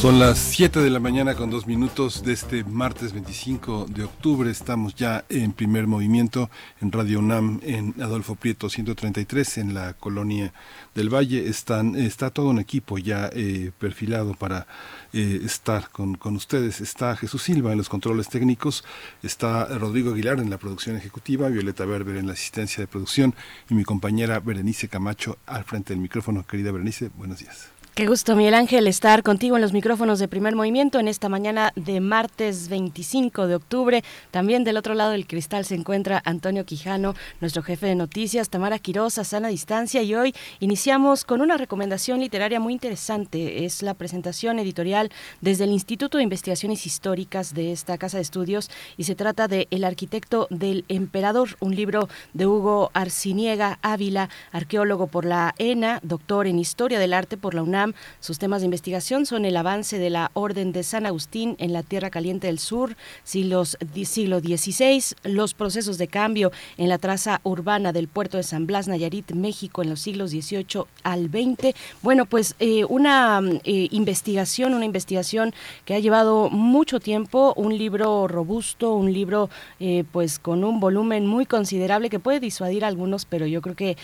Son las 7 de la mañana con dos minutos de este martes 25 de octubre. Estamos ya en primer movimiento en Radio UNAM en Adolfo Prieto 133 en la colonia del Valle. Están, está todo un equipo ya eh, perfilado para eh, estar con, con ustedes. Está Jesús Silva en los controles técnicos, está Rodrigo Aguilar en la producción ejecutiva, Violeta Berber en la asistencia de producción y mi compañera Berenice Camacho al frente del micrófono. Querida Berenice, buenos días. Qué gusto, Miguel Ángel, estar contigo en los micrófonos de primer movimiento en esta mañana de martes 25 de octubre. También del otro lado del cristal se encuentra Antonio Quijano, nuestro jefe de noticias, Tamara Quiroz, a sana distancia. Y hoy iniciamos con una recomendación literaria muy interesante. Es la presentación editorial desde el Instituto de Investigaciones Históricas de esta casa de estudios. Y se trata de El arquitecto del emperador, un libro de Hugo Arciniega Ávila, arqueólogo por la ENA, doctor en Historia del Arte por la UNAM sus temas de investigación son el avance de la Orden de San Agustín en la Tierra Caliente del Sur, siglos, siglo XVI, los procesos de cambio en la traza urbana del puerto de San Blas, Nayarit, México, en los siglos XVIII al XX. Bueno, pues eh, una eh, investigación, una investigación que ha llevado mucho tiempo, un libro robusto, un libro eh, pues con un volumen muy considerable que puede disuadir a algunos, pero yo creo que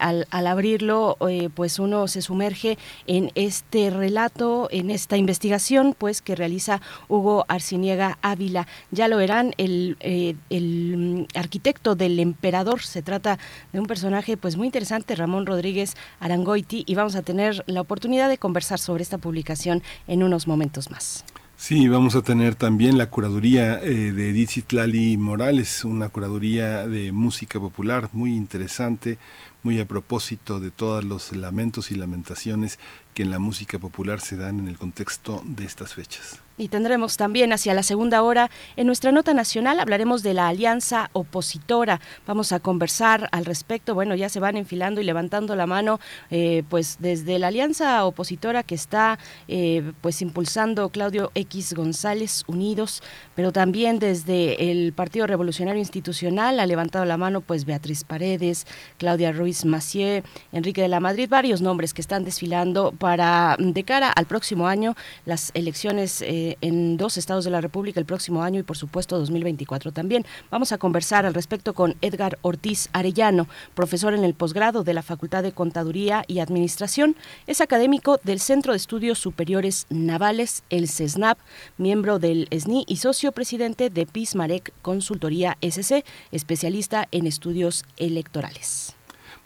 al, al, abrirlo, pues uno se sumerge en este relato, en esta investigación, pues que realiza Hugo Arciniega Ávila. Ya lo verán, el, eh, el arquitecto del emperador. Se trata de un personaje, pues muy interesante, Ramón Rodríguez Arangoiti, y vamos a tener la oportunidad de conversar sobre esta publicación en unos momentos más. Sí, vamos a tener también la curaduría eh, de Edith Lali Morales, una curaduría de música popular muy interesante, muy a propósito de todos los lamentos y lamentaciones que en la música popular se dan en el contexto de estas fechas. Y tendremos también hacia la segunda hora en nuestra nota nacional hablaremos de la alianza opositora. Vamos a conversar al respecto. Bueno, ya se van enfilando y levantando la mano, eh, pues desde la alianza opositora que está eh, pues impulsando Claudio X González Unidos, pero también desde el Partido Revolucionario Institucional ha levantado la mano pues Beatriz Paredes, Claudia Ruiz Macié, Enrique de la Madrid, varios nombres que están desfilando para de cara al próximo año las elecciones. Eh, en dos estados de la República el próximo año y por supuesto 2024 también. Vamos a conversar al respecto con Edgar Ortiz Arellano, profesor en el posgrado de la Facultad de Contaduría y Administración. Es académico del Centro de Estudios Superiores Navales, el CESNAP, miembro del SNI y socio presidente de PISMAREC Consultoría SC, especialista en estudios electorales.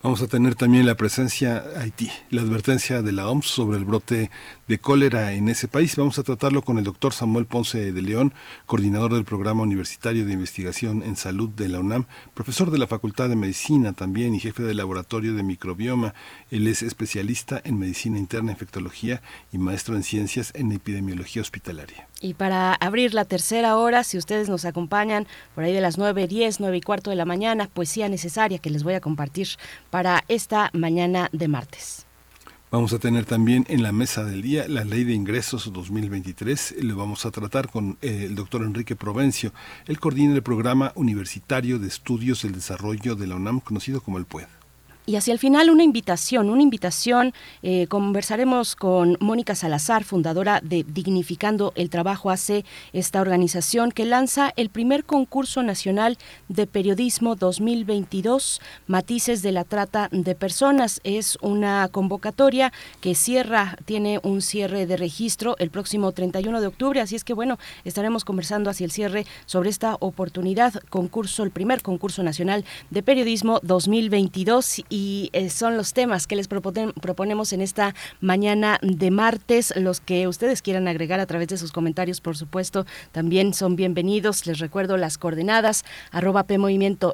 Vamos a tener también la presencia Haití, la advertencia de la OMS sobre el brote de cólera en ese país. Vamos a tratarlo con el doctor Samuel Ponce de León, coordinador del Programa Universitario de Investigación en Salud de la UNAM, profesor de la Facultad de Medicina también y jefe del Laboratorio de Microbioma. Él es especialista en Medicina Interna, Infectología y maestro en Ciencias en Epidemiología Hospitalaria. Y para abrir la tercera hora, si ustedes nos acompañan por ahí de las 9, 10, 9 y cuarto de la mañana, poesía necesaria que les voy a compartir para esta mañana de martes. Vamos a tener también en la mesa del día la Ley de Ingresos 2023. Lo vamos a tratar con eh, el doctor Enrique Provencio. Él coordina el programa universitario de estudios del desarrollo de la UNAM, conocido como el PUED. Y hacia el final una invitación, una invitación, eh, conversaremos con Mónica Salazar, fundadora de Dignificando el Trabajo hace esta organización que lanza el primer concurso nacional de periodismo 2022, Matices de la Trata de Personas. Es una convocatoria que cierra, tiene un cierre de registro el próximo 31 de octubre, así es que bueno, estaremos conversando hacia el cierre sobre esta oportunidad, concurso, el primer concurso nacional de periodismo 2022 y eh, son los temas que les proponemos en esta mañana de martes. Los que ustedes quieran agregar a través de sus comentarios, por supuesto, también son bienvenidos. Les recuerdo las coordenadas, arroba P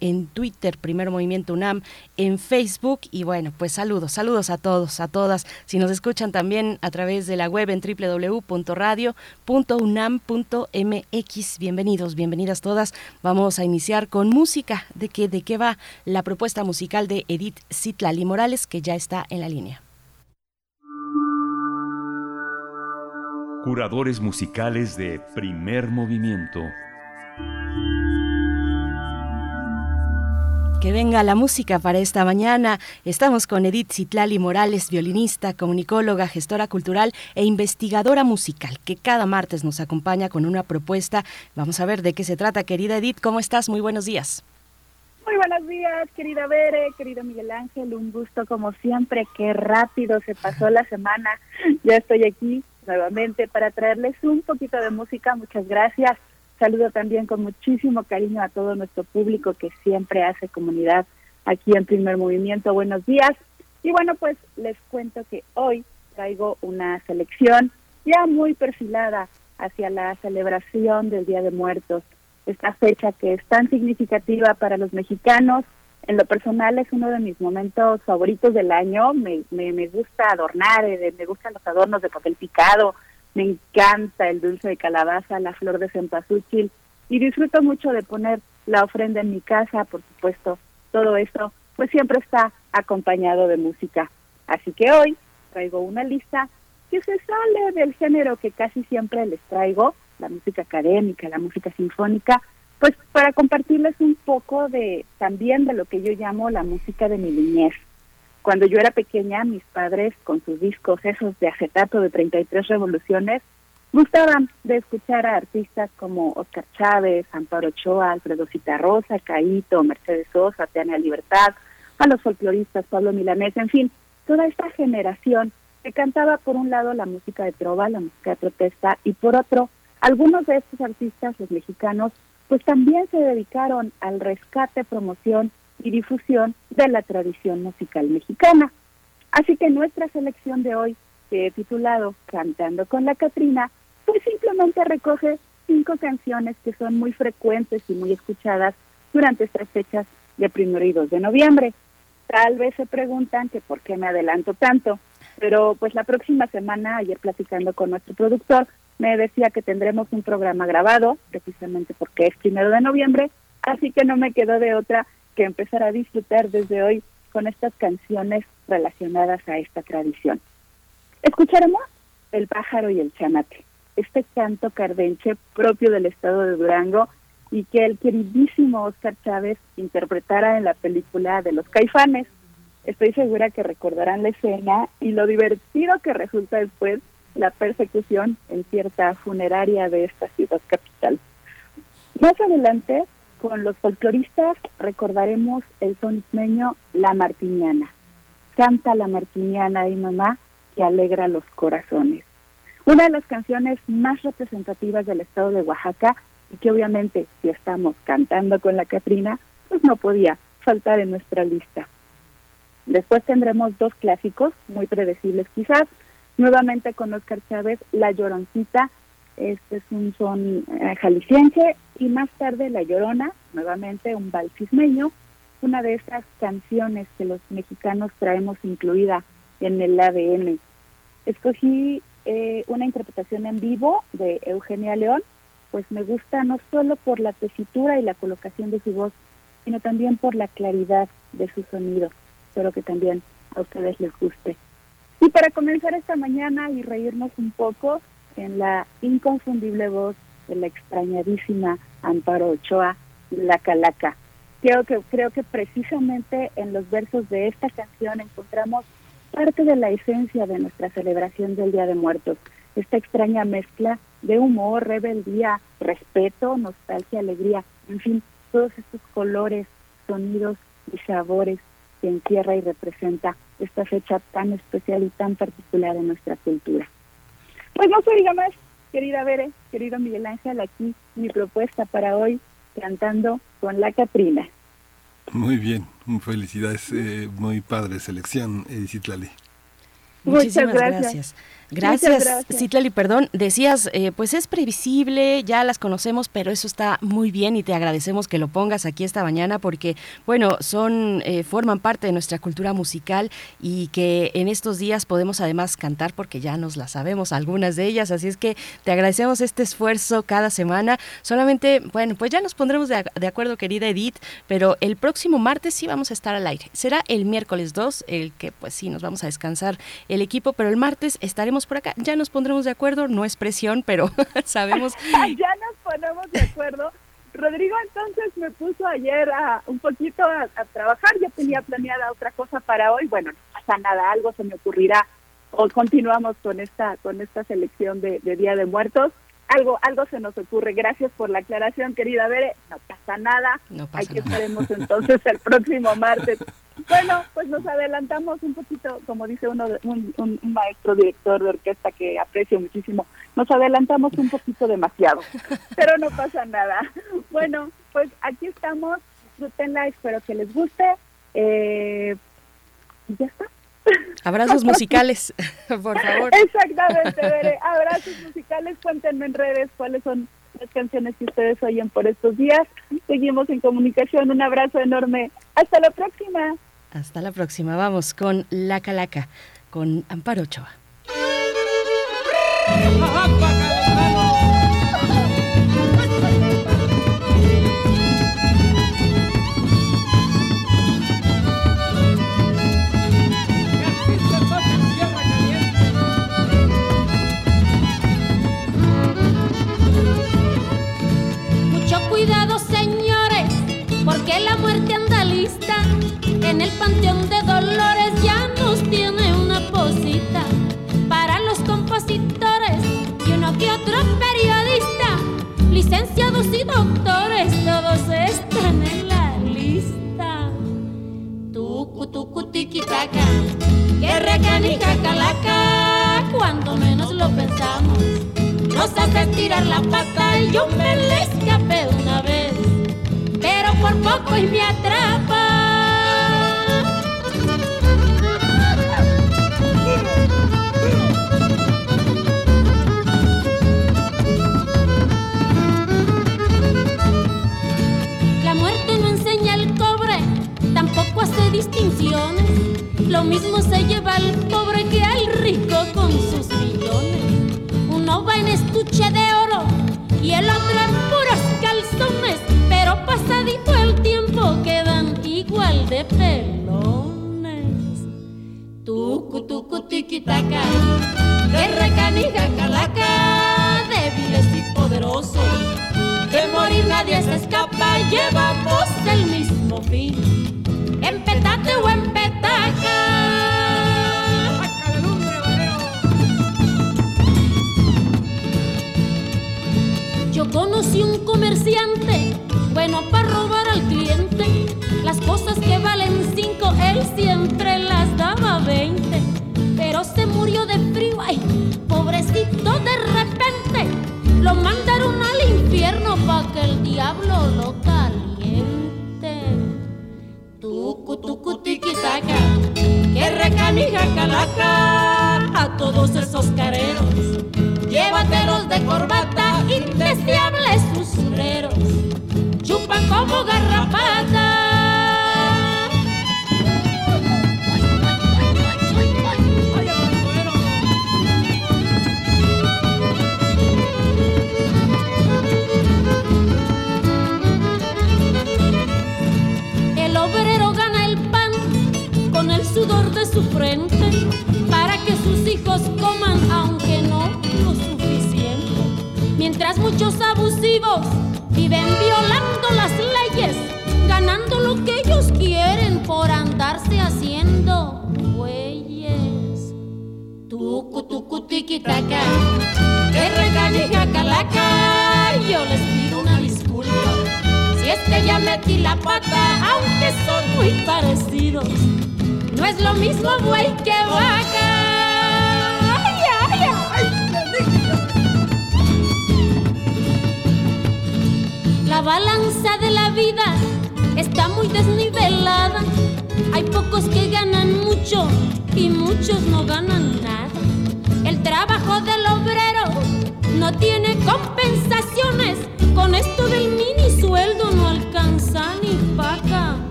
en Twitter, Primer Movimiento UNAM en Facebook. Y bueno, pues saludos, saludos a todos, a todas. Si nos escuchan también a través de la web en www.radio.unam.mx, bienvenidos, bienvenidas todas. Vamos a iniciar con música. ¿De qué, de qué va la propuesta musical de Edith Citlali Morales, que ya está en la línea? Curadores musicales de primer movimiento. Que venga la música para esta mañana. Estamos con Edith Citlali Morales, violinista, comunicóloga, gestora cultural e investigadora musical, que cada martes nos acompaña con una propuesta. Vamos a ver de qué se trata, querida Edith. ¿Cómo estás? Muy buenos días. Muy buenos días, querida Bere, querido Miguel Ángel. Un gusto como siempre. Qué rápido se pasó la semana. Ya estoy aquí nuevamente para traerles un poquito de música. Muchas gracias. Saludo también con muchísimo cariño a todo nuestro público que siempre hace comunidad aquí en Primer Movimiento. Buenos días. Y bueno, pues les cuento que hoy traigo una selección ya muy perfilada hacia la celebración del Día de Muertos, esta fecha que es tan significativa para los mexicanos. En lo personal es uno de mis momentos favoritos del año. Me, me, me gusta adornar, eh, me gustan los adornos de papel picado, me encanta el dulce de calabaza, la flor de cempasúchil y disfruto mucho de poner la ofrenda en mi casa, por supuesto. Todo esto pues siempre está acompañado de música. Así que hoy traigo una lista que se sale del género que casi siempre les traigo, la música académica, la música sinfónica, pues para compartirles un poco de también de lo que yo llamo la música de mi niñez. Cuando yo era pequeña, mis padres, con sus discos esos de acetato de 33 revoluciones, gustaban de escuchar a artistas como Oscar Chávez, Amparo Ochoa, Alfredo Citarrosa, Caíto, Mercedes Sosa, Teania Libertad, a los folcloristas Pablo Milanés, en fin, toda esta generación que cantaba por un lado la música de trova, la música de protesta, y por otro, algunos de estos artistas, los mexicanos, pues también se dedicaron al rescate, promoción y difusión de la tradición musical mexicana. Así que nuestra selección de hoy, que he titulado Cantando con la Catrina, pues simplemente recoge cinco canciones que son muy frecuentes y muy escuchadas durante estas fechas de primero y 2 de noviembre. Tal vez se preguntan que por qué me adelanto tanto, pero pues la próxima semana, ayer platicando con nuestro productor, me decía que tendremos un programa grabado, precisamente porque es primero de noviembre, así que no me quedó de otra que empezar a disfrutar desde hoy con estas canciones relacionadas a esta tradición. Escucharemos El pájaro y el chamate, este canto cardenche propio del estado de Durango y que el queridísimo Oscar Chávez interpretara en la película de los caifanes. Estoy segura que recordarán la escena y lo divertido que resulta después la persecución en cierta funeraria de esta ciudad capital. Más adelante con los folcloristas recordaremos el son La Martiniana. Canta la Martiniana y mamá que alegra los corazones. Una de las canciones más representativas del estado de Oaxaca y que obviamente si estamos cantando con la Catrina, pues no podía faltar en nuestra lista. Después tendremos dos clásicos muy predecibles quizás, nuevamente con Oscar Chávez, La Lloroncita este es un son eh, jalisciense y más tarde La Llorona, nuevamente un balsismeño, una de esas canciones que los mexicanos traemos incluida en el ADN. Escogí eh, una interpretación en vivo de Eugenia León, pues me gusta no solo por la tesitura y la colocación de su voz, sino también por la claridad de su sonido. Espero que también a ustedes les guste. Y para comenzar esta mañana y reírnos un poco, en la inconfundible voz de la extrañadísima Amparo Ochoa, La Calaca. Creo que, creo que precisamente en los versos de esta canción encontramos parte de la esencia de nuestra celebración del Día de Muertos, esta extraña mezcla de humor, rebeldía, respeto, nostalgia, alegría, en fin, todos estos colores, sonidos y sabores que encierra y representa esta fecha tan especial y tan particular en nuestra cultura. Pues no se diga más, querida Bere, querido Miguel Ángel, aquí mi propuesta para hoy, cantando con la Catrina. Muy bien, Felicidades, eh, muy padre selección, Edith Lali. Muchísimas gracias. Gracias, gracias. Citlali, perdón. Decías, eh, pues es previsible, ya las conocemos, pero eso está muy bien y te agradecemos que lo pongas aquí esta mañana porque, bueno, son, eh, forman parte de nuestra cultura musical y que en estos días podemos además cantar porque ya nos las sabemos algunas de ellas, así es que te agradecemos este esfuerzo cada semana. Solamente, bueno, pues ya nos pondremos de, de acuerdo, querida Edith, pero el próximo martes sí vamos a estar al aire. Será el miércoles 2, el que pues sí nos vamos a descansar el equipo, pero el martes estaremos por acá. Ya nos pondremos de acuerdo, no es presión, pero sabemos. ya nos ponemos de acuerdo. Rodrigo entonces me puso ayer a, un poquito a, trabajar, yo tenía planeada otra cosa para hoy, bueno, no pasa nada, algo se me ocurrirá o continuamos con esta con esta selección de, Día de Muertos. Algo algo se nos ocurre. Gracias por la aclaración, querida Bere. No pasa nada. No pasa Aquí estaremos entonces el próximo martes bueno, pues nos adelantamos un poquito, como dice uno, un, un, maestro director de orquesta que aprecio muchísimo, nos adelantamos un poquito demasiado, pero no pasa nada. Bueno, pues aquí estamos, disfrútenla, espero que les guste. Eh, y ya está. Abrazos musicales, por favor. Exactamente. Abrazos musicales, cuéntenme en redes cuáles son las canciones que ustedes oyen por estos días. Seguimos en comunicación. Un abrazo enorme. Hasta la próxima. Hasta la próxima. Vamos con La Calaca, con Amparo Ochoa.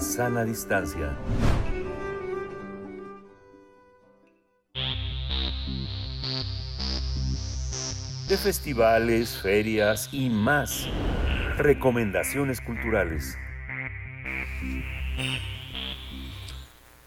Sana distancia. de festivales, ferias y más. Recomendaciones culturales.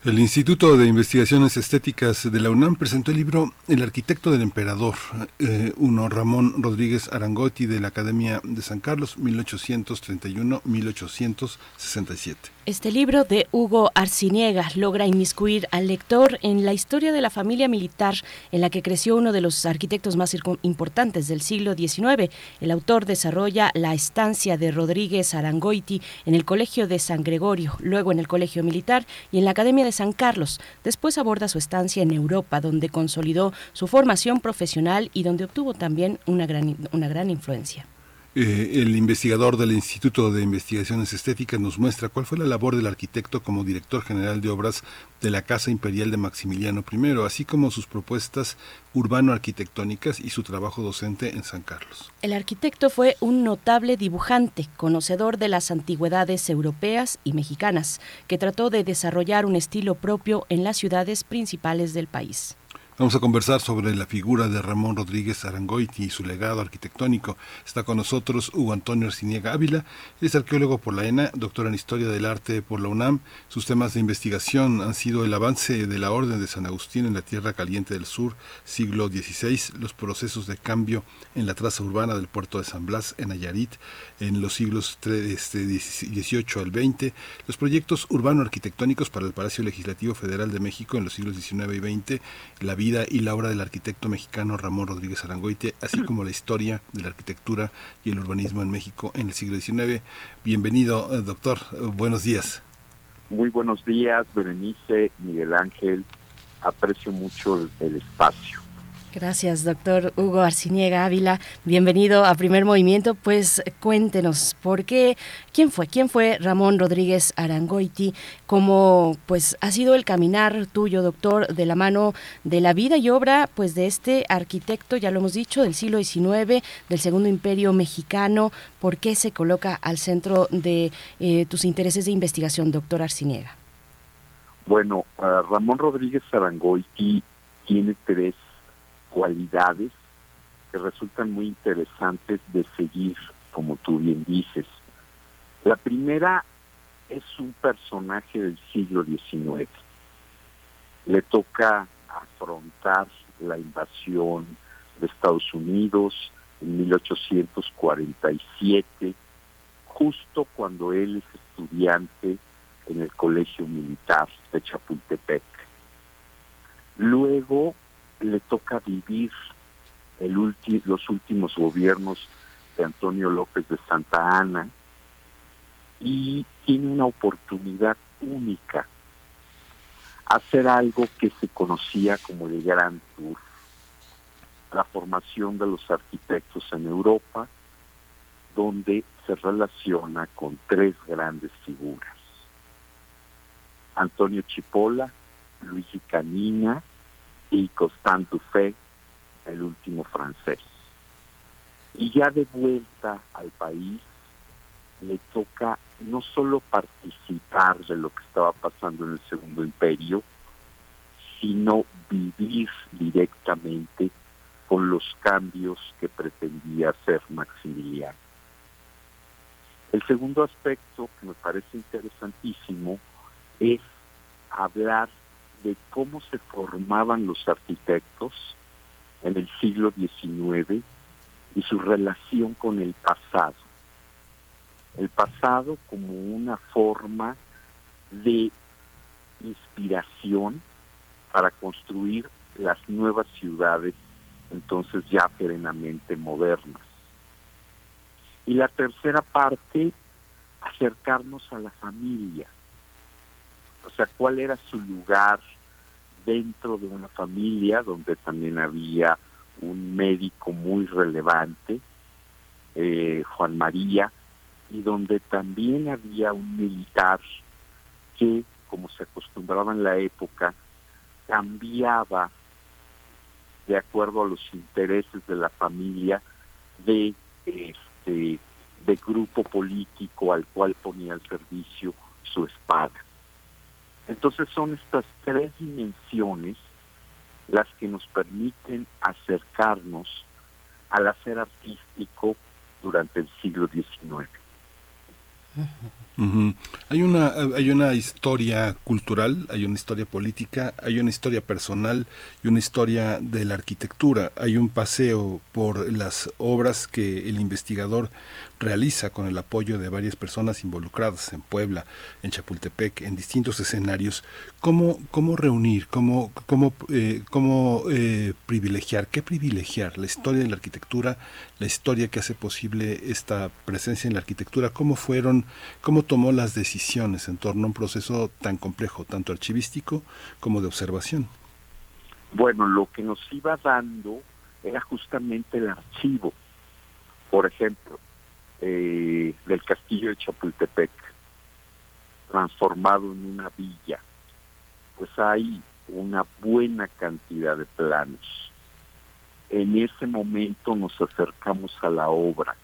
El Instituto de Investigaciones Estéticas de la UNAM presentó el libro El arquitecto del emperador, eh, uno Ramón Rodríguez Arangotti de la Academia de San Carlos, 1831-1867. Este libro de Hugo Arciniega logra inmiscuir al lector en la historia de la familia militar en la que creció uno de los arquitectos más importantes del siglo XIX. El autor desarrolla la estancia de Rodríguez Arangoiti en el Colegio de San Gregorio, luego en el Colegio Militar y en la Academia de San Carlos. Después aborda su estancia en Europa, donde consolidó su formación profesional y donde obtuvo también una gran, una gran influencia. Eh, el investigador del Instituto de Investigaciones Estéticas nos muestra cuál fue la labor del arquitecto como director general de obras de la Casa Imperial de Maximiliano I, así como sus propuestas urbano-arquitectónicas y su trabajo docente en San Carlos. El arquitecto fue un notable dibujante, conocedor de las antigüedades europeas y mexicanas, que trató de desarrollar un estilo propio en las ciudades principales del país. Vamos a conversar sobre la figura de Ramón Rodríguez Arangoiti y su legado arquitectónico. Está con nosotros Hugo Antonio Arciniega Ávila, es arqueólogo por la ENA, doctor en Historia del Arte por la UNAM. Sus temas de investigación han sido el avance de la Orden de San Agustín en la Tierra Caliente del Sur, siglo XVI, los procesos de cambio en la traza urbana del puerto de San Blas, en Nayarit, en los siglos XVIII este, al XX, los proyectos urbano-arquitectónicos para el Palacio Legislativo Federal de México en los siglos XIX y XX, la vida y la obra del arquitecto mexicano Ramón Rodríguez Arangoite, así como la historia de la arquitectura y el urbanismo en México en el siglo XIX. Bienvenido, eh, doctor. Buenos días. Muy buenos días, Berenice, Miguel Ángel. Aprecio mucho el espacio. Gracias, doctor Hugo Arciniega Ávila. Bienvenido a Primer Movimiento. Pues cuéntenos, ¿por qué? ¿Quién fue? ¿Quién fue Ramón Rodríguez Arangoiti? ¿Cómo pues ha sido el caminar tuyo, doctor, de la mano de la vida y obra pues de este arquitecto, ya lo hemos dicho, del siglo XIX, del Segundo Imperio Mexicano? ¿Por qué se coloca al centro de eh, tus intereses de investigación, doctor Arciniega? Bueno, Ramón Rodríguez Arangoiti tiene tres cualidades que resultan muy interesantes de seguir, como tú bien dices. La primera es un personaje del siglo XIX. Le toca afrontar la invasión de Estados Unidos en 1847, justo cuando él es estudiante en el Colegio Militar de Chapultepec. Luego le toca vivir el los últimos gobiernos de Antonio López de Santa Ana y tiene una oportunidad única, hacer algo que se conocía como el Gran Tour, la formación de los arquitectos en Europa, donde se relaciona con tres grandes figuras. Antonio Chipola, Luigi Canina y Constant Dufay, el último francés. Y ya de vuelta al país, le toca no solo participar de lo que estaba pasando en el Segundo Imperio, sino vivir directamente con los cambios que pretendía hacer Maximiliano. El segundo aspecto que me parece interesantísimo es hablar de cómo se formaban los arquitectos en el siglo XIX y su relación con el pasado. El pasado como una forma de inspiración para construir las nuevas ciudades, entonces ya perenamente modernas. Y la tercera parte, acercarnos a la familia. O sea, cuál era su lugar dentro de una familia donde también había un médico muy relevante, eh, Juan María, y donde también había un militar que, como se acostumbraba en la época, cambiaba de acuerdo a los intereses de la familia de este de grupo político al cual ponía al servicio su espada. Entonces son estas tres dimensiones las que nos permiten acercarnos al hacer artístico durante el siglo XIX. Hay una hay una historia cultural, hay una historia política, hay una historia personal y una historia de la arquitectura. Hay un paseo por las obras que el investigador realiza con el apoyo de varias personas involucradas en Puebla, en Chapultepec, en distintos escenarios, cómo, cómo reunir, cómo, cómo, eh, cómo eh, privilegiar, qué privilegiar, la historia de la arquitectura, la historia que hace posible esta presencia en la arquitectura, cómo fueron, cómo tomó las decisiones en torno a un proceso tan complejo, tanto archivístico como de observación. Bueno, lo que nos iba dando era justamente el archivo. Por ejemplo, eh, del castillo de Chapultepec, transformado en una villa, pues hay una buena cantidad de planos. En ese momento nos acercamos a la obra,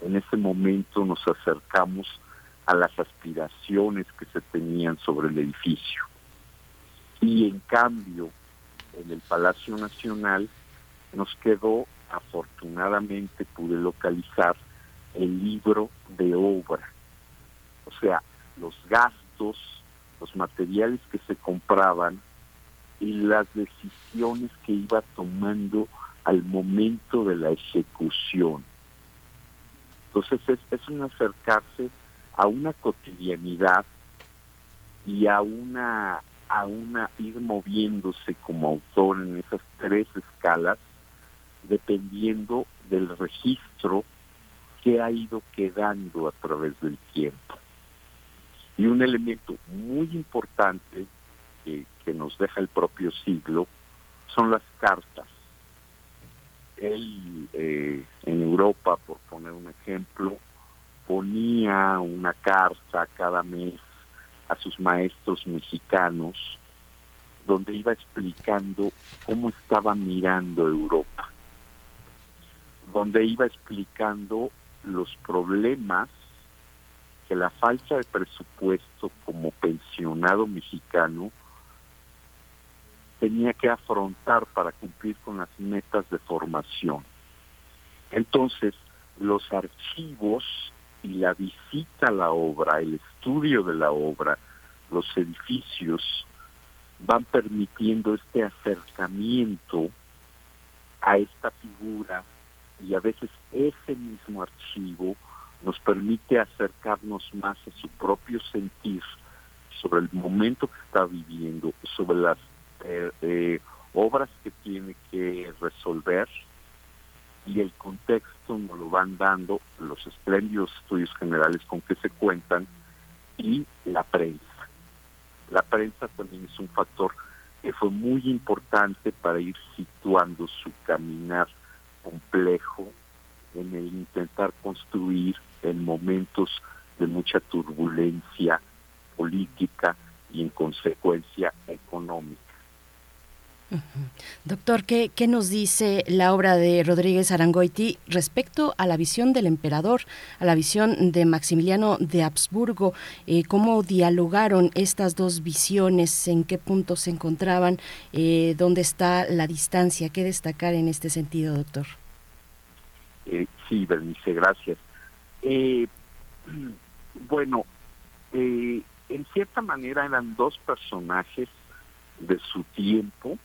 en ese momento nos acercamos a las aspiraciones que se tenían sobre el edificio. Y en cambio, en el Palacio Nacional nos quedó, afortunadamente pude localizar el libro de obra. O sea, los gastos, los materiales que se compraban y las decisiones que iba tomando al momento de la ejecución. Entonces es, es un acercarse a una cotidianidad y a una a una ir moviéndose como autor en esas tres escalas dependiendo del registro que ha ido quedando a través del tiempo. Y un elemento muy importante que, nos deja el propio siglo son las cartas. Él eh, en Europa, por poner un ejemplo, ponía una carta cada mes a sus maestros mexicanos donde iba explicando cómo estaba mirando Europa, donde iba explicando los problemas que la falta de presupuesto como pensionado mexicano tenía que afrontar para cumplir con las metas de formación. Entonces, los archivos y la visita a la obra, el estudio de la obra, los edificios, van permitiendo este acercamiento a esta figura y a veces ese mismo archivo nos permite acercarnos más a su propio sentir sobre el momento que está viviendo, sobre las eh, eh, obras que tiene que resolver y el contexto nos lo van dando los espléndidos estudios generales con que se cuentan y la prensa. La prensa también es un factor que fue muy importante para ir situando su caminar complejo en el intentar construir en momentos de mucha turbulencia política y en consecuencia económica. Doctor, ¿qué, ¿qué, nos dice la obra de Rodríguez Arangoiti respecto a la visión del emperador, a la visión de Maximiliano de Habsburgo? Eh, ¿Cómo dialogaron estas dos visiones? ¿En qué puntos se encontraban? Eh, ¿Dónde está la distancia? ¿Qué destacar en este sentido, doctor? Eh, sí, Bernice, gracias. bueno, en cierta manera eran dos personajes de su tiempo,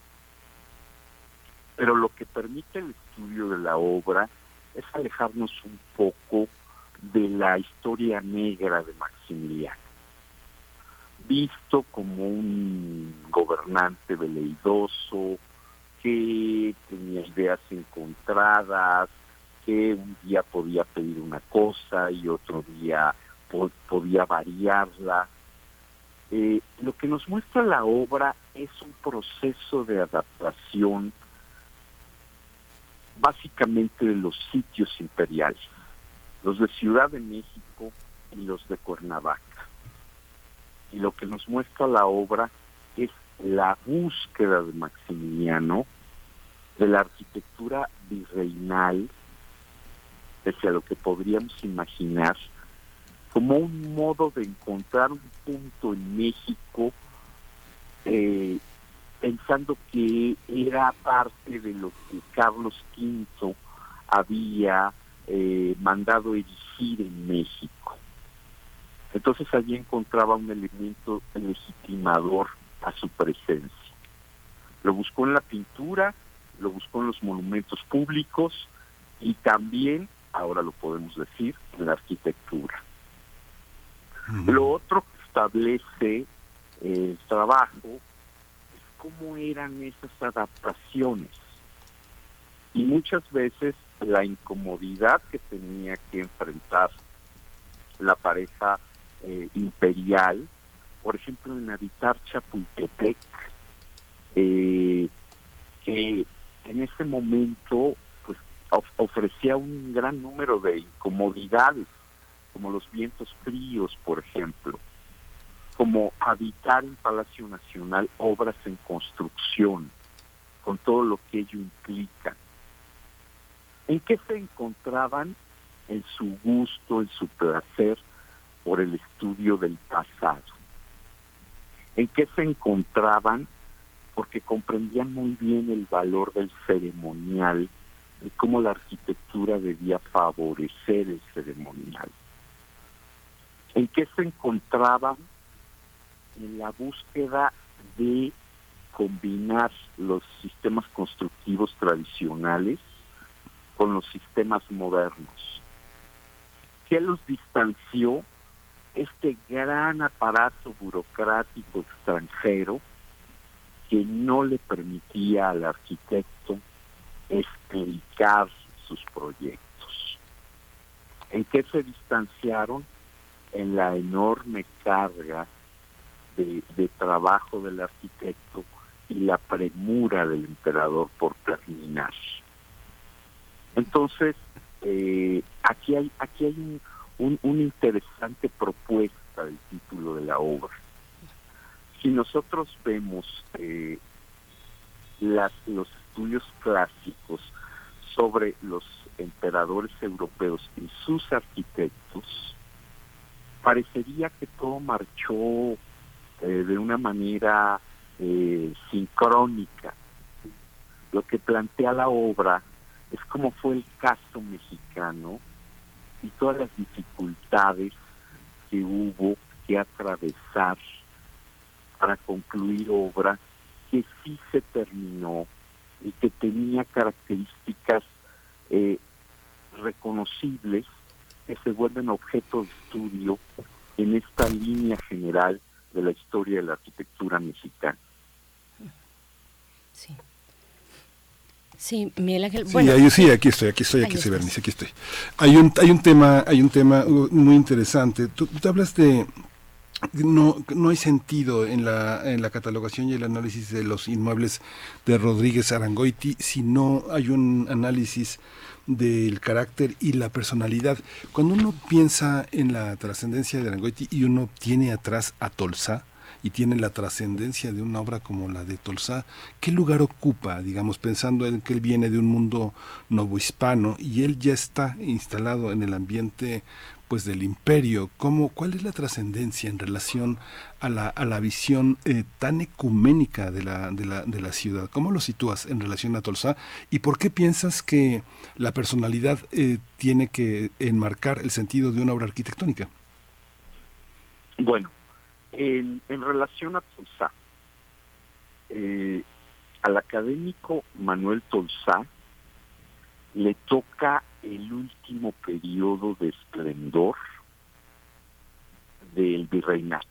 pero lo que permite el estudio de la obra es alejarnos un poco de la historia negra de Maximiliano, visto como un gobernante veleidoso, que tenía ideas encontradas, que un día podía pedir una cosa y otro día podía variarla. Eh, lo que nos muestra la obra es un proceso de adaptación básicamente de los sitios imperiales, los de Ciudad de México y los de Cuernavaca. Y lo que nos muestra la obra es la búsqueda de Maximiliano de la arquitectura virreinal, pese a lo que podríamos imaginar, como un modo de encontrar un punto en México eh, pensando que era parte de lo que Carlos V había eh, mandado erigir en México. Entonces allí encontraba un elemento legitimador a su presencia. Lo buscó en la pintura, lo buscó en los monumentos públicos y también, ahora lo podemos decir, en la arquitectura. Lo otro que establece el trabajo cómo eran esas adaptaciones. Y muchas veces la incomodidad que tenía que enfrentar la pareja eh, imperial, por ejemplo, en habitar Chapultepec, eh, que en ese momento pues ofrecía un gran número de incomodidades, como los vientos fríos, por ejemplo como habitar en Palacio Nacional obras en construcción, con todo lo que ello implica. ¿En qué se encontraban? En su gusto, en su placer por el estudio del pasado. ¿En qué se encontraban? Porque comprendían muy bien el valor del ceremonial y cómo la arquitectura debía favorecer el ceremonial. ¿En qué se encontraban? En la búsqueda de combinar los sistemas constructivos tradicionales con los sistemas modernos. ¿Qué los distanció? Este gran aparato burocrático extranjero que no le permitía al arquitecto explicar sus proyectos. ¿En qué se distanciaron? En la enorme carga de, trabajo del arquitecto y la premura del emperador por terminar. Entonces, eh, aquí hay, aquí hay un, una interesante propuesta del título de la obra. Si nosotros vemos eh, las, los estudios clásicos sobre los emperadores europeos y sus arquitectos, parecería que todo marchó eh, de una manera eh, sincrónica. Lo que plantea la obra es como fue el caso mexicano y todas las dificultades que hubo que atravesar para concluir obra que sí se terminó y que tenía características eh, reconocibles que se vuelven objeto de estudio en esta línea general de la historia de la arquitectura mexicana. Sí. Sí, Miguel Ángel. Sí, sí, aquí estoy, aquí estoy, aquí estoy, Bernice, aquí estoy. Hay un, hay un tema, hay un tema uh, muy interesante. Tú, hablas de, no, no hay sentido en la, en la catalogación y el análisis de los inmuebles de Rodríguez Arangoiti si no hay un análisis del carácter y la personalidad. Cuando uno piensa en la trascendencia de Arangoiti y uno tiene atrás a Tolsa, y tiene la trascendencia de una obra como la de Tolsa, ¿qué lugar ocupa, digamos, pensando en que él viene de un mundo novohispano y él ya está instalado en el ambiente pues del imperio, ¿cómo, ¿cuál es la trascendencia en relación a la, a la visión eh, tan ecuménica de la, de, la, de la ciudad? ¿Cómo lo sitúas en relación a Tolsa? ¿Y por qué piensas que la personalidad eh, tiene que enmarcar el sentido de una obra arquitectónica? Bueno, en, en relación a Tolsa, eh, al académico Manuel Tolsa le toca el último periodo de esplendor del virreinato.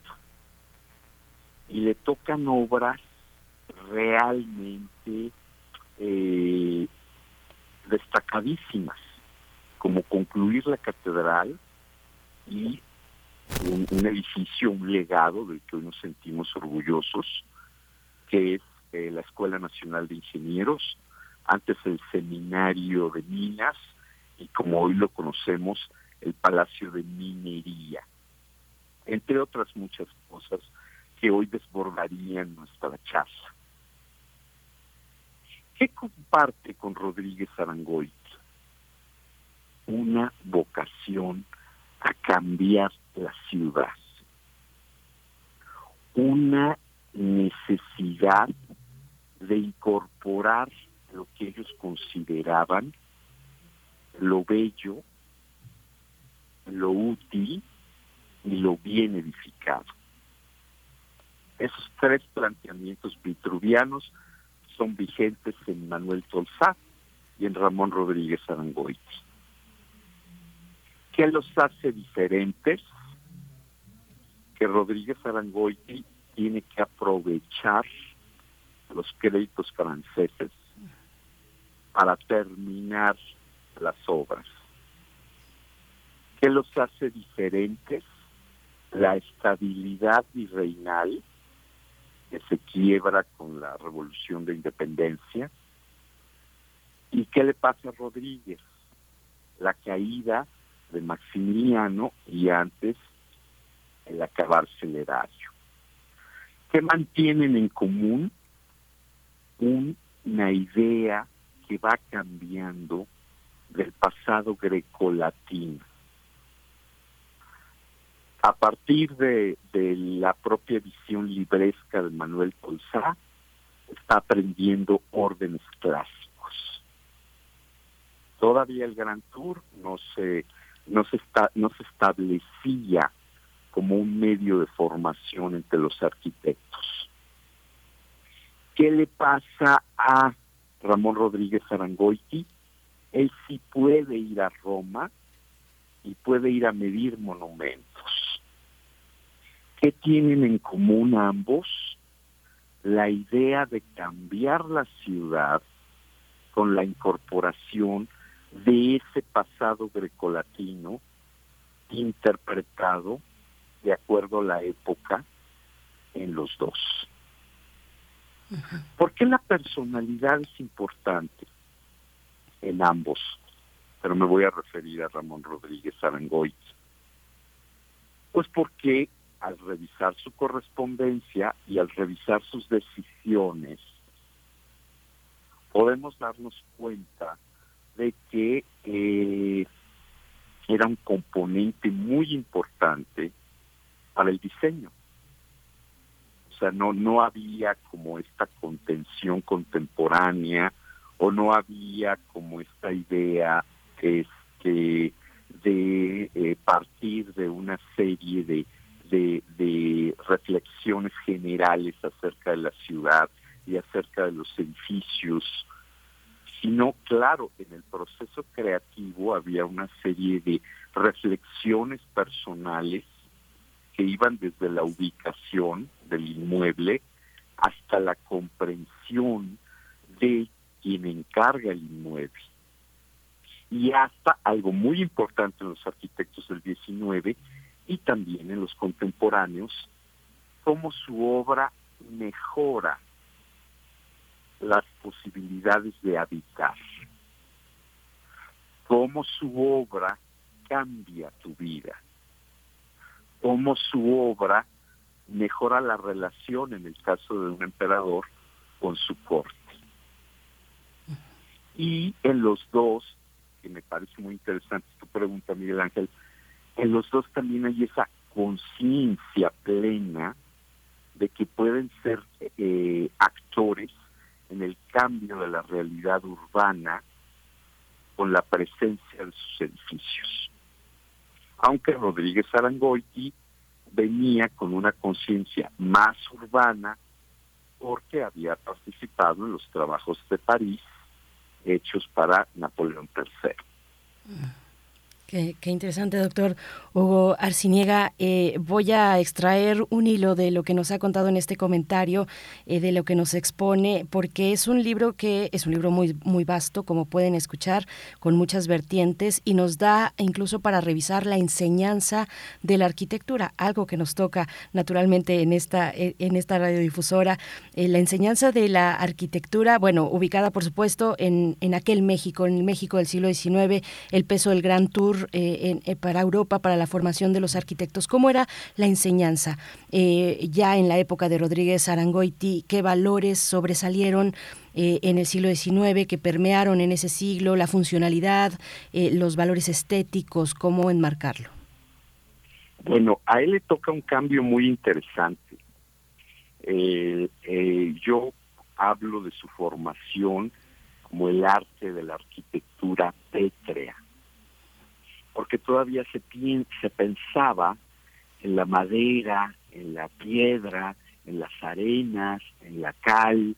Y le tocan obras realmente eh, destacadísimas, como concluir la catedral y un, edificio, un legado del que hoy nos sentimos orgullosos, que es eh, la Escuela Nacional de Ingenieros, antes el Seminario de Minas y como hoy lo conocemos, el Palacio de Minería, entre otras muchas cosas que hoy desbordarían nuestra chaza. ¿Qué comparte con Rodríguez Arangoit? Una vocación a cambiar la ciudad, una necesidad de incorporar lo que ellos consideraban lo bello, lo útil y lo bien edificado. Esos tres planteamientos vitruvianos son vigentes en Manuel Tolsá y en Ramón Rodríguez Arangoiti. ¿Qué los hace diferentes? Que Rodríguez Arangoiti tiene que aprovechar los créditos franceses para terminar las obras. ¿Qué los hace diferentes? La estabilidad virreinal que se quiebra con la revolución de independencia. ¿Y qué le pasa a Rodríguez? La caída de Maximiliano y antes el acabarse el erario. ¿Qué mantienen en común? una idea que va cambiando del pasado grecolatino. A partir de, la propia visión libresca de Manuel Colzá, está aprendiendo órdenes clásicos. Todavía el Gran Tour no se, no se, está, no se establecía como un medio de formación entre los arquitectos. ¿Qué le pasa a Ramón Rodríguez Arangoiti? Él sí puede ir a Roma y puede ir a medir monumentos. ¿Qué tienen en común ambos? La idea de cambiar la ciudad con la incorporación de ese pasado grecolatino interpretado de acuerdo a la época en los dos. ¿Por qué la personalidad es importante? En ambos, pero me voy a referir a Ramón Rodríguez Arangoit. Pues porque al revisar su correspondencia y al revisar sus decisiones, podemos darnos cuenta de que eh, era un componente muy importante para el diseño. O sea, no, no había como esta contención contemporánea o no había como esta idea este de eh, partir de una serie de, de, reflexiones generales acerca de la ciudad y acerca de los edificios, sino, claro, en el proceso creativo había una serie de reflexiones personales que iban desde la ubicación del inmueble hasta la comprensión de quien encarga el inmueble. Y hasta algo muy importante en los arquitectos del 19, y también en los contemporáneos, cómo su obra mejora las posibilidades de habitar, cómo su obra cambia tu vida, cómo su obra mejora la relación, en el caso de un emperador, con su corte. Y en los dos, que me parece muy interesante tu pregunta, Miguel Ángel, en los dos también hay esa conciencia plena de que pueden ser eh, actores en el cambio de la realidad urbana con la presencia de sus edificios. Aunque Rodríguez Arangoiti venía con una conciencia más urbana porque había participado en los trabajos de París hechos para Napoleón III. Qué, interesante, doctor Hugo Arciniega. Eh, voy a extraer un hilo de lo que nos ha contado en este comentario, eh, de lo que nos expone, porque es un libro que es un libro muy, muy vasto, como pueden escuchar, con muchas vertientes y nos da incluso para revisar la enseñanza de la arquitectura, algo que nos toca naturalmente en esta, eh, en esta radiodifusora. la enseñanza de la arquitectura, bueno, ubicada por supuesto en, en aquel México, en el México del siglo XIX, el peso del Gran Tour eh, eh, para Europa, para la formación de los arquitectos. ¿Cómo era la enseñanza eh, ya en la época de Rodríguez Arangoiti? ¿Qué valores sobresalieron? en el siglo XIX que permearon en ese siglo, la funcionalidad, los valores estéticos, cómo enmarcarlo. Bueno, a él le toca un cambio muy interesante. yo hablo de su formación como el arte de la arquitectura pétrea porque todavía se, se pensaba en la madera, en la piedra, en las arenas, en la cal,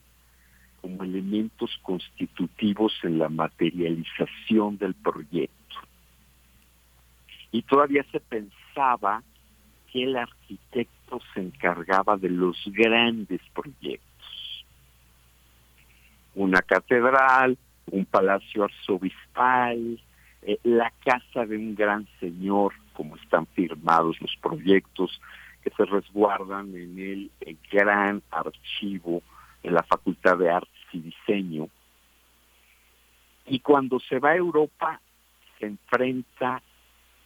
como elementos constitutivos en la materialización del proyecto. Y todavía se pensaba que el arquitecto se encargaba de los grandes proyectos. Una catedral, un palacio arzobispal, eh, la casa de un gran señor, como están firmados los proyectos que se resguardan en el, gran archivo de la Facultad de Artes y Diseño. Y cuando se va a Europa, se enfrenta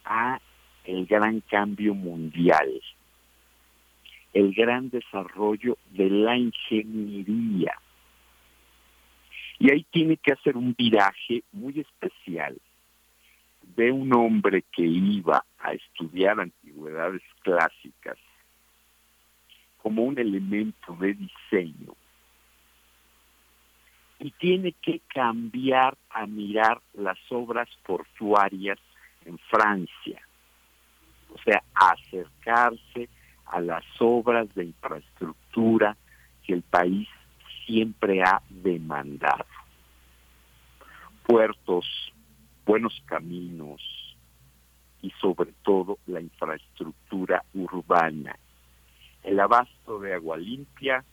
a el gran cambio mundial, el gran desarrollo de la ingeniería. Y ahí tiene que hacer un viraje muy especial de un hombre que iba a estudiar antigüedades clásicas como un elemento de diseño y tiene que cambiar a mirar las obras portuarias en Francia, o sea, acercarse a las obras de infraestructura que el país siempre ha demandado. Puertos, buenos caminos y sobre todo la infraestructura urbana, el abasto de agua limpia,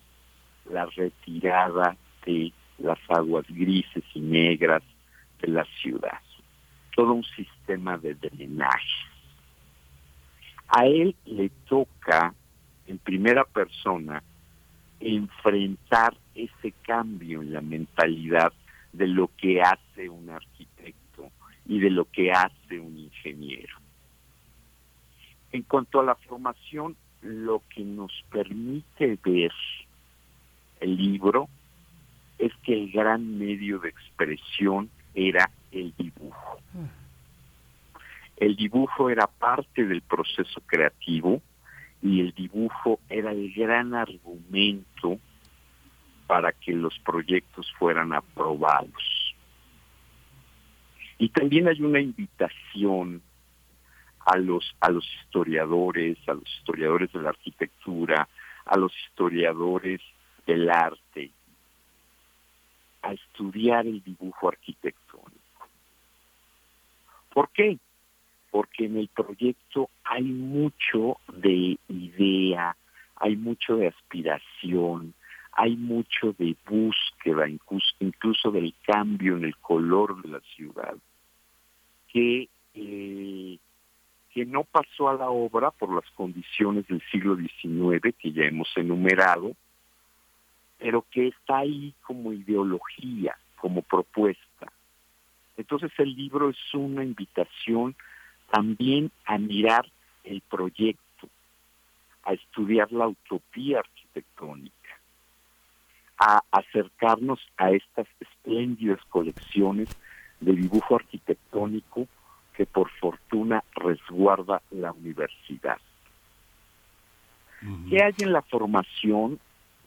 la retirada de las aguas grises y negras de la ciudad, todo un sistema de drenaje. A él le toca en primera persona enfrentar ese cambio en la mentalidad de lo que hace un arquitecto y de lo que hace un ingeniero. En cuanto a la formación, lo que nos permite ver el libro es que el gran medio de expresión era el dibujo. El dibujo era parte del proceso creativo y el dibujo era el gran argumento para que los proyectos fueran aprobados. Y también hay una invitación a los, a los historiadores, a los historiadores de la arquitectura, a los historiadores del arte, a estudiar el dibujo arquitectónico. ¿Por qué? Porque en el proyecto hay mucho de idea, hay mucho de aspiración, hay mucho de búsqueda, incluso, incluso del cambio en el color de la ciudad que, eh, que no pasó a la obra por las condiciones del siglo XIX que ya hemos enumerado, pero que está ahí como ideología, como propuesta. Entonces el libro es una invitación también a mirar el proyecto, a estudiar la utopía arquitectónica, a acercarnos a estas espléndidas colecciones de dibujo arquitectónico que por fortuna resguarda la universidad. ¿Qué hay en la formación?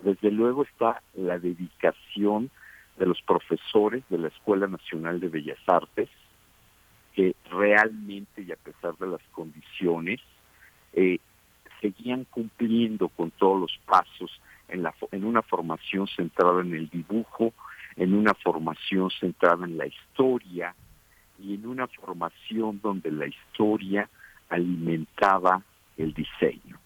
Desde luego está la dedicación de los profesores de la Escuela Nacional de Bellas Artes, que realmente y a pesar de las condiciones, eh, seguían cumpliendo con todos los pasos en, la, en una formación centrada en el dibujo, en una formación centrada en la historia y en una formación donde la historia alimentaba el diseño.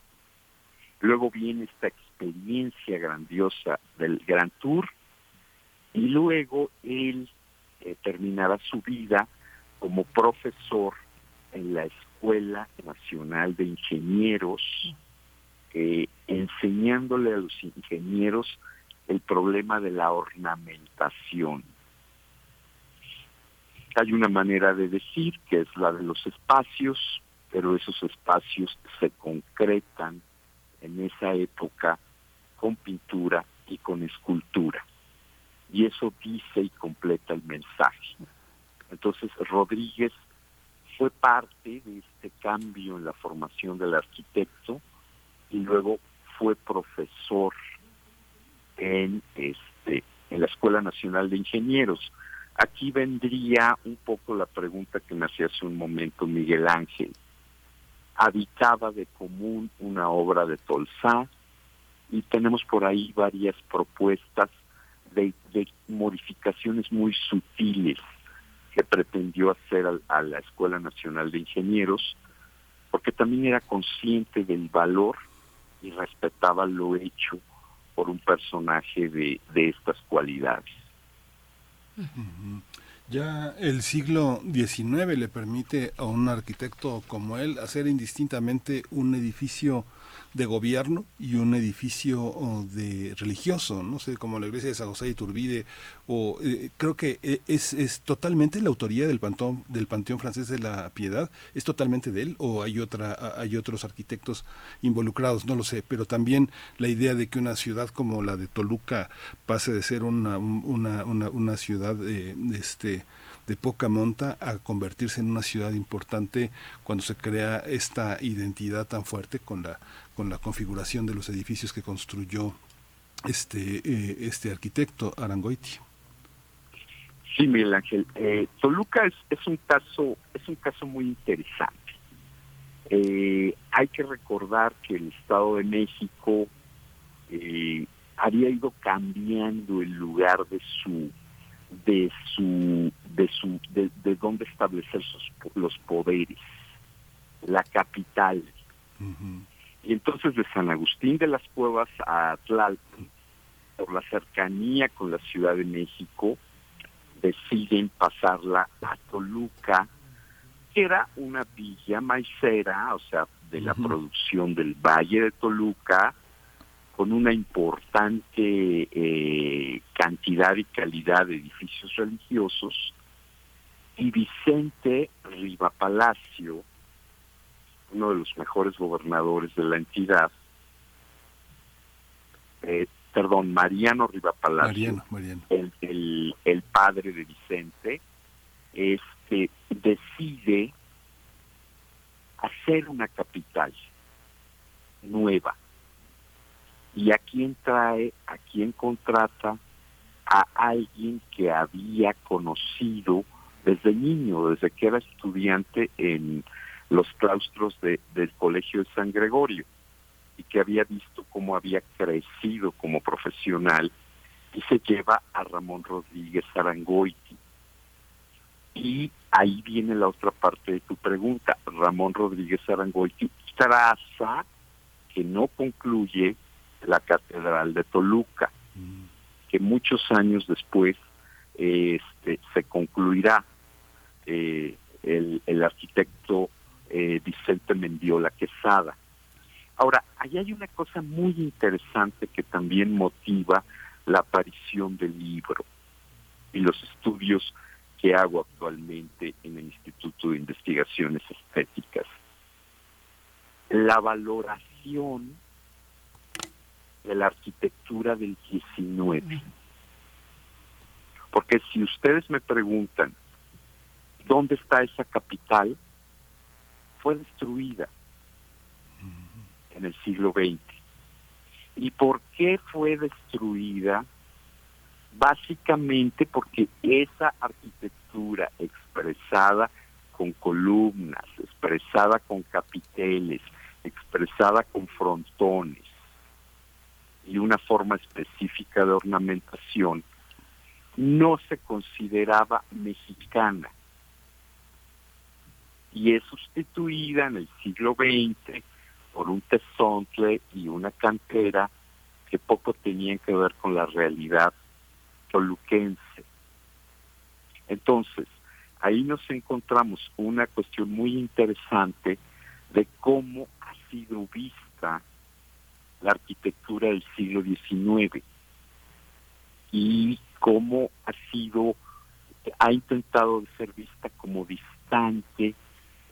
Luego viene esta experiencia grandiosa del Gran Tour y luego él eh, terminará su vida como profesor en la Escuela Nacional de Ingenieros, eh, enseñándole a los ingenieros el problema de la ornamentación. Hay una manera de decir que es la de los espacios, pero esos espacios se concretan en esa época con pintura y con escultura. Y eso dice y completa el mensaje. Entonces Rodríguez fue parte de este cambio en la formación del arquitecto y luego fue profesor en este en la Escuela Nacional de Ingenieros. Aquí vendría un poco la pregunta que me hacía hace un momento Miguel Ángel. Habitaba de común una obra de Tolsá y tenemos por ahí varias propuestas de, de modificaciones muy sutiles que pretendió hacer a, la Escuela Nacional de Ingenieros, porque también era consciente del valor y respetaba lo hecho por un personaje de, de estas cualidades. Ya el siglo XIX le permite a un arquitecto como él hacer indistintamente un edificio de gobierno y un edificio de religioso, no sé, como la iglesia de San José de Iturbide, o eh, creo que eh, es, es totalmente la autoría del panteón, del panteón francés de la Piedad, es totalmente de él, o hay otra, hay otros arquitectos involucrados, no lo sé, pero también la idea de que una ciudad como la de Toluca pase de ser una, una, una, ciudad de, este de poca monta a convertirse en una ciudad importante cuando se crea esta identidad tan fuerte con la con la configuración de los edificios que construyó este eh, este arquitecto Arangoiti. Sí, Miguel Ángel. Eh, Toluca es, es, un caso es un caso muy interesante. Eh, hay que recordar que el Estado de México había ido cambiando el lugar de su de su de su de, de dónde establecer sus, los poderes la capital y entonces de San Agustín de las Cuevas a Tlalpan, por la cercanía con la Ciudad de México, deciden pasarla a Toluca, que era una villa maicera, o sea, de la producción del Valle de Toluca, con una importante eh, cantidad y calidad de edificios religiosos, y Vicente Riva Palacio, uno de los mejores gobernadores de la entidad, eh, perdón, Mariano Riva Palacio, El, el, padre de Vicente, este, decide hacer una capital nueva. ¿Y a quién trae, a quién contrata? A alguien que había conocido desde niño, desde que era estudiante en los claustros de, del Colegio de San Gregorio y que había visto cómo había crecido como profesional y se lleva a Ramón Rodríguez Arangoiti. Y ahí viene la otra parte de tu pregunta. Ramón Rodríguez Arangoiti traza que no concluye la Catedral de Toluca, mm. que muchos años después este, se concluirá. Eh, el, el arquitecto eh, Vicente Mendiola Quesada. Ahora, ahí hay una cosa muy interesante que también motiva la aparición del libro y los estudios que hago actualmente en el Instituto de Investigaciones Estéticas. La valoración de la arquitectura del 19. Porque si ustedes me preguntan, ¿dónde está esa capital? Fue destruida en el siglo XX. ¿Y por qué fue destruida? Básicamente porque esa arquitectura expresada con columnas, expresada con capiteles, expresada con frontones y una forma específica de ornamentación, no se consideraba mexicana y es sustituida en el siglo XX por un tesontle y una cantera que poco tenían que ver con la realidad toluquense. Entonces, ahí nos encontramos una cuestión muy interesante de cómo ha sido vista la arquitectura del siglo XIX y cómo ha sido, ha intentado ser vista como distante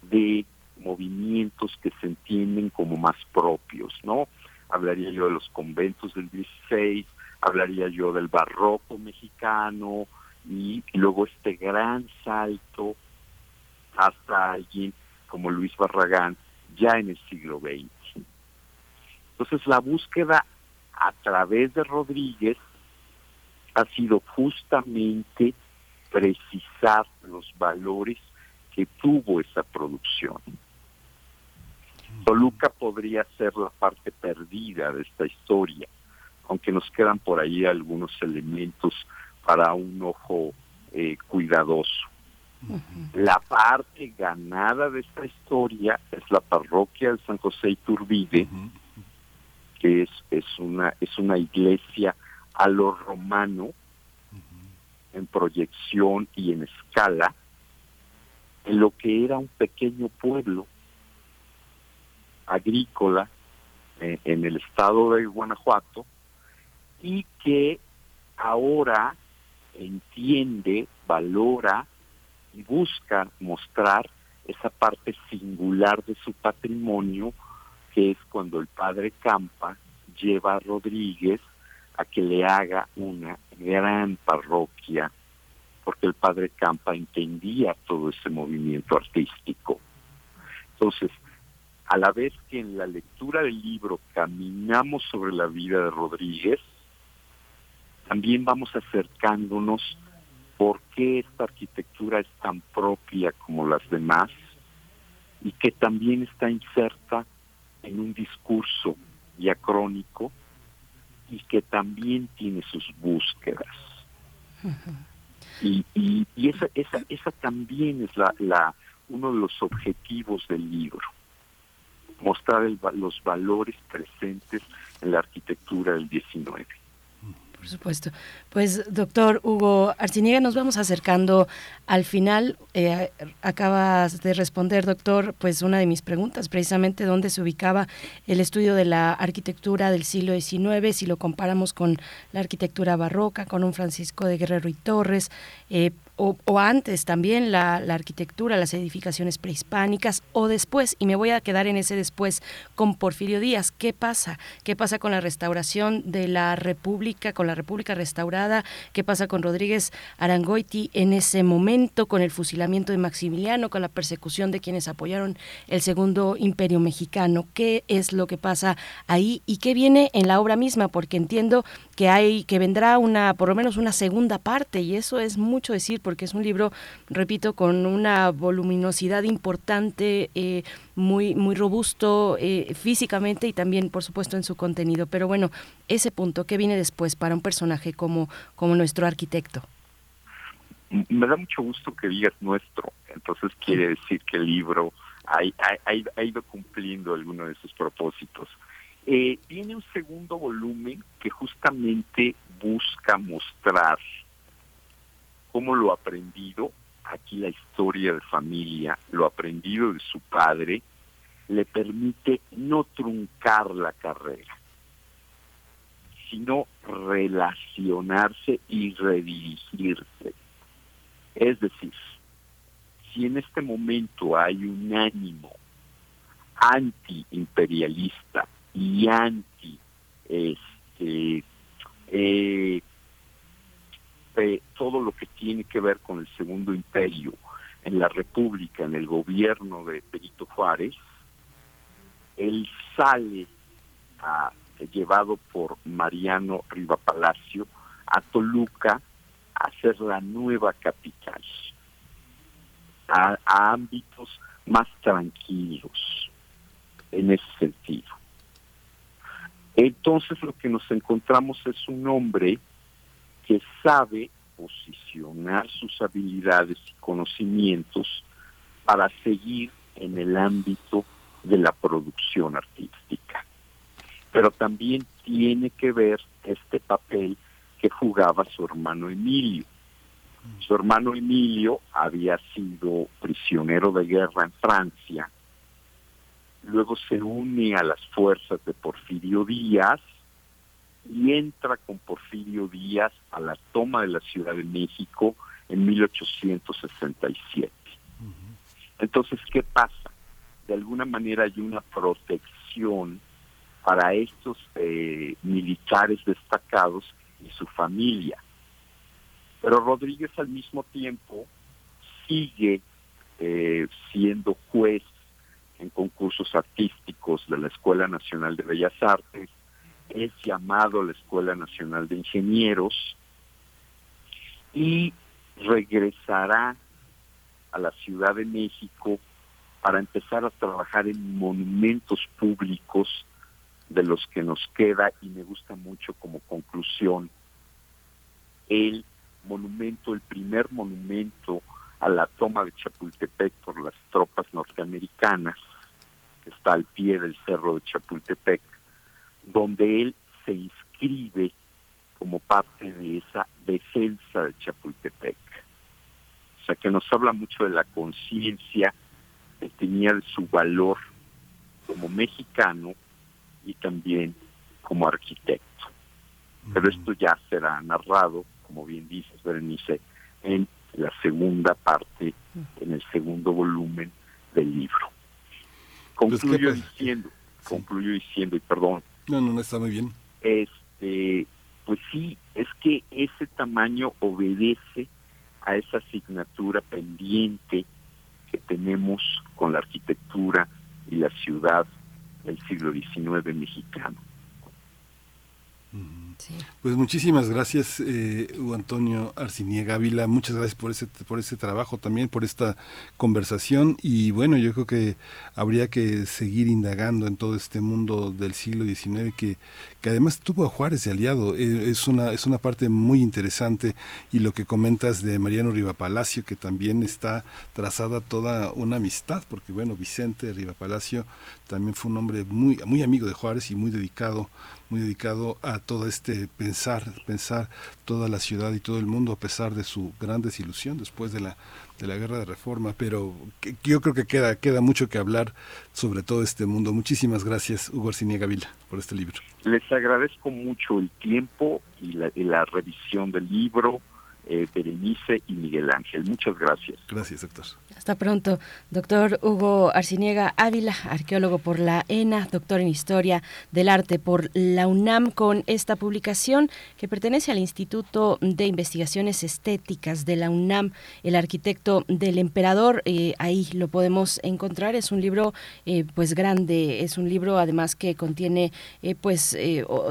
de movimientos que se entienden como más propios, ¿no? Hablaría yo de los conventos del 16, hablaría yo del barroco mexicano y luego este gran salto hasta alguien como Luis Barragán ya en el siglo XX. Entonces la búsqueda a través de Rodríguez ha sido justamente precisar los valores que tuvo esa producción. Toluca podría ser la parte perdida de esta historia, aunque nos quedan por ahí algunos elementos para un ojo eh, cuidadoso. La parte ganada de esta historia es la parroquia de San José Iturbide, que es, es, una, es una iglesia a lo romano, en proyección y en escala, en lo que era un pequeño pueblo agrícola eh, en el estado de Guanajuato y que ahora entiende, valora y busca mostrar esa parte singular de su patrimonio, que es cuando el padre Campa lleva a Rodríguez a que le haga una gran parroquia, porque el padre Campa entendía todo ese movimiento artístico. Entonces, a la vez que en la lectura del libro caminamos sobre la vida de Rodríguez, también vamos acercándonos por qué esta arquitectura es tan propia como las demás y que también está inserta en un discurso diacrónico y que también tiene sus búsquedas. Y, y, esa, esa, esa también es la, la, uno de los objetivos del libro mostrar los valores presentes en la arquitectura del 19. Por supuesto. Pues, doctor Hugo Arciniega, nos vamos acercando al final. Eh, acabas de responder, doctor, pues una de mis preguntas, precisamente dónde se ubicaba el estudio de la arquitectura del siglo XIX, si lo comparamos con la arquitectura barroca, con un Francisco de Guerrero y Torres, eh, o, antes también la, arquitectura, las edificaciones prehispánicas, o después, y me voy a quedar en ese después con Porfirio Díaz. ¿Qué pasa? ¿Qué pasa con la restauración de la República, con la República restaurada? ¿Qué pasa con Rodríguez Arangoiti en ese momento, con el fusilamiento de Maximiliano, con la persecución de quienes apoyaron el Segundo Imperio Mexicano? ¿Qué es lo que pasa ahí y qué viene en la obra misma? Porque entiendo que hay, que vendrá una, por lo menos una segunda parte, y eso es mucho decir porque es un libro, repito, con una voluminosidad importante, eh, muy, muy robusto eh, físicamente y también, por supuesto, en su contenido. Pero bueno, ese punto, ¿qué viene después para un personaje como, como nuestro arquitecto? Me da mucho gusto que digas nuestro, entonces quiere decir que el libro ha, ha, ido cumpliendo alguno de sus propósitos. Eh, tiene un segundo volumen que justamente busca mostrar cómo lo aprendido aquí la historia de familia, lo aprendido de su padre, le permite no truncar la carrera, sino relacionarse y redirigirse. Es decir, si en este momento hay un ánimo anti-imperialista y anti este, eh, todo lo que tiene que ver con el segundo imperio en la República, en el gobierno de Benito Juárez, él sale llevado por Mariano Riva Palacio a Toluca a ser la nueva capital, a ámbitos más tranquilos en ese sentido. Entonces lo que nos encontramos es un hombre que sabe posicionar sus habilidades y conocimientos para seguir en el ámbito de la producción artística. Pero también tiene que ver este papel que jugaba su hermano Emilio. Su hermano Emilio había sido prisionero de guerra en Francia luego se une a las fuerzas de Porfirio Díaz y entra con Porfirio Díaz a la toma de la Ciudad de México en 1867. Entonces, ¿qué pasa? De alguna manera hay una protección para estos eh, militares destacados y su familia. Pero Rodríguez al mismo tiempo sigue eh, siendo juez en concursos artísticos de la Escuela Nacional de Bellas Artes, es llamado a la Escuela Nacional de Ingenieros y regresará a la Ciudad de México para empezar a trabajar en monumentos públicos de los que nos queda y me gusta mucho como conclusión el monumento, el primer monumento a la toma de Chapultepec por las tropas norteamericanas, que está al pie del cerro de Chapultepec, donde él se inscribe como parte de esa defensa de Chapultepec. O sea, que nos habla mucho de la conciencia que tenía de su valor como mexicano y también como arquitecto. Pero esto ya será narrado, como bien dices, Berenice, en la segunda parte, en el segundo volumen del libro. Pues, concluyo diciendo, concluyo diciendo, y perdón. No, no, no está muy bien. Este, pues sí, es que ese tamaño obedece a esa asignatura pendiente que tenemos con la arquitectura y la ciudad del siglo XIX mexicano. Pues muchísimas gracias, eh, Antonio Arciniega Ávila. Muchas gracias por ese, por ese trabajo también, por esta conversación. Y bueno, yo creo que habría que seguir indagando en todo este mundo del siglo XIX que, que además tuvo a Juárez de aliado. Eh, es, una, es una parte muy interesante. Y lo que comentas de Mariano Riva Palacio, que también está trazada toda una amistad, porque bueno, Vicente Riva Palacio también fue un hombre muy, muy amigo de Juárez y muy dedicado muy dedicado a todo este pensar, pensar toda la ciudad y todo el mundo a pesar de su gran desilusión después de la de la guerra de reforma, pero yo creo que queda queda mucho que hablar sobre todo este mundo. Muchísimas gracias, Hugo Arcinia Gavila, por este libro. Les agradezco mucho el tiempo y la, y la revisión del libro eh, Berenice y Miguel Ángel. Muchas gracias. Gracias, doctor. Hasta pronto, doctor Hugo Arciniega Ávila, arqueólogo por la ENA, doctor en Historia del Arte por la UNAM, con esta publicación que pertenece al Instituto de Investigaciones Estéticas de la UNAM, El arquitecto del emperador. Eh, ahí lo podemos encontrar. Es un libro, eh, pues grande, es un libro además que contiene, eh, pues,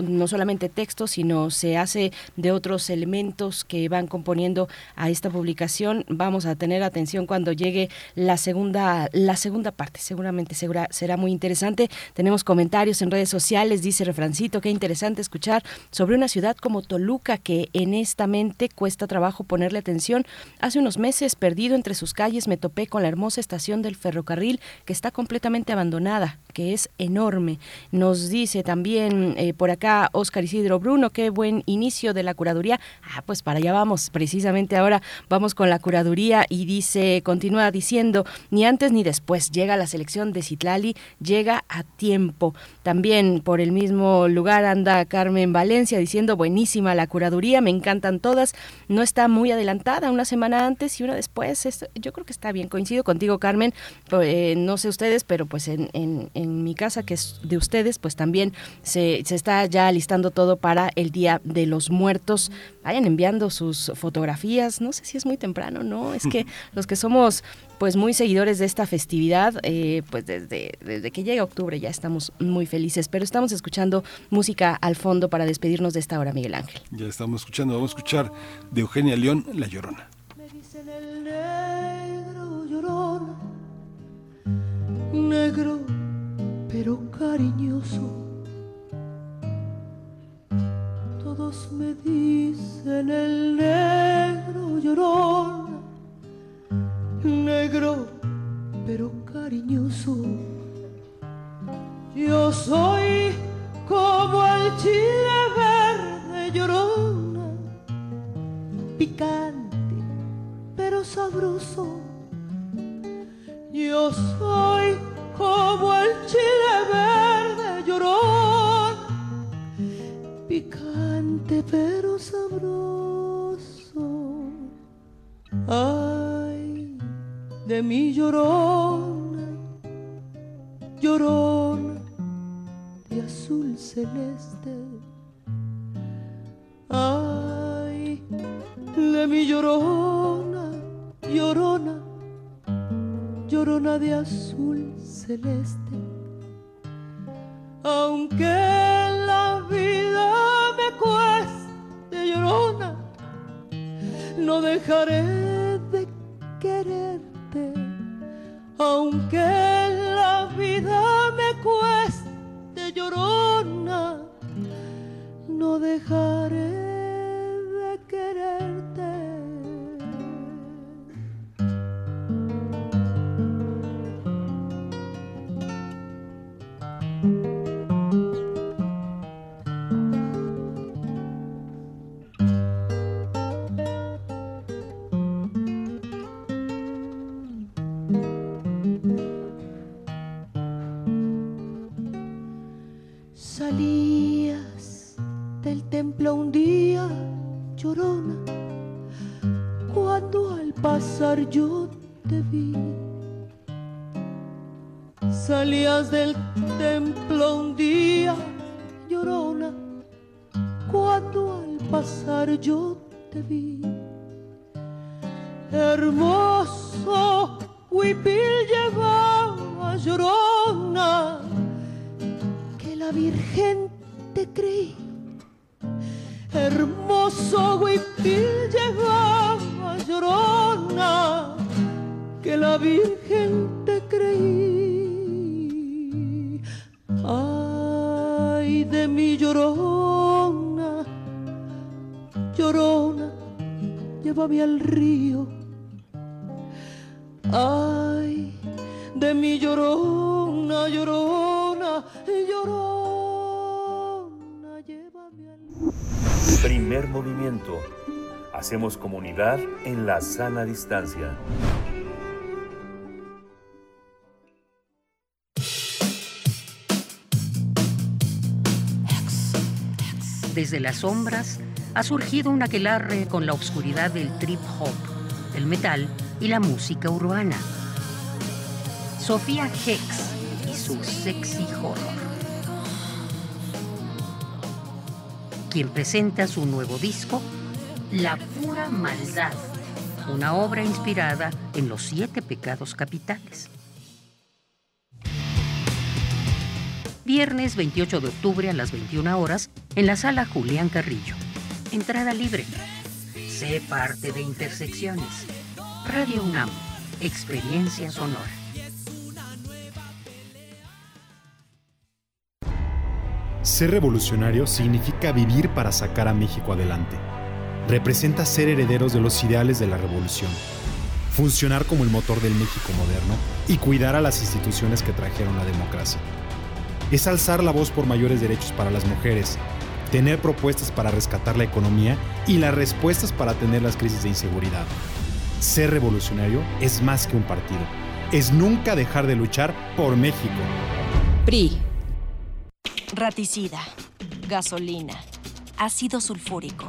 no solamente textos, sino se hace de otros elementos que van con poniendo a esta publicación. Vamos a tener atención cuando llegue la segunda, la segunda parte. Seguramente segura, será muy interesante. Tenemos comentarios en redes sociales, dice Refrancito, qué interesante escuchar sobre una ciudad como Toluca que en esta mente cuesta trabajo ponerle atención. Hace unos meses, perdido entre sus calles, me topé con la hermosa estación del ferrocarril que está completamente abandonada, que es enorme. Nos dice también eh, por acá Oscar Isidro Bruno, qué buen inicio de la curaduría. Ah, pues para allá vamos precisamente ahora vamos con la curaduría y dice, continúa diciendo, ni antes ni después llega la selección de Citlali, llega a tiempo. También por el mismo lugar anda Carmen Valencia diciendo, buenísima la curaduría, me encantan todas, no está muy adelantada, una semana antes y una después, yo creo que está bien, coincido contigo Carmen, eh, no sé ustedes, pero pues en, en, mi casa que es de ustedes, pues también se, se está ya listando todo para el Día de los Muertos, vayan enviando sus fotografías, no sé si es muy temprano, ¿no? Es que los que somos pues muy seguidores de esta festividad, eh, pues desde, desde que llega octubre ya estamos muy felices, pero estamos escuchando música al fondo para despedirnos de esta hora, Miguel Ángel. Ya estamos escuchando, vamos a escuchar de Eugenia León, La Llorona. Me dicen el negro llorona, negro pero cariñoso. Todos me dicen el negro llorona negro pero cariñoso. Yo soy como el chile verde llorona, picante pero sabroso. Yo soy como el chile verde llorona, picante pero sabroso. Ay, de mi llorona, llorona de azul celeste. Ay, de mi llorona, llorona, llorona de azul celeste. En la sana distancia. Desde las sombras ha surgido un aquelarre con la oscuridad del trip hop, el metal y la música urbana. Sofía Hex y su sexy horror. quien presenta su nuevo disco, La pura maldad, una obra inspirada en los siete pecados capitales. Viernes 28 de octubre a las 21 horas en la sala Julián Carrillo. Entrada libre. Sé parte de Intersecciones. Radio UNAM. Experiencia sonora. Ser revolucionario significa vivir para sacar a México adelante. Representa ser herederos de los ideales de la revolución, funcionar como el motor del México moderno y cuidar a las instituciones que trajeron la democracia. Es alzar la voz por mayores derechos para las mujeres, tener propuestas para rescatar la economía y las respuestas para atender las crisis de inseguridad. Ser revolucionario es más que un partido, es nunca dejar de luchar por México. PRI. Raticida, gasolina, ácido sulfúrico,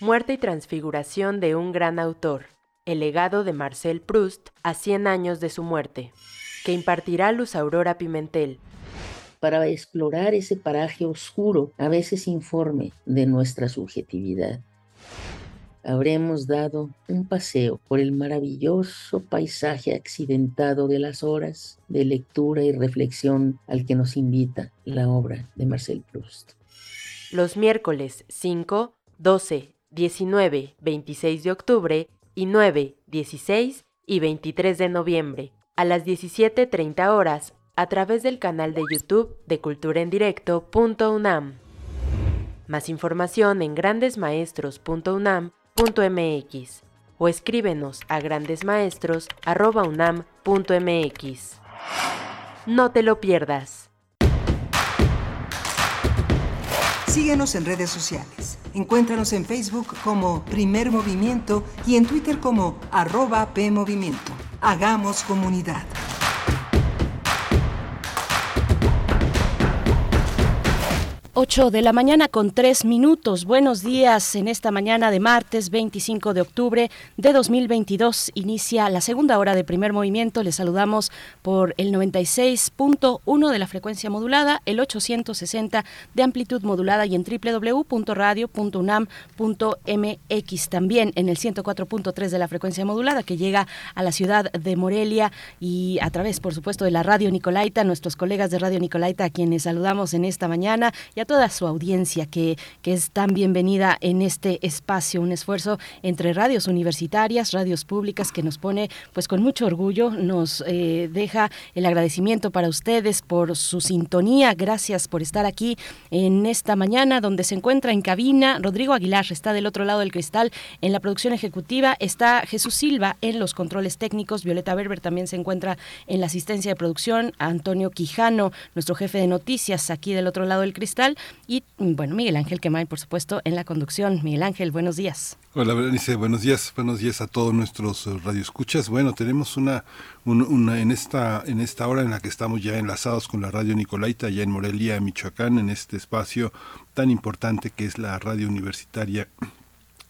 Muerte y transfiguración de un gran autor. El legado de Marcel Proust a 100 años de su muerte, que impartirá Luz Aurora Pimentel para explorar ese paraje oscuro, a veces informe de nuestra subjetividad. Habremos dado un paseo por el maravilloso paisaje accidentado de las horas de lectura y reflexión al que nos invita la obra de Marcel Proust. Los miércoles 5, 12, 19, 26 de octubre y 9, 16 y 23 de noviembre a las 17.30 horas a través del canal de YouTube de Cultura en Directo.unam. Más información en grandesmaestros.unam.mx o escríbenos a grandesmaestros.unam.mx. No te lo pierdas. Síguenos en redes sociales. Encuéntranos en Facebook como Primer Movimiento y en Twitter como arroba PMovimiento. Hagamos comunidad. 8 de la mañana con 3 minutos. Buenos días en esta mañana de martes 25 de octubre de 2022. Inicia la segunda hora de primer movimiento. Les saludamos por el 96.1 de la frecuencia modulada, el 860 de amplitud modulada y en www.radio.unam.mx. También en el 104.3 de la frecuencia modulada que llega a la ciudad de Morelia y a través, por supuesto, de la radio Nicolaita, nuestros colegas de Radio Nicolaita a quienes saludamos en esta mañana y toda su audiencia que, que es tan bienvenida en este espacio, un esfuerzo entre radios universitarias, radios públicas que nos pone pues con mucho orgullo, nos eh, deja el agradecimiento para ustedes por su sintonía, gracias por estar aquí en esta mañana donde se encuentra en cabina Rodrigo Aguilar, está del otro lado del cristal en la producción ejecutiva, está Jesús Silva en los controles técnicos, Violeta Berber también se encuentra en la asistencia de producción, Antonio Quijano, nuestro jefe de noticias aquí del otro lado del cristal y bueno, Miguel Ángel Quemay, por supuesto, en la conducción. Miguel Ángel, buenos días. Hola, Berenice, buenos días, buenos días a todos nuestros eh, radioescuchas. Bueno, tenemos una, una, en esta en esta hora en la que estamos ya enlazados con la radio Nicolaita, ya en Morelia, Michoacán, en este espacio tan importante que es la radio universitaria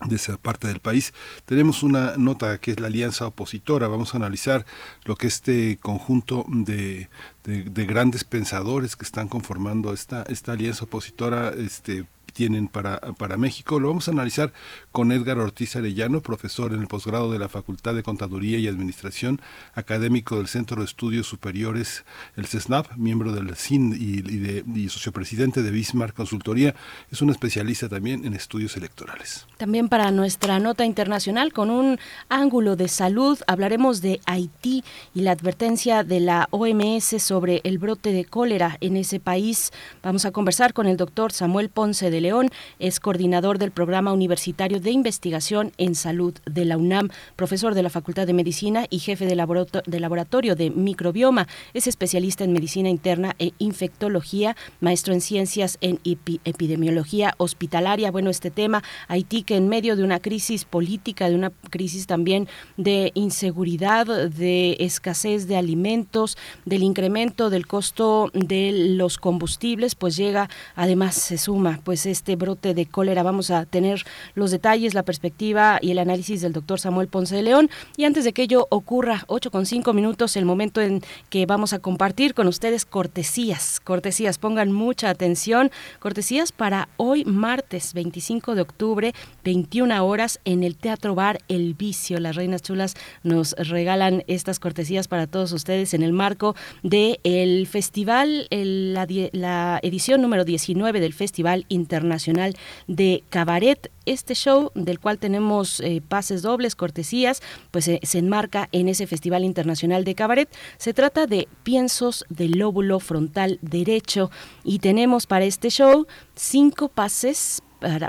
de esa parte del país. Tenemos una nota que es la alianza opositora. Vamos a analizar lo que este conjunto de, de, grandes pensadores que están conformando esta, esta alianza opositora este, tienen para, para México. Lo vamos a analizar con Edgar Ortiz Arellano, profesor en el posgrado de la Facultad de Contaduría y Administración, académico del Centro de Estudios Superiores, el CESNAP, miembro del CIN y, de, y sociopresidente de Bismarck Consultoría. Es un especialista también en estudios electorales. También para nuestra nota internacional, con un ángulo de salud, hablaremos de Haití y la advertencia de la OMS sobre el brote de cólera en ese país. Vamos a conversar con el doctor Samuel Ponce de León, es coordinador del Programa Universitario de Investigación en Salud de la UNAM, profesor de la Facultad de Medicina y jefe de, laboratorio de microbioma. Es especialista en medicina interna e infectología, maestro en ciencias en epidemiología hospitalaria. Bueno, este tema, Haití que en medio de una crisis política, de una crisis también de inseguridad, de escasez de alimentos, del incremento del costo de los combustibles, pues llega, además se suma pues este brote de cólera. Vamos a tener los detalles, la perspectiva y el análisis del doctor Samuel Ponce de León. Y antes de que ello ocurra, 8 con 5 minutos, el momento en que vamos a compartir con ustedes cortesías. Cortesías, pongan mucha atención. Cortesías para hoy, martes 25 de octubre, 21 horas, en el Teatro Bar El Vicio. Las Reinas Chulas nos regalan estas cortesías para todos ustedes en el marco del el festival, la, la edición número 19 del Festival Internacional De Cabaret. Este show, del cual tenemos eh, pases dobles, cortesías, pues se enmarca en ese Festival Internacional de Cabaret. Se trata de Piensos del lóbulo frontal derecho y tenemos para este show cinco pases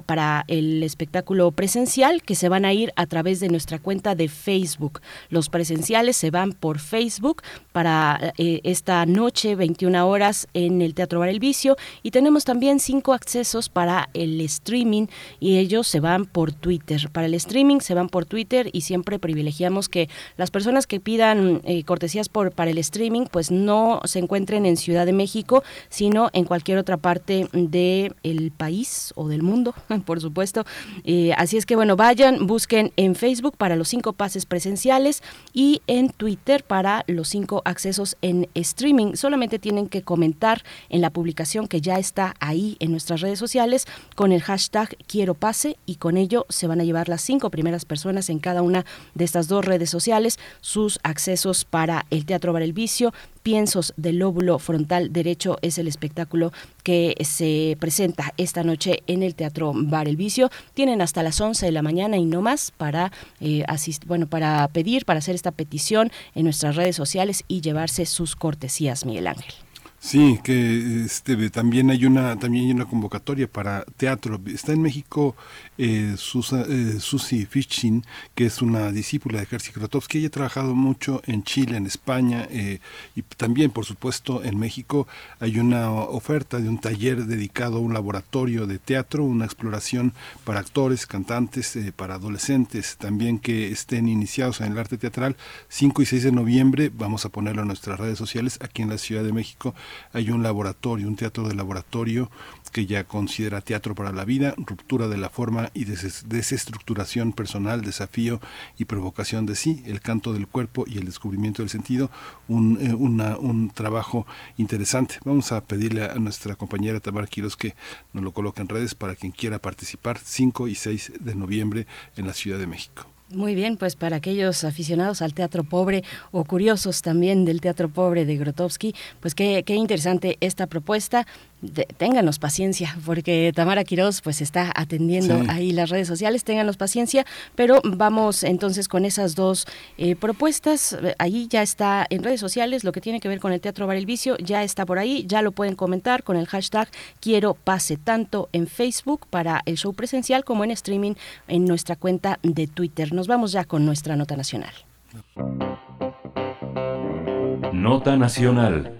para, el espectáculo presencial que se van a ir a través de nuestra cuenta de Facebook. Los presenciales se van por Facebook para eh, esta noche, 21 horas, en el Teatro Bar El Vicio. Y tenemos también cinco accesos para el streaming y ellos se van por Twitter. Para el streaming se van por Twitter y siempre privilegiamos que las personas que pidan eh, cortesías por, para el streaming pues no se encuentren en Ciudad de México, sino en cualquier otra parte del país o del mundo por supuesto. Eh, así es que bueno, vayan, busquen en Facebook para los cinco pases presenciales y en Twitter para los cinco accesos en streaming. Solamente tienen que comentar en la publicación que ya está ahí en nuestras redes sociales con el hashtag quiero pase y con ello se van a llevar las cinco primeras personas en cada una de estas dos redes sociales sus accesos para el Teatro Bar El Vicio, Piensos del lóbulo frontal derecho es el espectáculo que se presenta esta noche en el Teatro Bar El Vicio. Tienen hasta las 11 de la mañana y no más para eh, bueno, para pedir, para hacer esta petición en nuestras redes sociales y llevarse sus cortesías, Miguel Ángel. Sí, que este, también hay una también hay una convocatoria para teatro. Está en México eh, Susa, eh, Susi Fichin, que es una discípula de Jerzy Krotowski. Ella ha trabajado mucho en Chile, en España eh, y también, por supuesto, en México. Hay una oferta de un taller dedicado a un laboratorio de teatro, una exploración para actores, cantantes, eh, para adolescentes, también que estén iniciados en el arte teatral. 5 y 6 de noviembre, vamos a ponerlo en nuestras redes sociales, aquí en la Ciudad de México hay un laboratorio, un teatro de laboratorio que ya considera teatro para la vida, ruptura de la forma y desestructuración personal, desafío y provocación de sí, el canto del cuerpo y el descubrimiento del sentido, un, eh, trabajo interesante. Vamos a pedirle a nuestra compañera Tamara Quiros que nos lo coloque en redes para quien quiera participar 5 y 6 de noviembre en la Ciudad de México. Muy bien, pues para aquellos aficionados al teatro pobre o curiosos también del teatro pobre de Grotowski, pues qué, qué interesante esta propuesta téngannos paciencia, porque Tamara Quiroz pues está atendiendo ahí las redes sociales, téngannos paciencia, pero vamos entonces con esas dos eh, propuestas, ahí ya está en redes sociales, lo que tiene que ver con el Teatro Bar El Vicio, ya está por ahí, ya lo pueden comentar con el hashtag quiero pase tanto en Facebook para el show presencial como en streaming en nuestra cuenta de Twitter. Nos vamos ya con nuestra nota nacional. Nota nacional.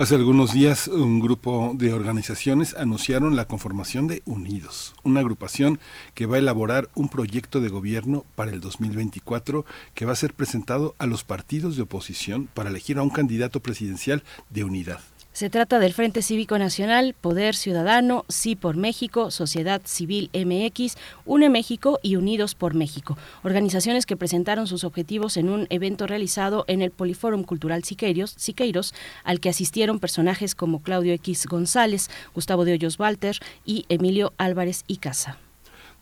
Hace algunos días un grupo de organizaciones anunciaron la conformación de Unidos, una agrupación que va a elaborar un proyecto de gobierno para el 2024 que va a ser presentado a los partidos de oposición para elegir a un candidato presidencial de unidad. Se trata del Frente Cívico Nacional, Poder Ciudadano, Sí por México, Sociedad Civil MX, UNE México y Unidos por México, organizaciones que presentaron sus objetivos en un evento realizado en el Poliforum Cultural Siqueiros, Siqueiros al que asistieron personajes como Claudio X González, Gustavo de Hoyos Walter y Emilio Álvarez y Casa.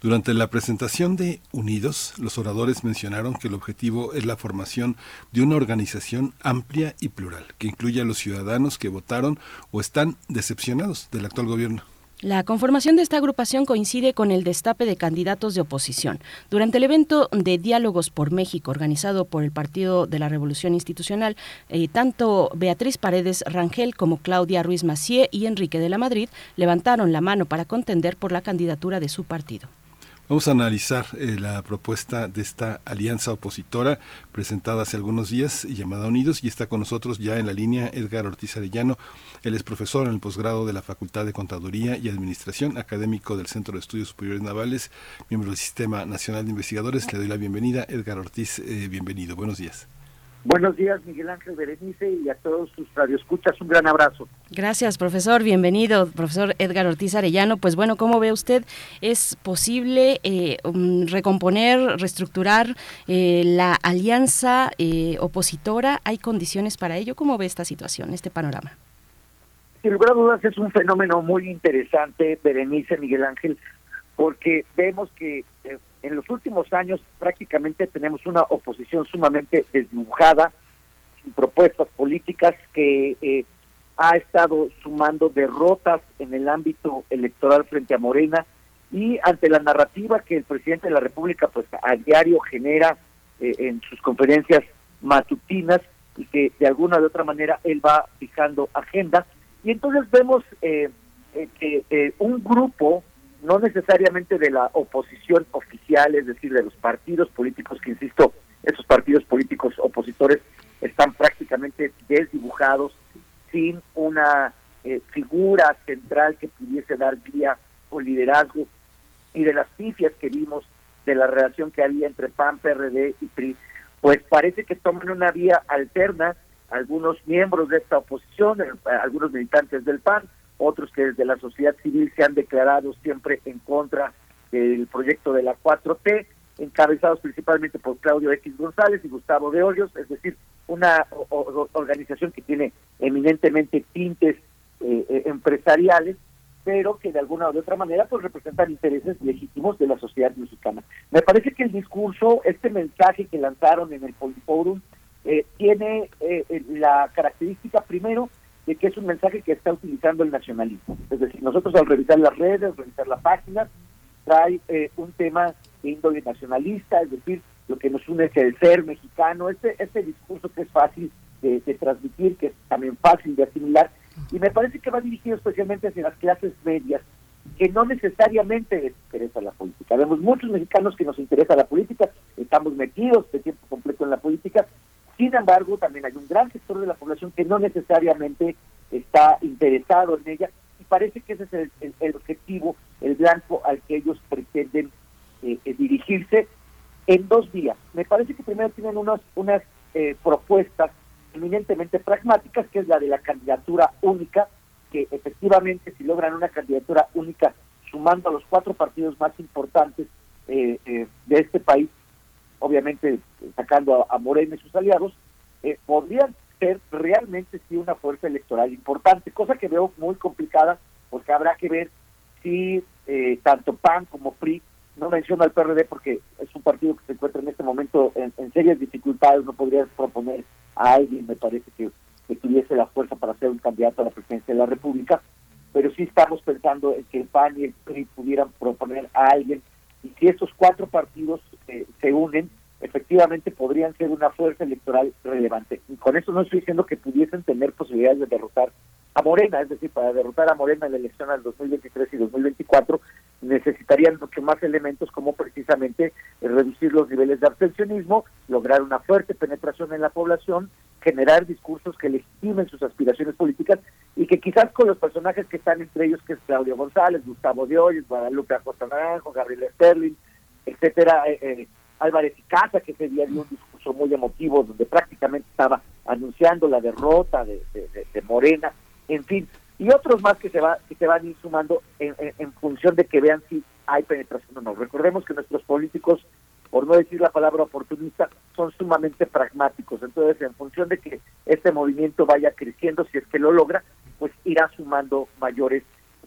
Durante la presentación de Unidos, los oradores mencionaron que el objetivo es la formación de una organización amplia y plural, que incluya a los ciudadanos que votaron o están decepcionados del actual gobierno. La conformación de esta agrupación coincide con el destape de candidatos de oposición. Durante el evento de Diálogos por México, organizado por el Partido de la Revolución Institucional, eh, tanto Beatriz Paredes Rangel como Claudia Ruiz Macié y Enrique de la Madrid levantaron la mano para contender por la candidatura de su partido. Vamos a analizar eh, la propuesta de esta alianza opositora presentada hace algunos días llamada Unidos y está con nosotros ya en la línea Edgar Ortiz Arellano. Él es profesor en el posgrado de la Facultad de Contaduría y Administración, académico del Centro de Estudios Superiores Navales, miembro del Sistema Nacional de Investigadores. Le doy la bienvenida. Edgar Ortiz, eh, bienvenido. Buenos días. Buenos días, Miguel Ángel Berenice, y a todos sus radioescuchas. Un gran abrazo. Gracias, profesor. Bienvenido, profesor Edgar Ortiz Arellano. Pues bueno, ¿cómo ve usted? ¿Es posible eh, um, recomponer, reestructurar eh, la alianza eh, opositora? ¿Hay condiciones para ello? ¿Cómo ve esta situación, este panorama? Sin lugar a dudas, es un fenómeno muy interesante, Berenice, Miguel Ángel, porque vemos que en los últimos años prácticamente tenemos una oposición sumamente desdibujada, sin propuestas políticas que eh, ha estado sumando derrotas en el ámbito electoral frente a Morena y ante la narrativa que el presidente de la República pues a diario genera eh, en sus conferencias matutinas y que de alguna u otra manera él va fijando agenda. Y entonces vemos eh, eh, que un grupo no necesariamente de la oposición oficial es decir de los partidos políticos que insisto esos partidos políticos opositores están prácticamente desdibujados sin una figura central que pudiese dar guía o liderazgo. Y de las pifias que vimos de la relación que había entre PAN, PRD y PRI, pues parece que toman una vía alterna algunos miembros de esta oposición, eh, algunos militantes del PAN, otros que desde la sociedad civil se han declarado siempre en contra del proyecto de la 4T, encabezados principalmente por Claudio X González y Gustavo de Hoyos, es decir, una organización que tiene eminentemente tintes eh, eh, empresariales pero que de alguna u otra manera pues representan intereses legítimos de la sociedad mexicana. Me parece que el discurso, este mensaje que lanzaron en el Poliforum, eh, tiene eh, eh, la característica primero de que es un mensaje que está utilizando el nacionalismo. Es decir, nosotros al revisar las redes, revisar la página, trae un tema de índole nacionalista, es decir, lo que nos une es el ser mexicano, este, este discurso que es fácil de transmitir, que es también fácil de asimilar, y me parece que va dirigido especialmente hacia las clases medias, que no necesariamente les interesa la política. Vemos muchos mexicanos que nos interesa la política, estamos metidos de tiempo completo en la política, sin embargo, también hay un gran sector de la población que no necesariamente está interesado en ella y parece que ese es el, objetivo, el blanco al que ellos pretenden eh, eh, dirigirse en dos días. Me parece que primero tienen unas, unas eh, propuestas eminentemente pragmáticas, que es la de la candidatura única, que efectivamente si logran una candidatura única sumando a los cuatro partidos más importantes eh, de este país, obviamente sacando a, Morena y sus aliados, eh, podrían ser realmente sí una fuerza electoral importante, cosa que veo muy complicada porque habrá que ver si tanto PAN como PRI, no menciono al PRD porque es un partido que se encuentra en este momento en, serias dificultades, no podría proponer a alguien, me parece que, tuviese la fuerza para ser un candidato a la presidencia de la República, pero sí estamos pensando en que el PAN y el PRI pudieran proponer a alguien, y si esos cuatro partidos eh, se unen, efectivamente podrían ser una fuerza electoral relevante. Y con eso no estoy diciendo que pudiesen tener posibilidades de derrotar a Morena, es decir, para derrotar a Morena en la elección al 2023 y 2024 necesitarían mucho más elementos como precisamente reducir los niveles de abstencionismo, lograr una fuerte penetración en la población, generar discursos que legitimen sus aspiraciones políticas y que quizás con los personajes que están entre ellos, que es Claudio González, Gustavo de Hoyos, Guadalupe Acosta Naranjo, Gabriel Sterling, etcétera, eh, eh, Álvarez y Casa, que ese día dio un discurso muy emotivo donde prácticamente estaba anunciando la derrota de Morena, en fin, y otros más que se va que se van ir sumando en, en, función de que vean si hay penetración o no. Recordemos que nuestros políticos, por no decir la palabra oportunista, son sumamente pragmáticos. Entonces, en función de que este movimiento vaya creciendo, si es que lo logra, pues irá sumando mayores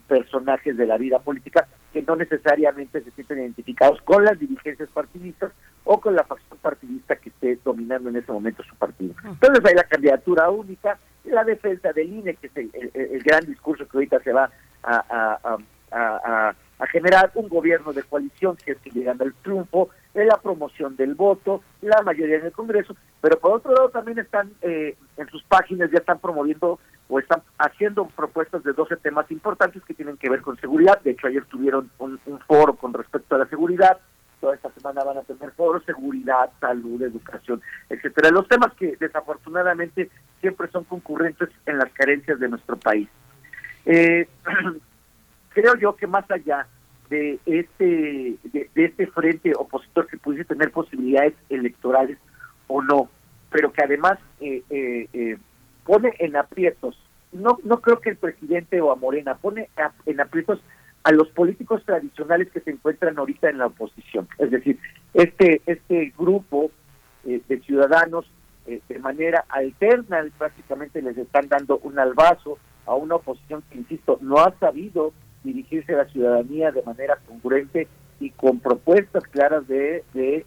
personajes de la vida política que no necesariamente se sienten identificados con las dirigencias partidistas o con la facción partidista que esté dominando en ese momento su partido. Entonces hay la candidatura única, la defensa del INE, que es el, gran discurso que ahorita se va a, generar, un gobierno de coalición que es que llegando al triunfo, la promoción del voto, la mayoría en el Congreso, pero por otro lado también están eh, en sus páginas, ya están promoviendo o están haciendo propuestas de 12 temas importantes que tienen que ver con seguridad. De hecho, ayer tuvieron un, un foro con respecto a la seguridad, toda esta semana van a tener foros, seguridad, salud, educación, etcétera. Los temas que desafortunadamente siempre son concurrentes en las carencias de nuestro país. Eh, creo yo que más allá de este de, este frente opositor que pudiese tener posibilidades electorales o no, pero que además eh, eh, pone en aprietos, no no creo que el presidente o a Morena pone en aprietos a los políticos tradicionales que se encuentran ahorita en la oposición. Es decir, este, este grupo eh, de ciudadanos eh, de manera alterna prácticamente les están dando un albazo a una oposición que, insisto, no ha sabido dirigirse a la ciudadanía de manera congruente y con propuestas claras de, de,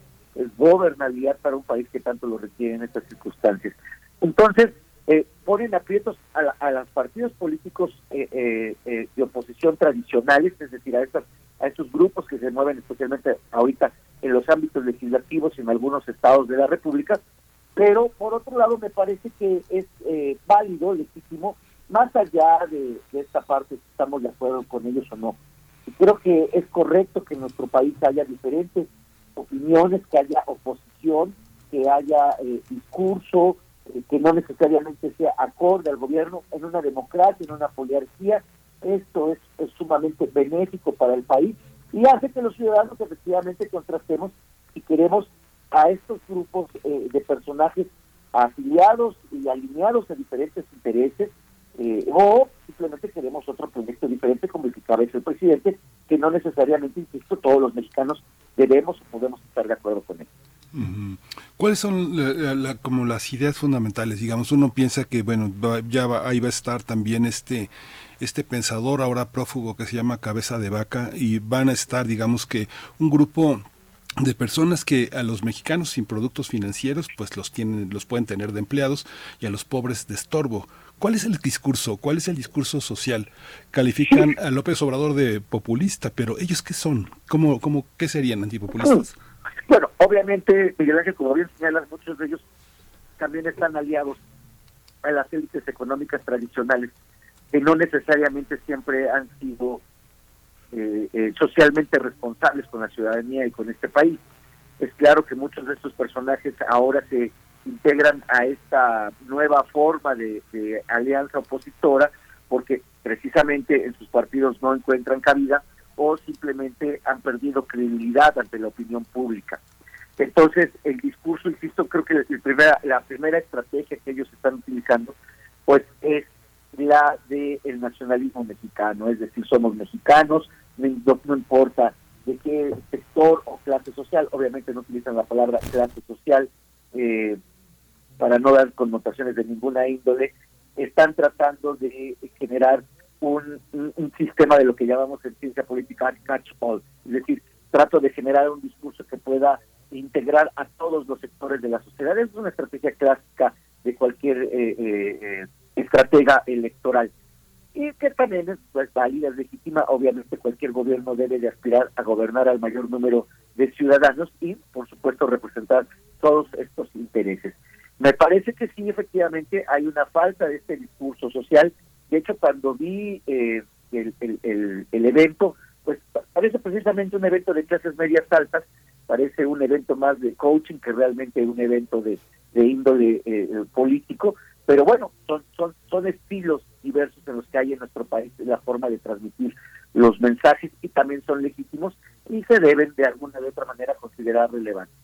gobernabilidad para un país que tanto lo requiere en estas circunstancias. Entonces, eh, ponen aprietos a, los partidos políticos eh, eh, de oposición tradicionales, es decir, a, estas, a estos grupos que se mueven especialmente ahorita en los ámbitos legislativos en algunos estados de la República, pero por otro lado me parece que es válido, legítimo, más allá de, esta parte, si estamos de acuerdo con ellos o no. Y creo que es correcto que en nuestro país haya diferentes opiniones, que haya oposición, que haya discurso, eh, que no necesariamente sea acorde al gobierno en una democracia, en una poliarquía. Esto es, sumamente benéfico para el país y hace que los ciudadanos efectivamente contrastemos y queremos a estos grupos eh, de personajes afiliados y alineados a diferentes intereses eh, o simplemente queremos otro proyecto diferente como el que cabeza el presidente que no necesariamente, insisto, todos los mexicanos debemos o podemos estar de acuerdo con él. ¿Cuáles son como las ideas fundamentales? Digamos, uno piensa que, bueno, ya ahí va a estar también este, este pensador ahora prófugo que se llama Cabeza de Vaca y van a estar, digamos que, un grupo de personas que a los mexicanos sin productos financieros pues los tienen los pueden tener de empleados y a los pobres de estorbo. ¿Cuál es el discurso? ¿Cuál es el discurso social? Califican a López Obrador de populista, pero ellos qué son? ¿Cómo, cómo qué serían antipopulistas? Bueno, obviamente, Miguel Ángel, como bien señalas, muchos de ellos también están aliados a las élites económicas tradicionales, que no necesariamente siempre han sido eh, eh, socialmente responsables con la ciudadanía y con este país. Es claro que muchos de estos personajes ahora se integran a esta nueva forma de, de alianza opositora porque precisamente en sus partidos no encuentran cabida o simplemente han perdido credibilidad ante la opinión pública. Entonces, el discurso, insisto, creo que la primera, la primera estrategia que ellos están utilizando, pues es la del el nacionalismo mexicano, es decir, somos mexicanos, no, no, importa de qué sector o clase social, obviamente no utilizan la palabra clase social eh, para no dar connotaciones de ninguna índole, están tratando de generar un, sistema de lo que llamamos en ciencia política catch all, es decir, trato de generar un discurso que pueda integrar a todos los sectores de la sociedad. Es una estrategia clásica de cualquier eh, eh, eh, estratega electoral y que también es pues, válida, es legítima. Obviamente cualquier gobierno debe de aspirar a gobernar al mayor número de ciudadanos y, por supuesto, representar todos estos intereses. Me parece que sí, efectivamente, hay una falta de este discurso social de hecho, cuando vi eh, el, el, evento, pues parece precisamente un evento de clases medias altas, parece un evento más de coaching que realmente un evento de, de índole eh, político, pero bueno, son, son, son estilos diversos en los que hay en nuestro país la forma de transmitir los mensajes y también son legítimos y se deben de alguna de otra manera considerar relevantes.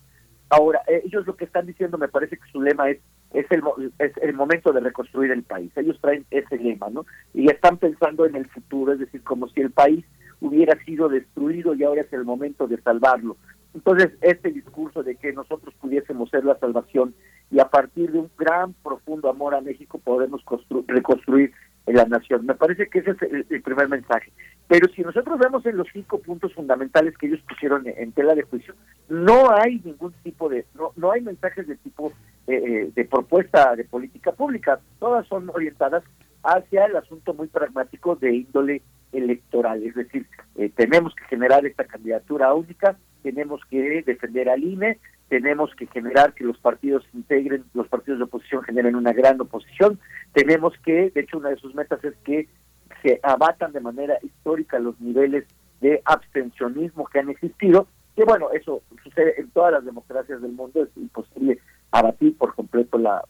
Ahora, eh, ellos lo que están diciendo, me parece que su lema es es el, es el momento de reconstruir el país. Ellos traen ese lema, ¿no? Y están pensando en el futuro, es decir, como si el país hubiera sido destruido y ahora es el momento de salvarlo. Entonces, este discurso de que nosotros pudiésemos ser la salvación y a partir de un gran, profundo amor a México podemos reconstruir la nación. Me parece que ese es el, primer mensaje. Pero si nosotros vemos en los cinco puntos fundamentales que ellos pusieron en, tela de juicio, no hay ningún tipo de, no, no hay mensajes de tipo eh, eh, de propuesta de política pública. Todas son orientadas hacia el asunto muy pragmático de índole electoral. Es decir, eh, tenemos que generar esta candidatura única, tenemos que defender al INE, tenemos que generar que los partidos integren, los partidos de oposición generen una gran oposición, tenemos que, de hecho, una de sus metas es que se abatan de manera histórica los niveles de abstencionismo que han existido, que bueno, eso sucede en todas las democracias del mundo, es imposible abatir por completo la,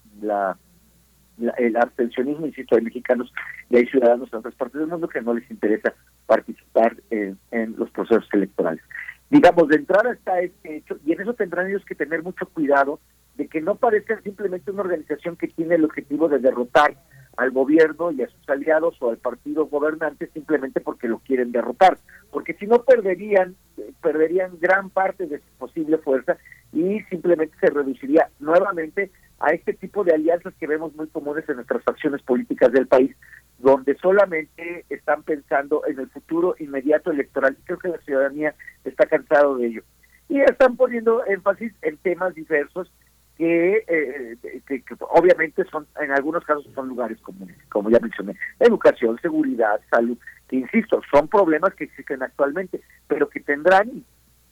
el abstencionismo, insisto, hay mexicanos y hay ciudadanos en otras partes del mundo que no les interesa participar en los procesos electorales digamos, de entrada está este hecho, y en eso tendrán ellos que tener mucho cuidado de que no parezca simplemente una organización que tiene el objetivo de derrotar al gobierno y a sus aliados o al partido gobernante simplemente porque lo quieren derrotar, porque si no perderían perderían gran parte de su posible fuerza y simplemente se reduciría nuevamente a este tipo de alianzas que vemos muy comunes en nuestras facciones políticas del país, donde solamente están pensando en el futuro inmediato electoral. Creo que la ciudadanía está cansado de ello. Y están poniendo énfasis en temas diversos que, eh, que, obviamente son, en algunos casos son lugares comunes, como ya mencioné, educación, seguridad, salud, que insisto, son problemas que existen actualmente, pero que tendrán, y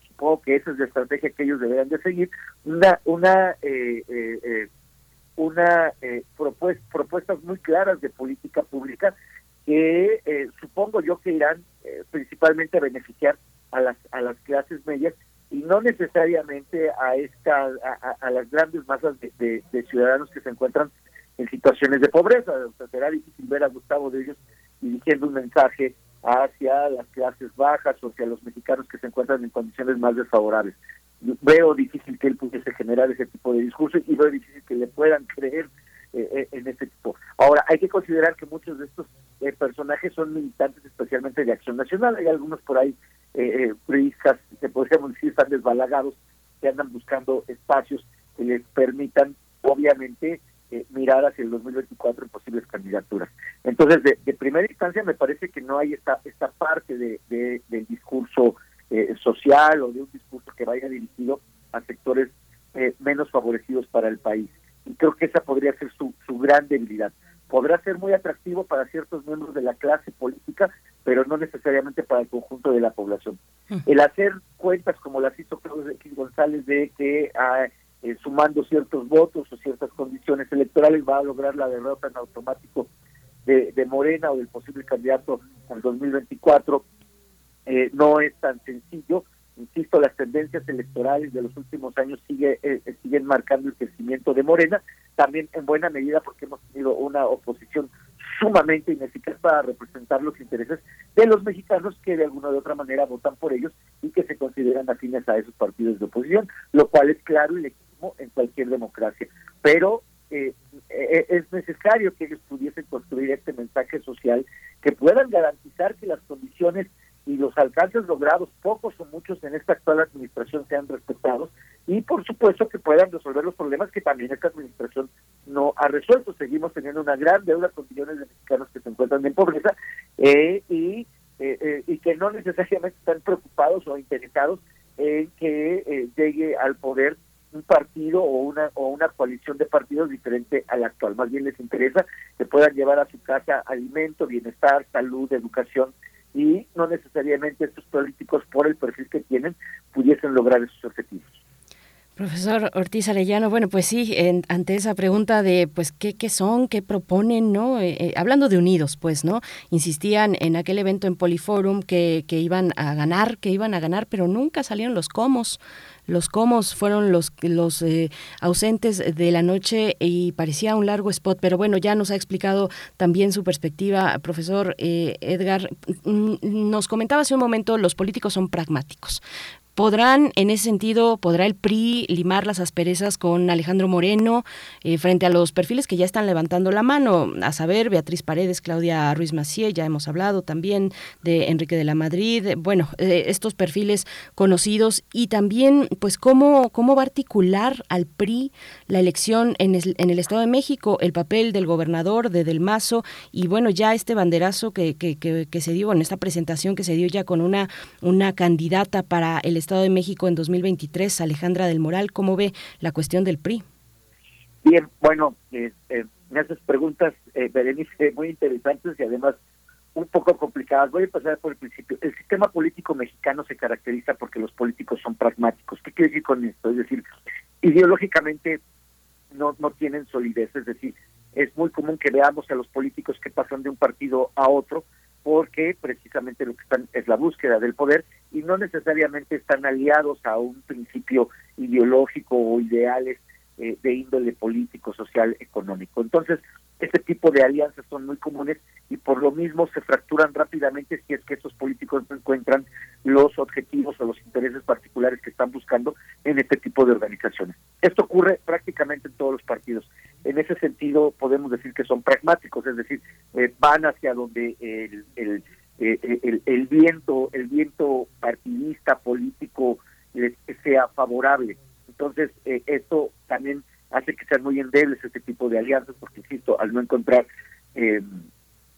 supongo que esa es la estrategia que ellos deberán de seguir, una, una eh, eh, una propuestas muy claras de política pública que supongo yo que irán principalmente a beneficiar a las a las clases medias y no necesariamente a esta a, las grandes masas de, ciudadanos que se encuentran en situaciones de pobreza. O sea, será difícil ver a Gustavo de ellos dirigiendo un mensaje hacia las clases bajas o hacia los mexicanos que se encuentran en condiciones más desfavorables. Veo difícil que él pudiese generar ese tipo de discurso y veo difícil que le puedan creer eh, eh, en ese tipo. Ahora, hay que considerar que muchos de estos eh, personajes son militantes especialmente de Acción Nacional. Hay algunos por ahí eh, eh que podríamos decir están desbalagados, que andan buscando espacios que les permitan, obviamente, eh, mirar hacia el 2024 en posibles candidaturas. Entonces, de, primera instancia, me parece que no hay esta, esta parte de, del discurso eh, social o de un discurso que vaya dirigido a sectores menos favorecidos para el país. Y creo que esa podría ser su, su gran debilidad podrá ser muy atractivo para ciertos miembros de la clase política, pero no necesariamente para el conjunto de la población. El hacer cuentas como las hizo Claudio González de que ah, eh, sumando ciertos votos o ciertas condiciones electorales va a lograr la derrota en automático de, Morena o del posible candidato al 2024, eh, no es tan sencillo. Insisto, las tendencias electorales de los últimos años sigue, eh, siguen marcando el crecimiento de Morena, también en buena medida porque hemos tenido una oposición sumamente ineficaz para representar los intereses de los mexicanos que de alguna u otra manera votan por ellos y que se consideran afines a esos partidos de oposición, lo cual es claro y legítimo en cualquier democracia. Pero eh, eh, es necesario que ellos pudiesen construir este mensaje social que puedan garantizar que las condiciones y los alcances logrados, pocos o muchos en esta actual administración, sean respetados y por supuesto que puedan resolver los problemas que también esta administración no ha resuelto. Seguimos teniendo una gran deuda con millones de mexicanos que se encuentran en pobreza eh, y, eh, eh, y que no necesariamente están preocupados o interesados en que llegue al poder un partido o una o una coalición de partidos diferente al actual. Más bien les interesa que puedan llevar a su casa alimento, bienestar, salud, educación y no necesariamente estos políticos por el perfil que tienen pudiesen lograr esos objetivos. Profesor Ortiz Arellano, bueno, pues sí, ante esa pregunta de, pues, ¿qué, qué son, qué proponen, no? Eh, eh, hablando de unidos, pues, ¿no? Insistían en aquel evento en Poliforum que, que iban a ganar, que iban a ganar, pero nunca salieron los comos. Los comos fueron los, los eh, ausentes de la noche y parecía un largo spot, pero bueno, ya nos ha explicado también su perspectiva, profesor Edgar. Mm, nos comentaba hace un momento, los políticos son pragmáticos. ¿Podrán, en ese sentido, podrá el PRI limar las asperezas con Alejandro Moreno eh, frente a los perfiles que ya están levantando la mano? A saber, Beatriz Paredes, Claudia Ruiz Macié, ya hemos hablado también de Enrique de la Madrid, bueno, eh, estos perfiles conocidos y también, pues, cómo, cómo va a articular al PRI la elección en el, en el Estado de México, el papel del gobernador, de Del Mazo y, bueno, ya este banderazo que, que, que, que se dio en esta presentación que se dio ya con una, una candidata para el Estado de México en 2023, Alejandra del Moral, ¿cómo ve la cuestión del PRI? Bien, bueno, eh, eh, me haces preguntas, eh, Berenice, muy interesantes y además un poco complicadas. Voy a empezar por el principio. El sistema político mexicano se caracteriza porque los políticos son pragmáticos. ¿Qué quiere decir con esto? Es decir, ideológicamente no, no tienen solidez. Es decir, es muy común que veamos a los políticos que pasan de un partido a otro porque precisamente lo que están es la búsqueda del poder y no necesariamente están aliados a un principio ideológico o ideales eh, de índole político, social, económico. Entonces, este tipo de alianzas son muy comunes y por lo mismo se fracturan rápidamente si es que estos políticos no encuentran los objetivos o los intereses particulares que están buscando en este tipo de organizaciones. Esto ocurre prácticamente en todos los partidos. En ese sentido podemos decir que son pragmáticos, es decir, eh, van hacia donde el, el, eh, el, el, viento, el viento partidista político les sea favorable. Entonces, eh, esto también hace que sean muy endebles este tipo de alianzas, porque, insisto, al no encontrar eh,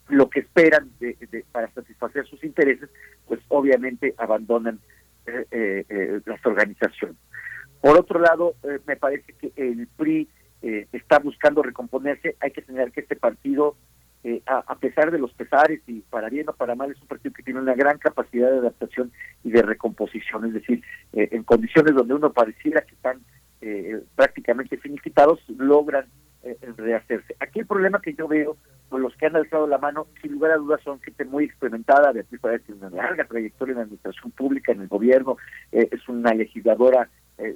lo que esperan de, para satisfacer sus intereses, pues obviamente abandonan eh, eh, las organizaciones. Por otro lado, me parece que el PRI está buscando recomponerse. Hay que señalar que este partido eh, a, pesar de los pesares y para bien o para mal, es un partido que tiene una gran capacidad de adaptación y de recomposición, es decir, eh, en condiciones donde uno pareciera que están eh, prácticamente finiquitados, logran rehacerse. Aquí el problema que yo veo con los que han alzado la mano, sin lugar a dudas, son gente muy experimentada, Beatriz Paredes tiene una larga trayectoria en la administración pública, en el gobierno, es una legisladora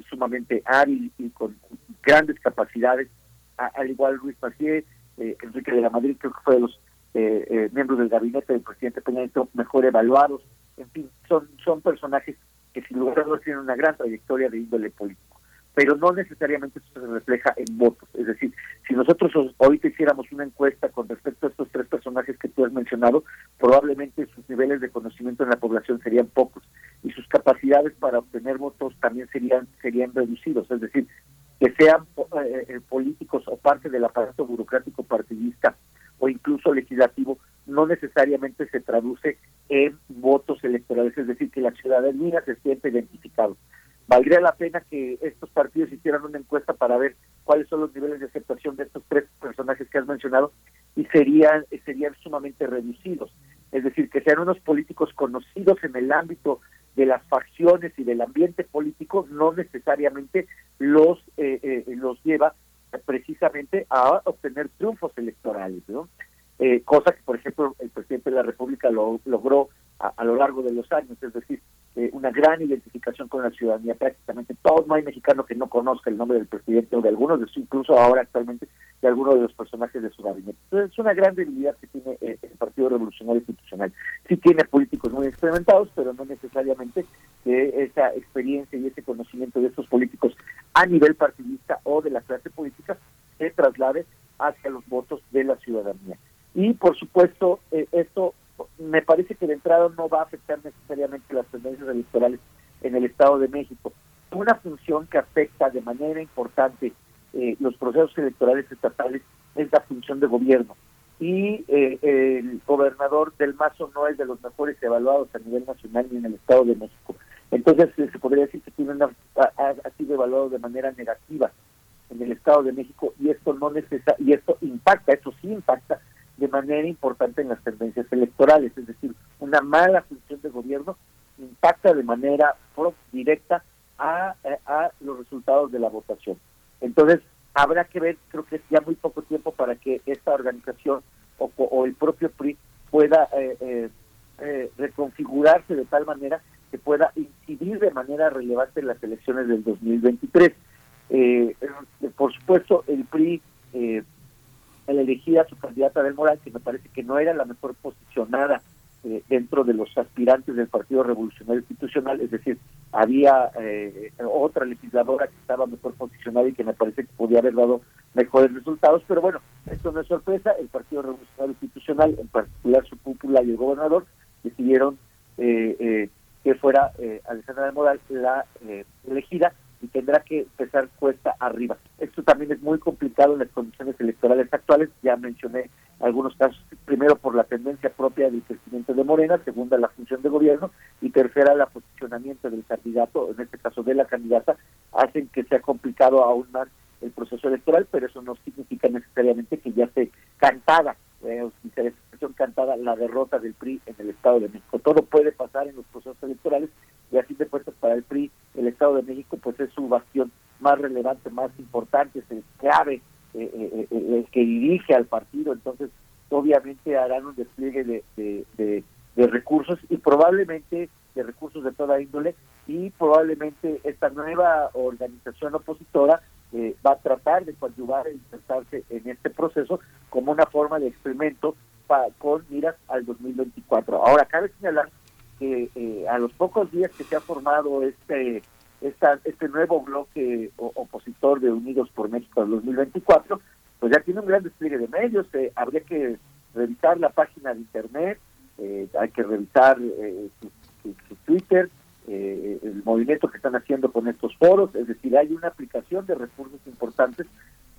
sumamente hábil y con grandes capacidades, al igual Luis Macié, eh, Enrique de la Madrid, creo que fue de los eh, eh, miembros del gabinete del presidente Peña Nieto mejor evaluados. En fin, son, son personajes que sin lugar a dudas tienen una gran trayectoria de índole político, pero no necesariamente eso se refleja en votos. Es decir, si nosotros ahorita hiciéramos una encuesta con respecto a estos tres personajes que tú has mencionado, probablemente sus niveles de conocimiento en la población serían pocos y sus capacidades para obtener votos también serían serían reducidos. Es decir, que sean eh, eh, políticos o parte del aparato burocrático partidista o incluso legislativo, no necesariamente se traduce en votos electorales, es decir, que la ciudadanía se siente identificado. Valdría la pena que estos partidos hicieran una encuesta para ver cuáles son los niveles de aceptación de estos tres personajes que has mencionado y serían, serían sumamente reducidos. Es decir, que sean unos políticos conocidos en el ámbito de las facciones y del ambiente político no necesariamente los eh, eh, los lleva precisamente a obtener triunfos electorales, ¿no? Eh, cosa que, por ejemplo, el presidente de la República lo logró a, lo largo de los años, es decir, eh, una gran identificación con la ciudadanía. Prácticamente todo, no hay mexicano que no conozca el nombre del presidente o de algunos de su, incluso ahora actualmente, de algunos de los personajes de su gabinete. Entonces, es una gran debilidad que tiene eh, el Partido Revolucionario Institucional. Sí tiene políticos muy experimentados, pero no necesariamente que esa experiencia y ese conocimiento de estos políticos a nivel partidista o de la clase política se traslade hacia los votos de la ciudadanía. Y, por supuesto, eh, esto me parece que de entrada no va a afectar necesariamente las tendencias electorales en el Estado de México. Una función que afecta de manera importante eh, los procesos electorales estatales es la función de gobierno. Y eh, el gobernador del Mazo no es de los mejores evaluados a nivel nacional ni en el Estado de México. Entonces eh, se podría decir que tiene una, ha, sido evaluado de manera negativa en el Estado de México y esto no necesita y esto impacta, eso sí impacta de manera importante en las tendencias electorales, es decir, una mala función de gobierno impacta de manera directa a, a los resultados de la votación. Entonces, habrá que ver, creo que es ya muy poco tiempo para que esta organización o, o el propio PRI pueda eh, eh, eh, reconfigurarse de tal manera que pueda incidir de manera relevante en las elecciones del 2023. por supuesto, el PRI al elegir a su candidata del Moral, que me parece que no era la mejor posicionada eh, dentro de los aspirantes del Partido Revolucionario Institucional, es decir, había eh, otra legisladora que estaba mejor posicionada y que me parece que podía haber dado mejores resultados, pero bueno, esto no es sorpresa, el Partido Revolucionario Institucional, en particular su cúpula y el gobernador, decidieron eh, que fuera Alexandra del Moral la elegida y tendrá que empezar cuesta arriba. Esto también es muy complicado en las condiciones electorales actuales, ya mencioné algunos casos, primero por la tendencia propia del crecimiento de Morena, segunda la función de gobierno y tercera el posicionamiento del candidato, en este caso de la candidata, hacen que sea complicado aún más el proceso electoral, pero eso no significa necesariamente que ya esté cantada, eh, cantada la derrota del PRI en el Estado de México. Todo puede pasar en los procesos electorales y así de cuentas para el PRI el Estado de México pues es su bastión más relevante, más importante, es el clave, eh, eh, eh, el que dirige al partido, entonces obviamente harán un despliegue de, de, recursos y probablemente de recursos de toda índole y probablemente esta nueva organización opositora va a tratar de coadyuvar e insertarse en este proceso como una forma de experimento para, con miras al 2024. Ahora, cabe señalar que eh, a los pocos días que se ha formado este esta, este nuevo bloque opositor de Unidos por México en 2024, pues ya tiene un gran despliegue de medios, eh, habría que revisar la página de internet, eh, hay que revisar su, Twitter, el movimiento que están haciendo con estos foros, es decir, hay una aplicación de recursos importantes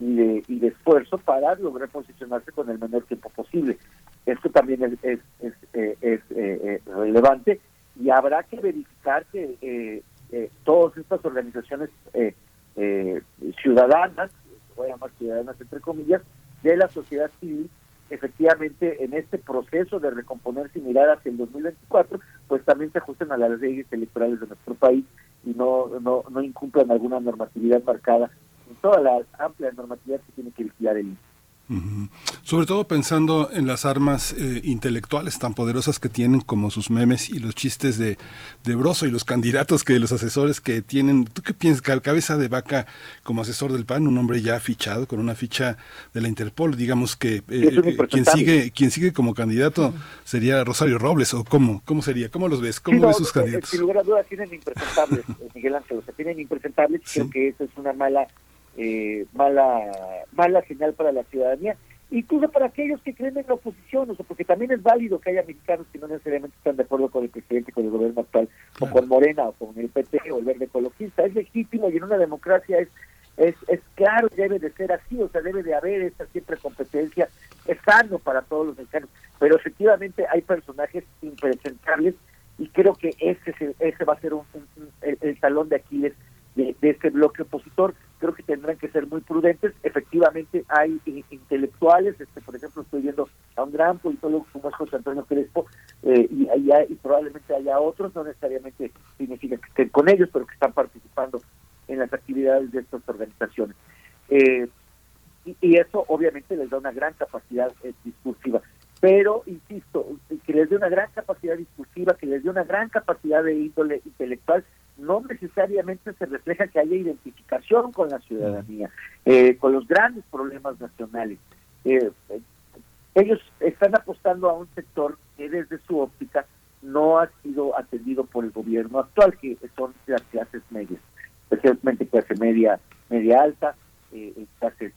y de, y de esfuerzo para lograr posicionarse con el menor tiempo posible. Esto también es, es, eh, eh, eh, relevante y habrá que verificar que todas estas organizaciones ciudadanas, voy a llamar ciudadanas entre comillas, de la sociedad civil, efectivamente en este proceso de recomponerse y mirar hacia el 2024, pues también se ajusten a las leyes electorales de nuestro país y no, no, no incumplan alguna normatividad marcada en toda la amplia normatividad que tiene que vigilar el sobre todo pensando en las armas eh, intelectuales tan poderosas que tienen como sus memes y los chistes de, de Broso y los candidatos que los asesores que tienen. ¿Tú qué piensas? Cabeza de vaca como asesor del PAN, un hombre ya fichado con una ficha de la Interpol, digamos que eh, quien sigue quien sigue como candidato sería Rosario Robles o cómo cómo sería, cómo los ves, cómo ves sus candidatos. Sin lugar a dudas tienen impresentables, Miguel Ángel, o sea, tienen impresentables. Creo que eso es una mala eh, mala mala señal para la ciudadanía, incluso para aquellos que creen en la oposición, o sea, porque también es válido que haya mexicanos que no necesariamente están de acuerdo con el presidente, con el gobierno actual, o con Morena, o con el PT, o el verde ecologista, es legítimo y en una democracia es es, es claro, debe de ser así, o sea, debe de haber esta siempre competencia, es sano para todos los mexicanos, pero efectivamente hay personajes impresentables y creo que ese, ese va a ser un, el, el, talón de Aquiles de, este bloque opositor creo que tendrán que ser muy prudentes. Efectivamente, hay intelectuales, este por ejemplo, estoy viendo a un gran politólogo como es José Antonio Crespo, eh, y, y probablemente haya otros, no necesariamente significa que estén con ellos, pero que están participando en las actividades de estas organizaciones. Eh, y, eso obviamente les da una gran capacidad eh, discursiva. Pero, insisto, que les dé una gran capacidad discursiva, que les dé una gran capacidad de índole intelectual, no necesariamente se refleja que haya identificación con la ciudadanía, eh, con los grandes problemas nacionales. Eh, eh, ellos están apostando a un sector que desde su óptica no ha sido atendido por el gobierno actual, que son las clases medias, especialmente clase media, media alta, clases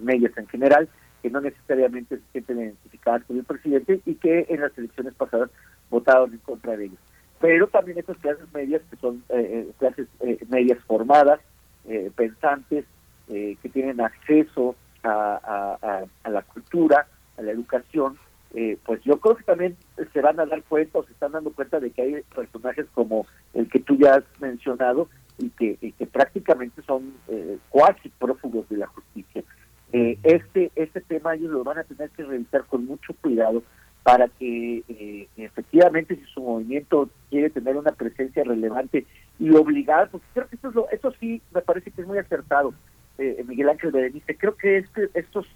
medias en general, que no necesariamente se sienten identificadas con el presidente y que en las elecciones pasadas votaron en contra de ellos pero también esas clases medias que son eh, eh, clases eh, medias formadas, pensantes, que tienen acceso a, la cultura, a la educación, pues yo creo que también se van a dar cuenta o se están dando cuenta de que hay personajes como el que tú ya has mencionado y que, y que prácticamente son cuasi prófugos de la justicia. este, este tema ellos lo van a tener que revisar con mucho cuidado para que eh, efectivamente si su movimiento quiere tener una presencia relevante y obligada, porque creo que esto, es lo, eso sí me parece que es muy acertado, eh, Miguel Ángel Berenice, creo que este, estos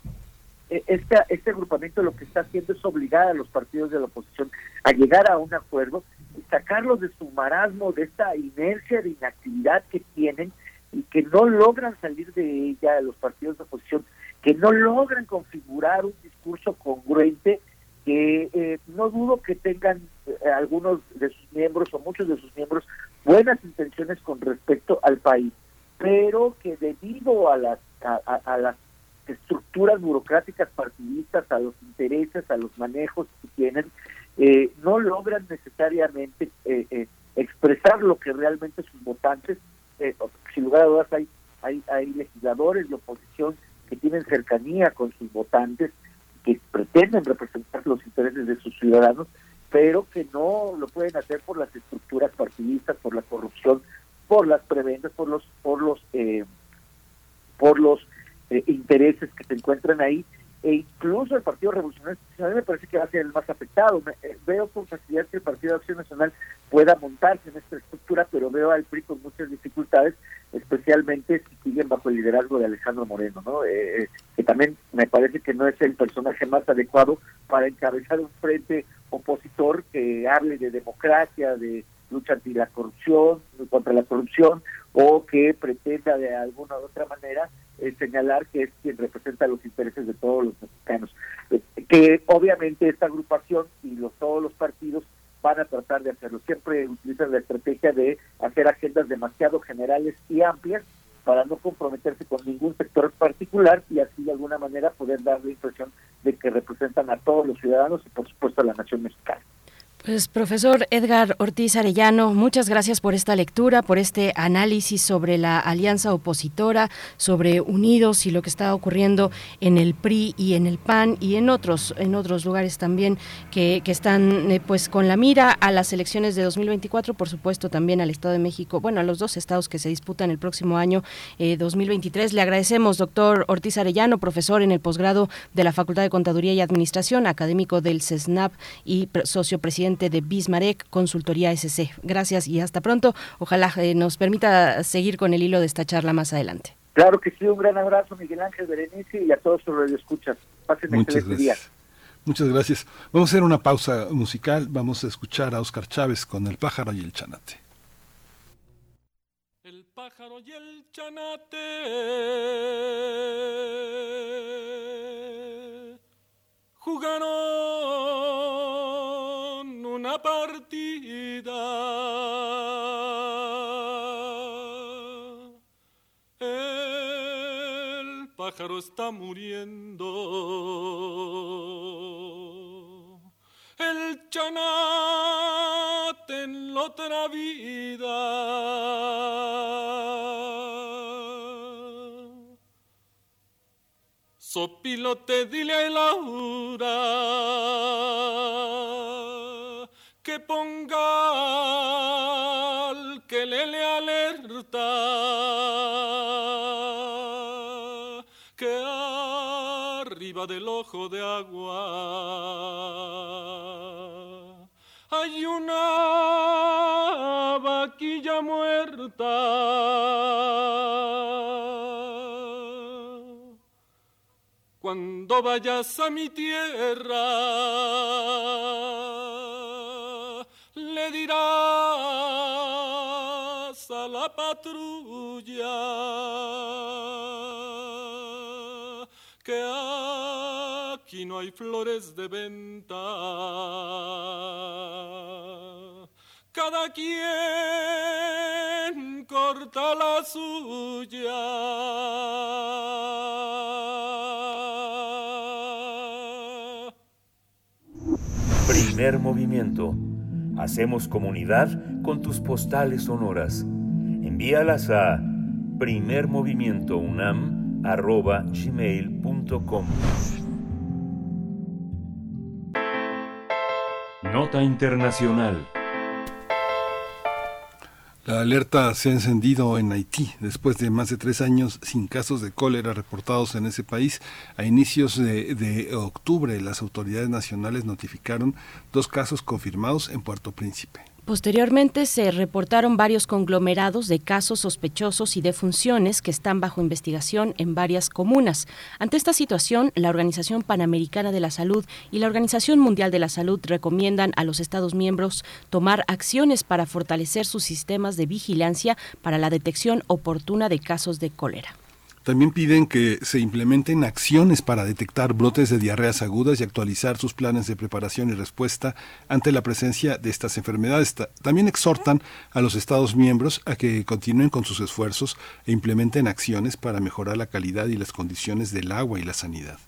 este, este agrupamiento lo que está haciendo es obligar a los partidos de la oposición a llegar a un acuerdo y sacarlos de su marasmo, de esta inercia de inactividad que tienen y que no logran salir de ella los partidos de oposición, que no logran configurar un discurso congruente que eh, no dudo que tengan eh, algunos de sus miembros o muchos de sus miembros buenas intenciones con respecto al país, pero que debido a las a, las estructuras burocráticas partidistas, a los intereses, a los manejos que tienen, eh, no logran necesariamente expresar lo que realmente sus votantes, sin lugar a dudas hay, hay, hay legisladores de oposición que tienen cercanía con sus votantes que pretenden representar los intereses de sus ciudadanos, pero que no lo pueden hacer por las estructuras partidistas, por la corrupción, por las prebendas, por los por los eh, por los eh, intereses que se encuentran ahí e incluso el Partido Revolucionario Nacional me parece que va a ser el más afectado. Eh, veo con facilidad que el Partido de Acción Nacional pueda montarse en esta estructura, pero veo al PRI con muchas dificultades, especialmente si siguen bajo el liderazgo de Alejandro Moreno, ¿no? Eh, eh, que también me parece que no es el personaje más adecuado para encabezar un frente opositor que hable de democracia, de lucha anti la corrupción, contra la corrupción, o que pretenda de alguna u otra manera eh, señalar que es quien representa los intereses de todos los mexicanos. Eh, que obviamente esta agrupación y los, todos los partidos van a tratar de hacerlo. Siempre utilizan la estrategia de hacer agendas demasiado generales y amplias para no comprometerse con ningún sector particular y así de alguna manera poder dar la impresión de que representan a todos los ciudadanos y por supuesto a la nación mexicana. Pues profesor Edgar Ortiz Arellano, muchas gracias por esta lectura, por este análisis sobre la alianza opositora, sobre Unidos y lo que está ocurriendo en el PRI y en el PAN y en otros en otros lugares también que, están eh, pues con la mira a las elecciones de 2024, por supuesto también al Estado de México, bueno, a los dos estados que se disputan el próximo año 2023. Eh, Le agradecemos, doctor Ortiz Arellano, profesor en el posgrado de la Facultad de Contaduría y Administración, académico del CESNAP y socio presidente de Bismarck Consultoría SC. Gracias y hasta pronto. Ojalá eh, nos permita seguir con el hilo de esta charla más adelante. Claro que sí, un gran abrazo Miguel Ángel Berenice y a todos los que escuchan. Pasen Muchas gracias. día. Muchas gracias. Vamos a hacer una pausa musical. Vamos a escuchar a Oscar Chávez con El pájaro y el chanate. El pájaro y el chanate jugaron una partida. El pájaro está muriendo. El chanate en la otra vida Sopilote, dile a Laura ponga que le, le alerta que arriba del ojo de agua hay una vaquilla muerta. cuando vayas a mi tierra, la patrulla que aquí no hay flores de venta. Cada quien corta la suya. Primer movimiento. Hacemos comunidad con tus postales sonoras. Envíalas a primermovimientounam.gmail.com Nota Internacional la alerta se ha encendido en Haití después de más de tres años sin casos de cólera reportados en ese país. A inicios de, de, octubre las autoridades nacionales notificaron dos casos confirmados en Puerto Príncipe. Posteriormente se reportaron varios conglomerados de casos sospechosos y defunciones que están bajo investigación en varias comunas. Ante esta situación, la Organización Panamericana de la Salud y la Organización Mundial de la Salud recomiendan a los Estados miembros tomar acciones para fortalecer sus sistemas de vigilancia para la detección oportuna de casos de cólera. También piden que se implementen acciones para detectar brotes de diarreas agudas y actualizar sus planes de preparación y respuesta ante la presencia de estas enfermedades. También exhortan a los Estados miembros a que continúen con sus esfuerzos e implementen acciones para mejorar la calidad y las condiciones del agua y la sanidad.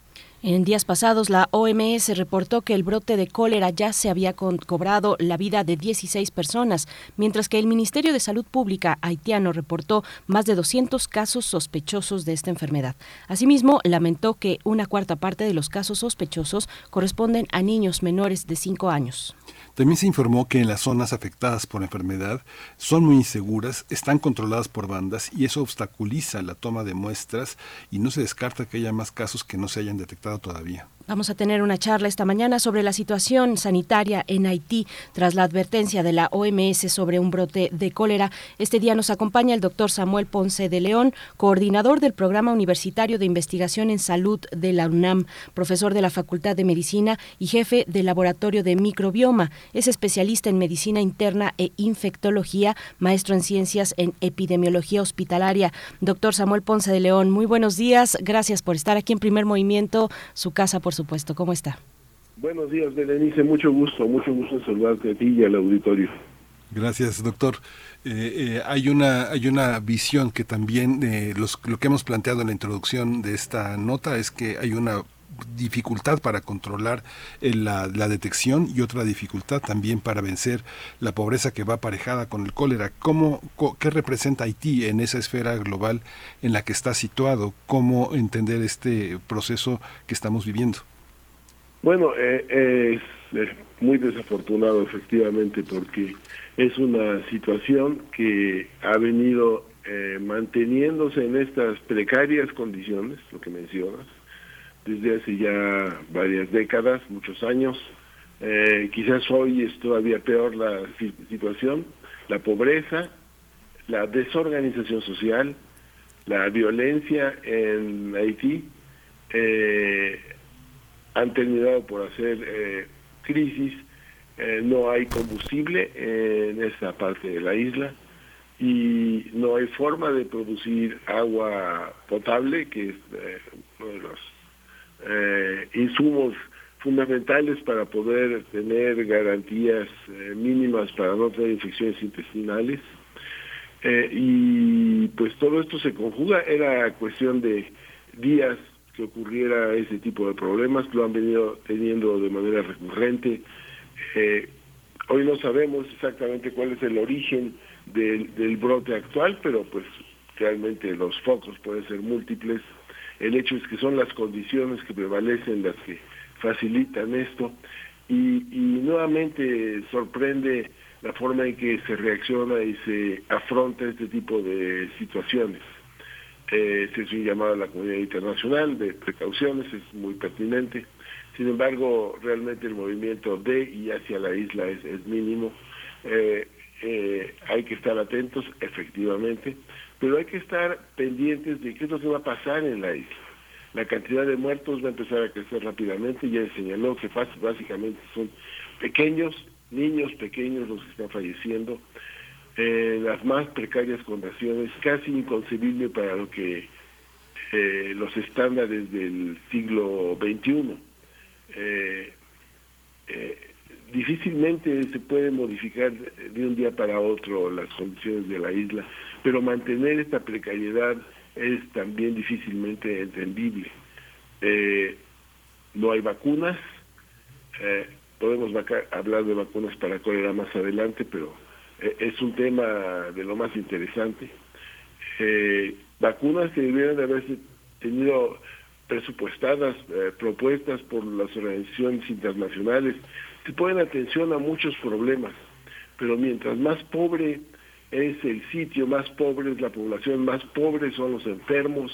En días pasados, la OMS reportó que el brote de cólera ya se había cobrado la vida de 16 personas, mientras que el Ministerio de Salud Pública haitiano reportó más de 200 casos sospechosos de esta enfermedad. Asimismo, lamentó que una cuarta parte de los casos sospechosos corresponden a niños menores de 5 años. También se informó que en las zonas afectadas por la enfermedad son muy inseguras, están controladas por bandas y eso obstaculiza la toma de muestras y no se descarta que haya más casos que no se hayan detectado todavía. Vamos a tener una charla esta mañana sobre la situación sanitaria en Haití tras la advertencia de la OMS sobre un brote de cólera. Este día nos acompaña el doctor Samuel Ponce de León, coordinador del Programa Universitario de Investigación en Salud de la UNAM, profesor de la Facultad de Medicina y jefe del Laboratorio de Microbioma. Es especialista en medicina interna e infectología, maestro en ciencias en epidemiología hospitalaria. Doctor Samuel Ponce de León, muy buenos días. Gracias por estar aquí en Primer Movimiento, su casa por supuesto. ¿Cómo está? Buenos días, Berenice. Mucho gusto, mucho gusto en saludarte a ti y al auditorio. Gracias, doctor. Eh, eh, hay una hay una visión que también eh, los, lo que hemos planteado en la introducción de esta nota es que hay una dificultad para controlar la, la, detección y otra dificultad también para vencer la pobreza que va aparejada con el cólera. ¿Cómo, ¿Qué representa Haití en esa esfera global en la que está situado? ¿Cómo entender este proceso que estamos viviendo? Bueno, eh, es muy desafortunado efectivamente porque es una situación que ha venido eh, manteniéndose en estas precarias condiciones, lo que mencionas, desde hace ya varias décadas, muchos años. Eh, quizás hoy es todavía peor la situación, la pobreza, la desorganización social, la violencia en Haití eh, han terminado por hacer eh, crisis, eh, no hay combustible en esta parte de la isla y no hay forma de producir agua potable, que es uno de los insumos fundamentales para poder tener garantías mínimas para no tener infecciones intestinales. Eh, y pues todo esto se conjuga, era cuestión de días que ocurriera ese tipo de problemas, lo han venido teniendo de manera recurrente. Eh, hoy no sabemos exactamente cuál es el origen del, del brote actual, pero pues realmente los focos pueden ser múltiples. El hecho es que son las condiciones que prevalecen las que facilitan esto y, y nuevamente sorprende la forma en que se reacciona y se afronta este tipo de situaciones. Eh, se es un llamado a la comunidad internacional de precauciones, es muy pertinente. Sin embargo, realmente el movimiento de y hacia la isla es, mínimo. Eh, eh, hay que estar atentos, efectivamente, pero hay que estar pendientes de qué es lo que va a pasar en la isla. La cantidad de muertos va a empezar a crecer rápidamente, ya señaló que básicamente son pequeños niños pequeños los que están falleciendo, en las más precarias condiciones, casi inconcebible para lo que eh, los estándares del siglo XXI. Eh, eh, difícilmente se puede modificar de un día para otro las condiciones de la isla, pero mantener esta precariedad es también difícilmente entendible. no hay vacunas, podemos hablar de vacunas para cólera más adelante, pero eh, es un tema de lo más interesante. Eh, vacunas que debieran de haberse tenido presupuestadas, eh, propuestas por las organizaciones internacionales, se ponen atención a muchos problemas, pero mientras más pobre es el sitio, más pobre es la población, más pobres son los enfermos,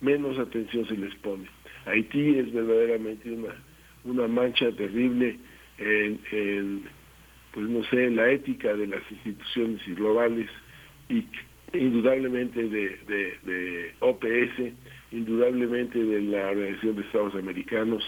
menos atención se les pone. Haití es verdaderamente una, una mancha terrible en, pues no sé, la ética de las instituciones globales y indudablemente de, de, OPS, indudablemente de la Organización de Estados Americanos,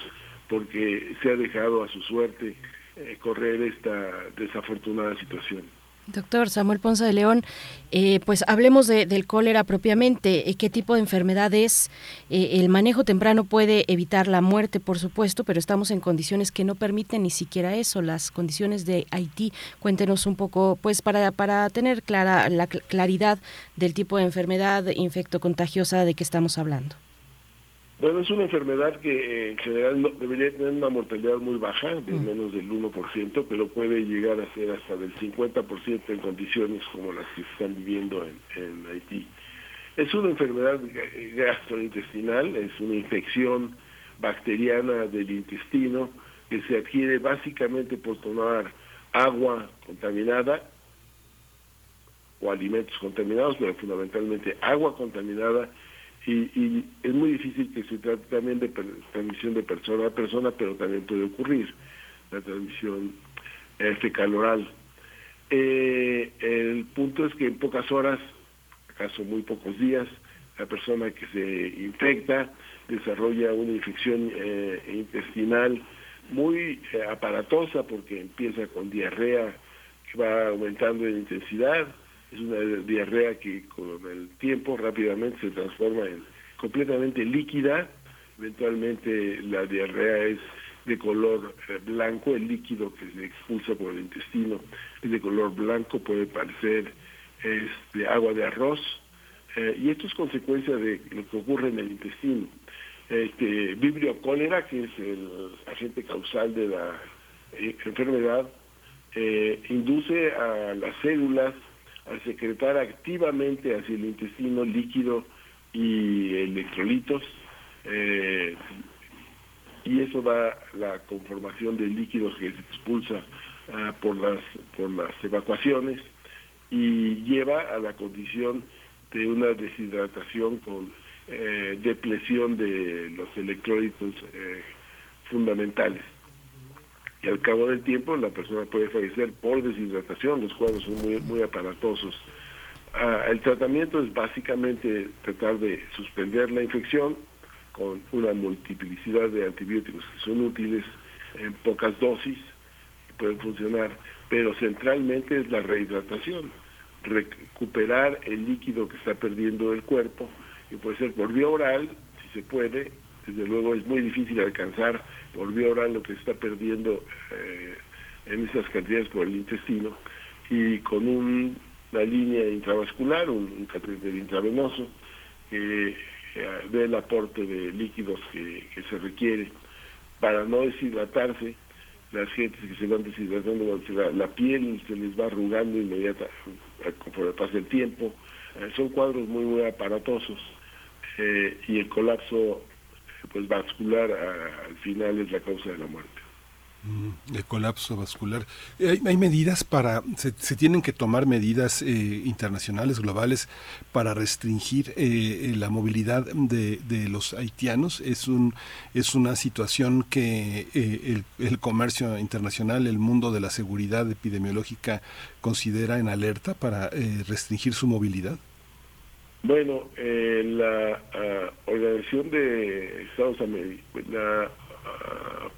porque se ha dejado a su suerte eh, correr esta desafortunada situación. Doctor Samuel Ponce de León, eh, pues hablemos del cólera propiamente. Eh, ¿Qué tipo de enfermedad es? Eh, el manejo temprano puede evitar la muerte, por supuesto, pero estamos en condiciones que no permiten ni siquiera eso. Las condiciones de Haití, cuéntenos un poco, pues para, para tener clara la claridad del tipo de enfermedad infectocontagiosa de que estamos hablando. Bueno, es una enfermedad que eh, en general debería tener una mortalidad muy baja, de mm. menos del 1%, pero puede llegar a ser hasta del 50% en condiciones como las que están viviendo en, Haití. Es una enfermedad gastrointestinal, es una infección bacteriana del intestino que se adquiere básicamente por tomar agua contaminada o alimentos contaminados, pero fundamentalmente agua contaminada y, es muy difícil que se trate también de transmisión de persona a persona, pero también puede ocurrir la transmisión fecal oral. Eh, el punto es que en pocas horas, acaso muy pocos días, la persona que se infecta desarrolla una infección eh, intestinal muy eh, aparatosa porque empieza con diarrea que va aumentando en intensidad, es una diarrea que con el tiempo rápidamente se transforma en completamente líquida, eventualmente la diarrea es de color eh, blanco, el líquido que se expulsa por el intestino es de color blanco, puede parecer es de agua de arroz, eh, y esto es consecuencia de lo que ocurre en el intestino. Este, Vibrio cólera, que es el agente causal de la eh, enfermedad, eh, induce a las células a secretar activamente hacia el intestino líquido y electrolitos, eh, y eso da la conformación de líquidos que se expulsa ah, por, las, por las evacuaciones y lleva a la condición de una deshidratación con eh, depresión de los electrolitos eh, fundamentales. Y al cabo del tiempo la persona puede fallecer por deshidratación, los cuadros son muy, muy aparatosos. Ah, el tratamiento es básicamente tratar de suspender la infección con una multiplicidad de antibióticos que son útiles en pocas dosis, pueden funcionar, pero centralmente es la rehidratación, recuperar el líquido que está perdiendo el cuerpo y puede ser por vía oral, si se puede, desde luego es muy difícil alcanzar por oral lo que está perdiendo eh, en esas cantidades por el intestino, y con una línea intravascular, un, un intravenoso, que eh, del aporte de líquidos que, se requiere para no deshidratarse. Las gentes que se van deshidratando, la, piel se les va arrugando inmediatamente conforme pasa el tiempo. son cuadros muy, muy aparatosos eh, y el colapso pues vascular al final es la causa de la muerte. Mm, el colapso vascular. Eh, ¿Hay, medidas para, se, tienen que tomar medidas eh, internacionales, globales, para restringir la movilidad de, de, los haitianos? Es, un, es una situación que el, comercio internacional, el mundo de la seguridad epidemiológica considera en alerta para restringir su movilidad. Bueno, eh, la ah, Organización de Estados Americanos, la ah,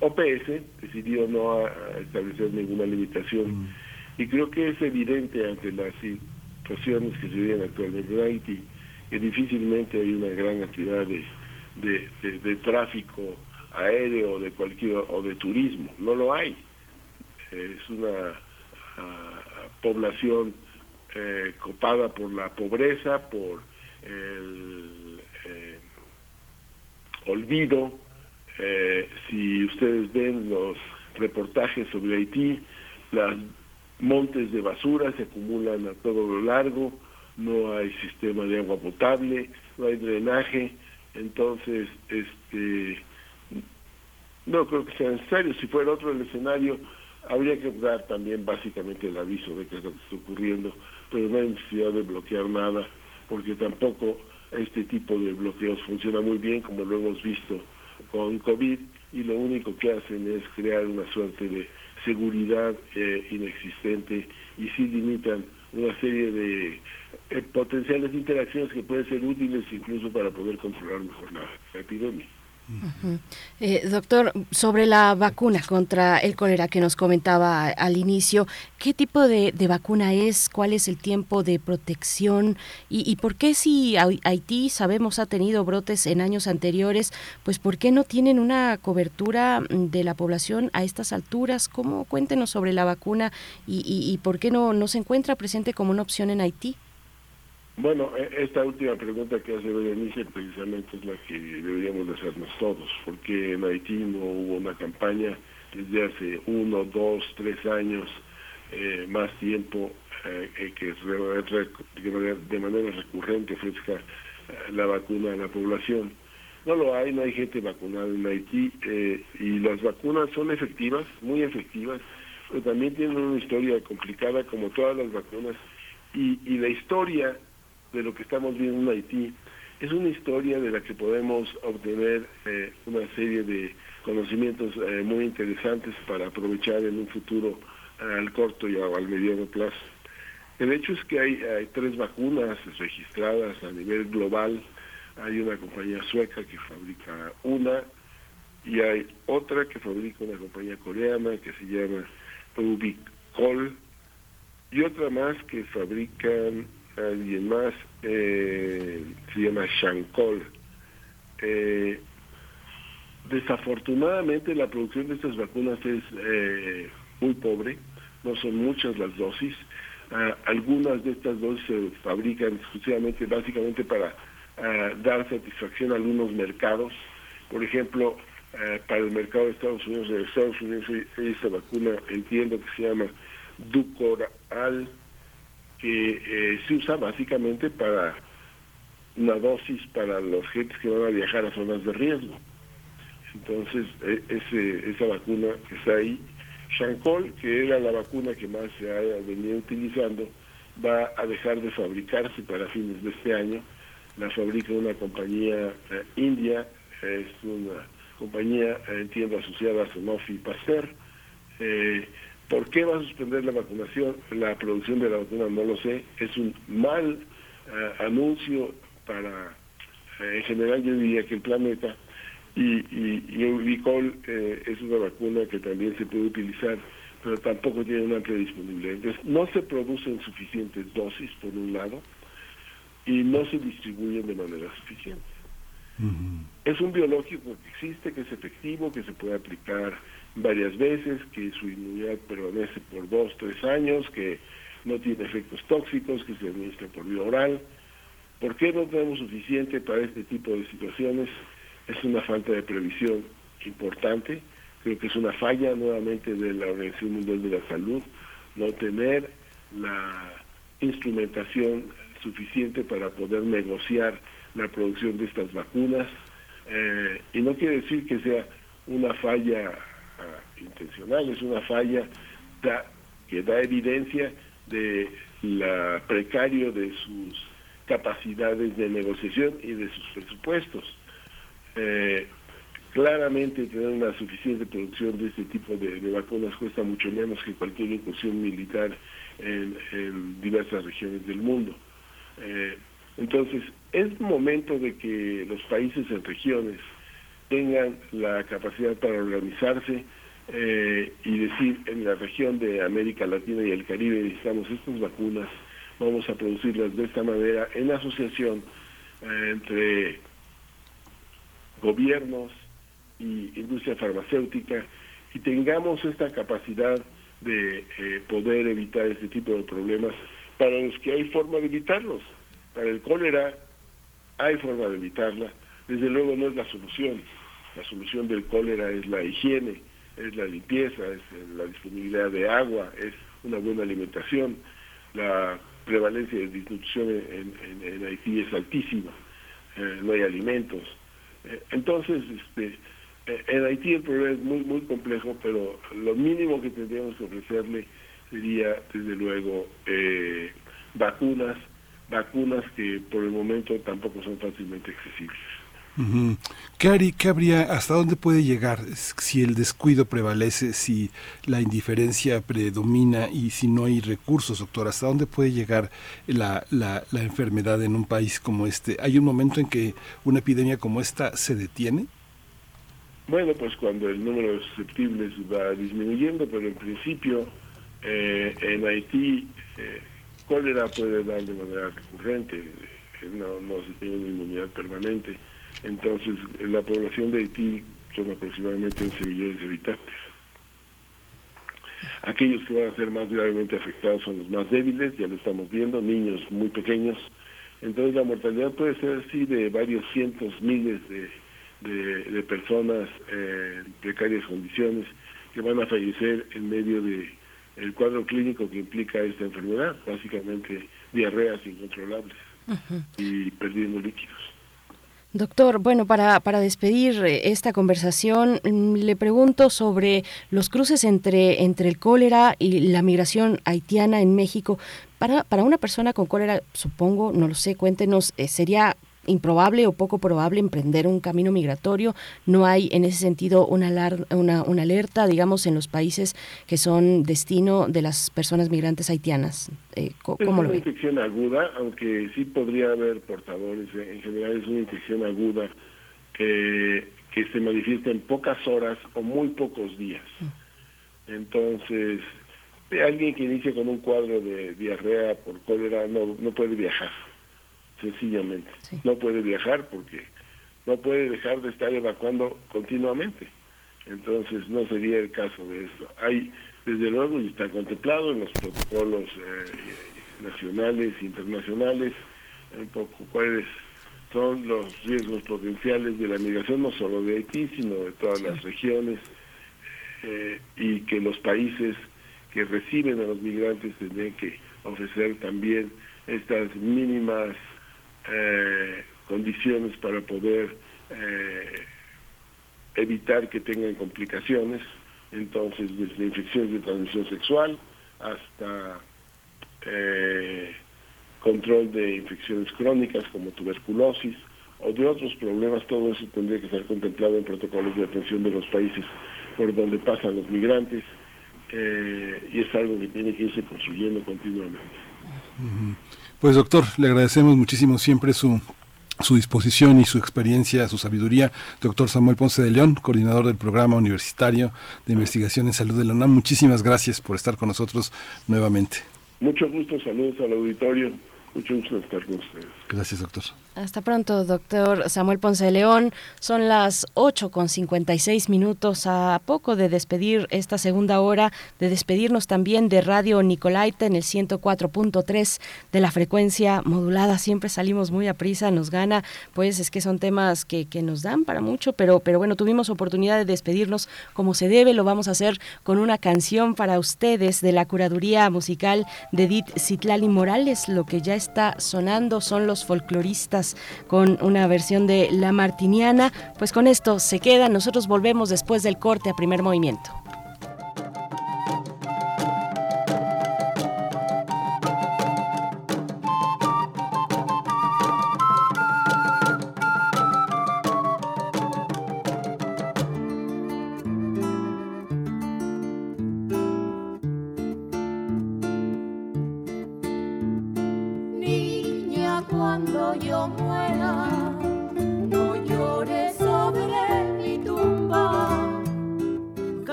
OPS decidió no establecer ninguna limitación mm. y creo que es evidente ante las situaciones que se viven actualmente en Haití que difícilmente hay una gran cantidad de, de, tráfico aéreo de cualquier o de turismo, no lo hay. Es una ah, población eh, copada por la pobreza, por el eh, olvido. Eh, si ustedes ven los reportajes sobre Haití, las montes de basura se acumulan a todo lo largo, no hay sistema de agua potable, no hay drenaje, entonces este no creo que sea necesario. Si fuera otro el escenario, habría que dar también básicamente el aviso de que está ocurriendo pero no hay necesidad de bloquear nada, porque tampoco este tipo de bloqueos funciona muy bien, como lo hemos visto con COVID, y lo único que hacen es crear una suerte de seguridad eh, inexistente y sí limitan una serie de eh, potenciales interacciones que pueden ser útiles incluso para poder controlar mejor la epidemia. Eh, doctor, sobre la vacuna contra el cólera que nos comentaba al inicio, ¿qué tipo de, vacuna es? ¿Cuál es el tiempo de protección? ¿Y, por qué si Haití, sabemos, ha tenido brotes en años anteriores, pues por qué no tienen una cobertura de la población a estas alturas? ¿Cómo? Cuéntenos sobre la vacuna y, y por qué no, no se encuentra presente como una opción en Haití. Bueno, e, esta última pregunta que hace Berenice precisamente es la que deberíamos de hacernos todos, porque en Haití no hubo una campaña desde hace uno, dos, tres años, eh, más tiempo, eh, eh, que de manera recurrente ofrezca la vacuna a la población. No lo hay, no hay gente vacunada en Haití y las vacunas son efectivas, muy efectivas, pero también tienen una historia complicada como todas las vacunas y, y la historia de lo que estamos viendo en Haití es una historia de la que podemos obtener eh, una serie de conocimientos eh, muy interesantes para aprovechar en un futuro eh, al corto y al mediano plazo. El hecho es que hay, hay, tres vacunas registradas a nivel global. Hay una compañía sueca que fabrica una y hay otra que fabrica una compañía coreana que se llama Rubicol y otra más que fabrican alguien más, eh, se llama Shankol. Eh, desafortunadamente la producción de estas vacunas es eh, muy pobre, no son muchas las dosis. Ah, algunas de estas dosis se fabrican exclusivamente, básicamente para dar satisfacción a algunos mercados. Por ejemplo, para el mercado de Estados Unidos, de Estados Unidos hay esta vacuna, entiendo que se llama Ducoral, que se usa básicamente para una dosis para los gentes que van a viajar a zonas de riesgo. Entonces, e, ese, esa vacuna que está ahí, Shancol, que era la vacuna que más se ha venido utilizando, va a dejar de fabricarse para fines de este año. La fabrica una compañía eh, india, es una compañía, eh, entiendo, asociada a Sanofi Pasteur. Eh, ¿Por qué va a suspender la vacunación, la producción de la vacuna? No lo sé. Es un mal anuncio para, en general yo diría que el planeta, y, y, eh, es una vacuna que también se puede utilizar, pero tampoco tiene una amplia disponibilidad. Entonces, no se producen suficientes dosis, por un lado, y no se distribuyen de manera suficiente. Es un biológico que existe, que es efectivo, que se puede aplicar varias veces, que su inmunidad permanece por dos, tres años, que no tiene efectos tóxicos, que se administra por vía oral. ¿Por qué no tenemos suficiente para este tipo de situaciones? es una falta de previsión importante, creo que es una falla nuevamente de la Organización Mundial de la Salud, no tener la instrumentación suficiente para poder negociar la producción de estas vacunas. Eh, y no quiere decir que sea una falla ah, intencional, es una falla que da evidencia de la precario de sus capacidades de negociación y de sus presupuestos. Eh, claramente tener una suficiente producción de este tipo de, vacunas cuesta mucho menos que cualquier incursión militar en, diversas regiones del mundo. Eh, entonces, es momento de que los países en regiones tengan la capacidad para organizarse eh, y decir, en la región de América Latina y el Caribe necesitamos estas vacunas, vamos a producirlas de esta manera en asociación entre gobiernos y industria farmacéutica y tengamos esta capacidad de eh, poder evitar este tipo de problemas para los que hay forma de evitarlos. Para el cólera hay forma de evitarla, desde luego no es la solución. La solución del cólera es la higiene, es la limpieza, es la disponibilidad de agua, es una buena alimentación. La prevalencia de disminución en, Haití es altísima, eh, no hay alimentos, eh, entonces, este, eh, en Haití el problema es muy, muy complejo, pero lo mínimo que tendríamos que ofrecerle sería, desde luego, vacunas, vacunas que por el momento tampoco son fácilmente accesibles. ¿Qué, habría, hasta dónde puede llegar si el descuido prevalece, si la indiferencia predomina y si no hay recursos, doctor? ¿Hasta dónde puede llegar la, la, la enfermedad en un país como este? ¿Hay un momento en que una epidemia como esta se detiene? Bueno, pues cuando el número de susceptibles va disminuyendo, pero en principio eh, en Haití eh, cólera puede dar de manera recurrente, eh, no, no se tiene inmunidad permanente entonces, la población de Haití son aproximadamente 11 millones de habitantes. Aquellos que van a ser más gravemente afectados son los más débiles, ya lo estamos viendo, niños muy pequeños. Entonces la mortalidad puede ser así de varios cientos, miles de, de, personas eh, en precarias condiciones que van a fallecer en medio de el cuadro clínico que implica esta enfermedad, básicamente diarreas incontrolables y perdiendo líquidos. Doctor, bueno, para, para despedir eh, esta conversación, mm, le pregunto sobre los cruces entre, entre el cólera y la migración haitiana en México. Para, para una persona con cólera, supongo, no lo sé, cuéntenos, eh, ¿sería improbable o poco probable emprender un camino migratorio. No hay en ese sentido una, una, una, alerta, digamos, en los países que son destino de las personas migrantes haitianas. Eh, ¿Cómo es una infección aguda, aunque sí podría haber portadores. Eh, en general es una infección aguda que, que se manifiesta en pocas horas o muy pocos días. Mm. Entonces, alguien que inicia con un cuadro de diarrea por cólera no, no puede viajar sencillamente. No puede viajar porque no puede dejar de estar evacuando continuamente. Entonces no sería el caso de esto. Hay, desde luego, y está contemplado en los protocolos eh, nacionales, internacionales, un poco cuál es son los riesgos potenciales de la migración, no solo de Haití, sino de todas las regiones, eh, y que los países que reciben a los migrantes tendrían que ofrecer también estas mínimas eh, condiciones para poder eh, evitar que tengan complicaciones, entonces desde infecciones de transmisión sexual hasta control de infecciones crónicas como tuberculosis o de otros problemas, todo eso tendría que ser contemplado en protocolos de atención de los países por donde pasan los migrantes eh, y es algo que tiene que irse construyendo continuamente. Pues doctor, le agradecemos muchísimo siempre su su disposición y su experiencia, su sabiduría. Doctor Samuel Ponce de León, coordinador del programa universitario de investigación en salud de la UNAM. Muchísimas gracias por estar con nosotros nuevamente. Mucho gusto, saludos al auditorio. Mucho gusto estar con ustedes. Gracias, doctor. Hasta pronto, doctor Samuel Ponce de León. Son las 8 con 56 minutos a poco de despedir esta segunda hora, de despedirnos también de Radio Nicolaita en el 104.3 de la frecuencia modulada. Siempre salimos muy a prisa, nos gana, pues es que son temas que, que nos dan para mucho, pero, pero bueno, tuvimos oportunidad de despedirnos como se debe. Lo vamos a hacer con una canción para ustedes de la curaduría musical de Edith Citlali Morales, lo que ya es está sonando son los folcloristas con una versión de La Martiniana. Pues con esto se queda. Nosotros volvemos después del corte a primer movimiento.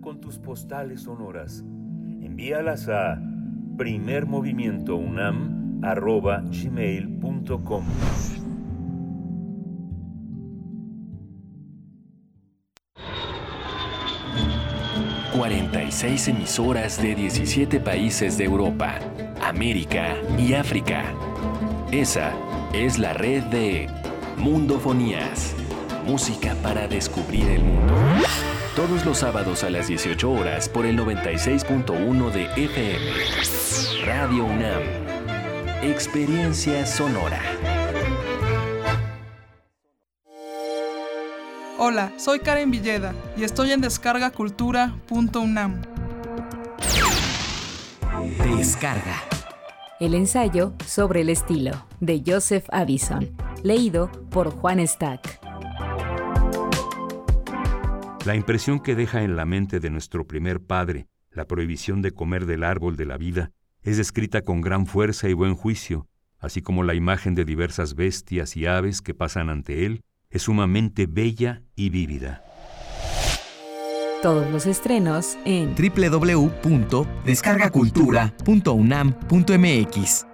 Con tus postales sonoras. Envíalas a primermovimientounam.gmail.com 46 emisoras de 17 países de Europa, América y África Esa es la red de Mundofonías, música para descubrir el mundo. Todos los sábados a las 18 horas por el 96.1 de FM. Radio UNAM. Experiencia sonora. Hola, soy Karen Villeda y estoy en descargacultura.unam. Descarga. El ensayo sobre el estilo de Joseph Addison, leído por Juan Stack. La impresión que deja en la mente de nuestro primer padre la prohibición de comer del árbol de la vida es descrita con gran fuerza y buen juicio, así como la imagen de diversas bestias y aves que pasan ante él es sumamente bella y vívida. Todos los estrenos en www.descargacultura.unam.mx.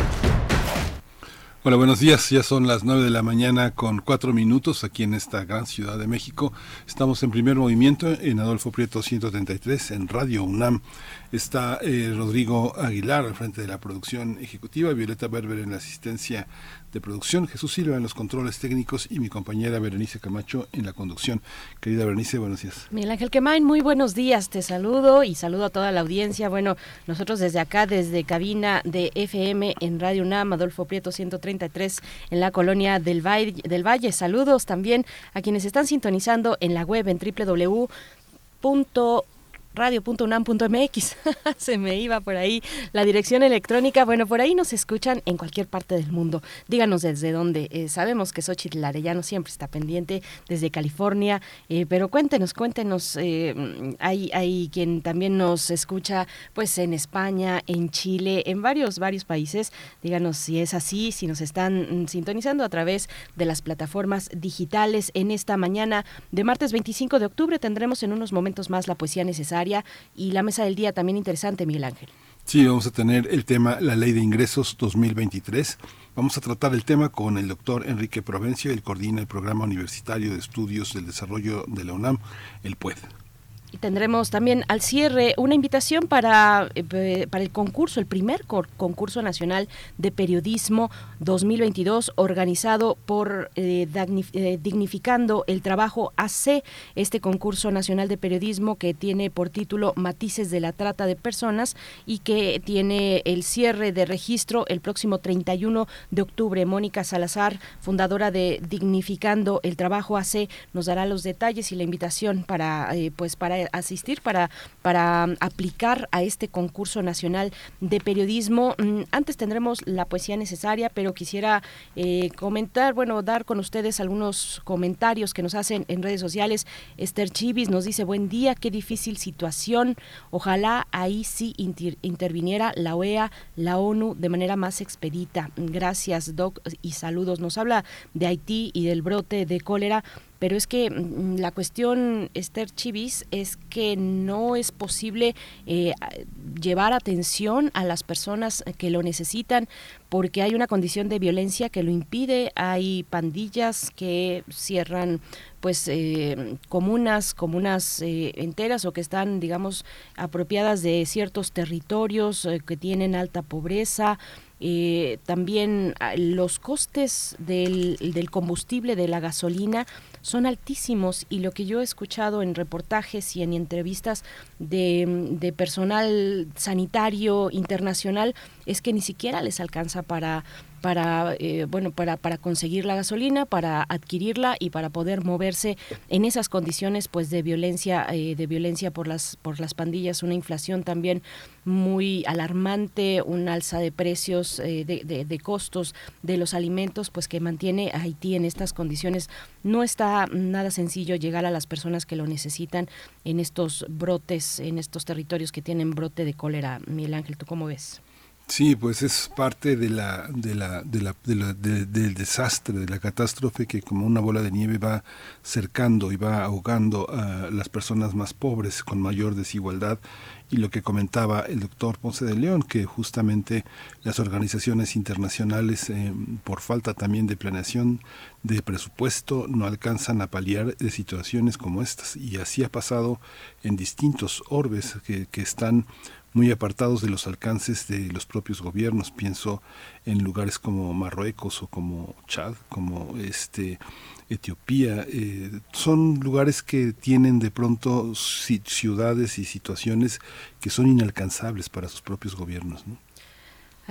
Hola, buenos días. Ya son las 9 de la mañana con cuatro minutos aquí en esta gran ciudad de México. Estamos en primer movimiento en Adolfo Prieto 133 en Radio UNAM. Está eh, Rodrigo Aguilar al frente de la producción ejecutiva, Violeta Berber en la asistencia de producción, Jesús Silva en los controles técnicos y mi compañera Berenice Camacho en la conducción. Querida Berenice, buenos días. Miguel Ángel Quemain, muy buenos días, te saludo y saludo a toda la audiencia. Bueno, nosotros desde acá, desde cabina de FM en Radio UNAM, Adolfo Prieto 133 en la colonia del Valle, del Valle. Saludos también a quienes están sintonizando en la web en www radio.unam.mx. Se me iba por ahí la dirección electrónica. Bueno, por ahí nos escuchan en cualquier parte del mundo. Díganos desde dónde. Eh, sabemos que Xochitl Arellano siempre está pendiente desde California, eh, pero cuéntenos, cuéntenos. Eh, hay, hay quien también nos escucha pues en España, en Chile, en varios, varios países. Díganos si es así, si nos están mm, sintonizando a través de las plataformas digitales. En esta mañana de martes 25 de octubre tendremos en unos momentos más la poesía necesaria y la mesa del día también interesante, Miguel Ángel. Sí, vamos a tener el tema La Ley de Ingresos 2023. Vamos a tratar el tema con el doctor Enrique Provencio, él coordina el Programa Universitario de Estudios del Desarrollo de la UNAM, el PUED. Tendremos también al cierre una invitación para, eh, para el concurso, el primer concurso nacional de periodismo 2022 organizado por eh, eh, Dignificando el Trabajo AC, este concurso nacional de periodismo que tiene por título Matices de la Trata de Personas y que tiene el cierre de registro el próximo 31 de octubre. Mónica Salazar, fundadora de Dignificando el Trabajo AC, nos dará los detalles y la invitación para, pues, para asistir, para, para aplicar a este concurso nacional de periodismo. Mm, antes tendremos la poesía necesaria, pero quisiera eh, comentar, bueno, dar con ustedes algunos comentarios que nos hacen en redes sociales. Esther Chivis nos dice, buen día, qué difícil situación. Ojalá ahí sí interviniera la OEA, la ONU, de manera más expedita. Gracias, Doc, y saludos. Nos habla de Haití y del brote de cólera pero es que mm, la cuestión, Esther Chivis, es que no es posible eh, llevar atención a las personas que lo necesitan porque hay una condición de violencia que lo impide, hay pandillas que cierran pues eh, comunas, comunas eh, enteras o que están, digamos, apropiadas de ciertos territorios que tienen alta pobreza, eh, también ah, los costes del, del, combustible, de la gasolina, son altísimos. Y lo que yo he escuchado en reportajes y en entrevistas de, de personal sanitario internacional es que ni siquiera les alcanza para para eh, bueno para, para conseguir la gasolina para adquirirla y para poder moverse en esas condiciones pues de violencia eh, de violencia por las por las pandillas. Una inflación también muy alarmante un alza de precios eh, de, de, costos de los alimentos pues que mantiene a Haití en estas condiciones. No está nada sencillo llegar a las personas que lo necesitan en estos brotes en estos territorios que tienen brote de cólera. Miguel Ángel tú cómo ves Sí, pues es parte de la, de la, de la, del desastre, de la catástrofe que como una bola de nieve va cercando y va ahogando a las personas más pobres con mayor desigualdad y lo que comentaba el doctor Ponce de León, que justamente las organizaciones internacionales, eh, por falta también de planeación de presupuesto, no alcanzan a paliar de situaciones como estas. Y así ha pasado en distintos orbes que, que están muy apartados de los alcances de los propios gobiernos. Pienso en lugares como Marruecos o como Chad, como este Etiopía. Eh, son lugares que tienen de pronto ciudades y situaciones que son inalcanzables para sus propios gobiernos. ¿no?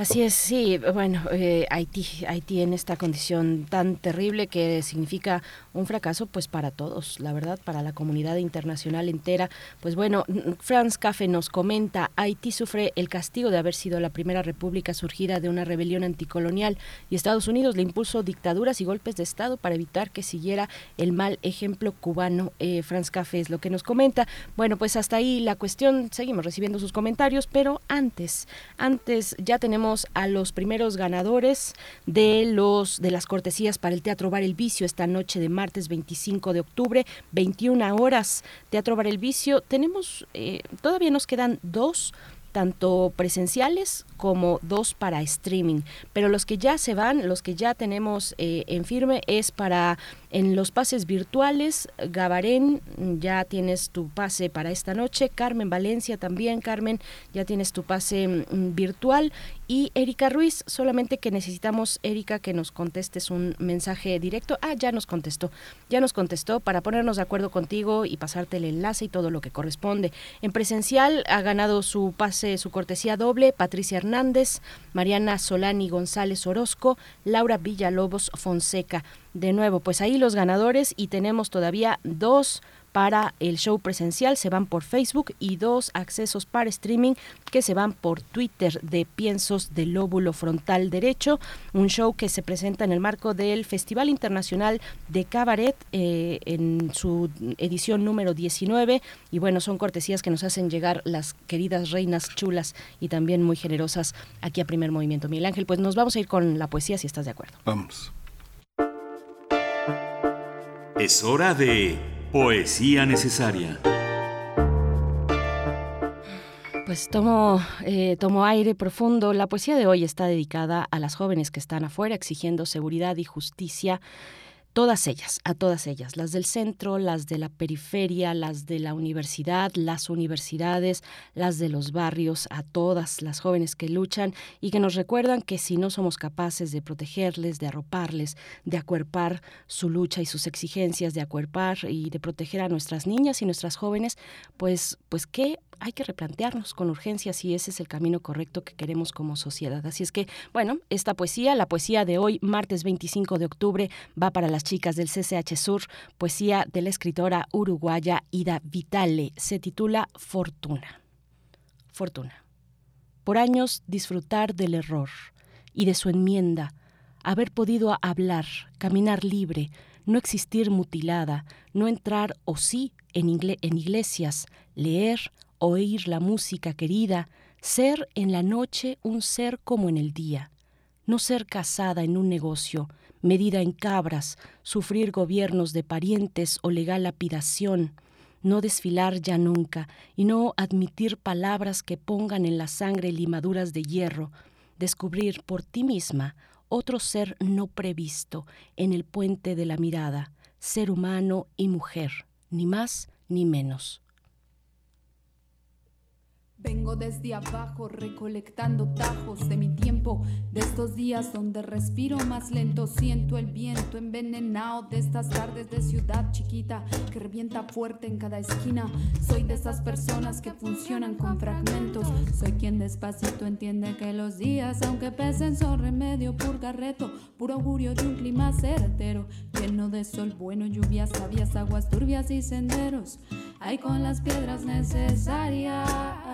Así es, sí, bueno, eh, Haití, Haití en esta condición tan terrible que significa un fracaso pues para todos, la verdad, para la comunidad internacional entera. Pues bueno, Franz Café nos comenta, Haití sufre el castigo de haber sido la primera república surgida de una rebelión anticolonial y Estados Unidos le impuso dictaduras y golpes de Estado para evitar que siguiera el mal ejemplo cubano. Eh, Franz Café es lo que nos comenta. Bueno, pues hasta ahí la cuestión, seguimos recibiendo sus comentarios, pero antes, antes ya tenemos a los primeros ganadores de los de las cortesías para el Teatro Bar El Vicio esta noche de martes 25 de octubre, 21 horas. Teatro Bar El Vicio. Tenemos, eh, todavía nos quedan dos tanto presenciales como dos para streaming. Pero los que ya se van, los que ya tenemos eh, en firme es para en los pases virtuales. Gabarén, ya tienes tu pase para esta noche. Carmen Valencia también, Carmen, ya tienes tu pase mm, virtual. Y Erika Ruiz, solamente que necesitamos, Erika, que nos contestes un mensaje directo. Ah, ya nos contestó, ya nos contestó para ponernos de acuerdo contigo y pasarte el enlace y todo lo que corresponde. En presencial ha ganado su pase, su cortesía doble, Patricia Hernández, Mariana Solani González Orozco, Laura Villalobos Fonseca. De nuevo, pues ahí los ganadores y tenemos todavía dos para el show presencial se van por Facebook y dos accesos para streaming que se van por Twitter de Piensos del Lóbulo Frontal Derecho, un show que se presenta en el marco del Festival Internacional de Cabaret eh, en su edición número 19 y bueno, son cortesías que nos hacen llegar las queridas reinas chulas y también muy generosas aquí a Primer Movimiento. Miguel Ángel, pues nos vamos a ir con la poesía si estás de acuerdo. Vamos. Es hora de Poesía Necesaria. Pues tomo, eh, tomo aire profundo. La poesía de hoy está dedicada a las jóvenes que están afuera exigiendo seguridad y justicia todas ellas, a todas ellas, las del centro, las de la periferia, las de la universidad, las universidades, las de los barrios, a todas las jóvenes que luchan y que nos recuerdan que si no somos capaces de protegerles, de arroparles, de acuerpar su lucha y sus exigencias, de acuerpar y de proteger a nuestras niñas y nuestras jóvenes, pues, pues qué hay que replantearnos con urgencia si ese es el camino correcto que queremos como sociedad. Así es que, bueno, esta poesía, la poesía de hoy, martes 25 de octubre, va para las chicas del CCH Sur, poesía de la escritora uruguaya Ida Vitale. Se titula Fortuna. Fortuna. Por años disfrutar del error y de su enmienda, haber podido hablar, caminar libre, no existir mutilada, no entrar o sí en, en iglesias, leer, oír la música querida, ser en la noche un ser como en el día, no ser casada en un negocio, medida en cabras, sufrir gobiernos de parientes o legal lapidación, no desfilar ya nunca y no admitir palabras que pongan en la sangre limaduras de hierro, descubrir por ti misma otro ser no previsto en el puente de la mirada, ser humano y mujer, ni más ni menos. Vengo desde abajo recolectando tajos de mi tiempo, de estos días donde respiro más lento, siento el viento envenenado de estas tardes de ciudad chiquita que revienta fuerte en cada esquina. Soy de esas personas que funcionan con fragmentos, soy quien despacito entiende que los días, aunque pesen, son remedio, purgarreto, puro augurio de un clima certero, lleno de sol bueno, lluvias sabias, aguas turbias y senderos. Hay con las piedras necesarias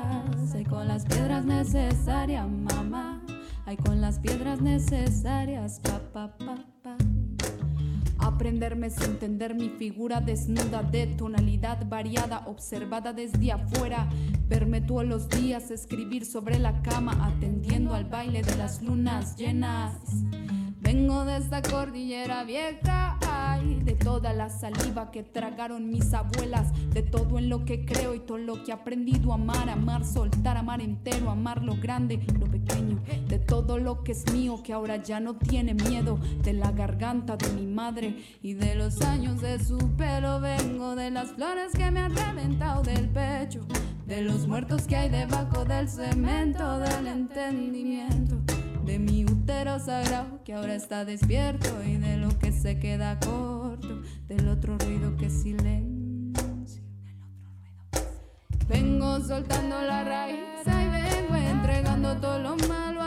hay con las piedras necesarias, mamá. Hay con las piedras necesarias, papá, papá. Aprenderme es entender mi figura desnuda de tonalidad variada, observada desde afuera. Verme todos los días escribir sobre la cama, atendiendo al baile de las lunas llenas. Vengo de esta cordillera vieja, ay, de toda la saliva que tragaron mis abuelas, de todo en lo que creo y todo lo que he aprendido amar, amar, soltar, amar entero, amar lo grande, lo pequeño, de todo lo que es mío que ahora ya no tiene miedo, de la garganta de mi madre y de los años de su pelo. Vengo de las flores que me han reventado del pecho, de los muertos que hay debajo del cemento, del entendimiento de mi útero sagrado que ahora está despierto y de lo que se queda corto, del otro ruido que silencio. Vengo soltando la raíz y vengo entregando todo lo malo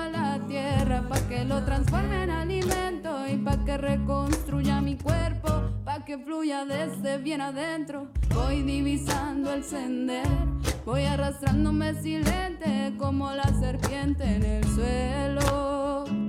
tierra para que lo transforme en alimento y para que reconstruya mi cuerpo, para que fluya desde bien adentro. Voy divisando el sendero Voy arrastrándome silente como la serpiente en el suelo.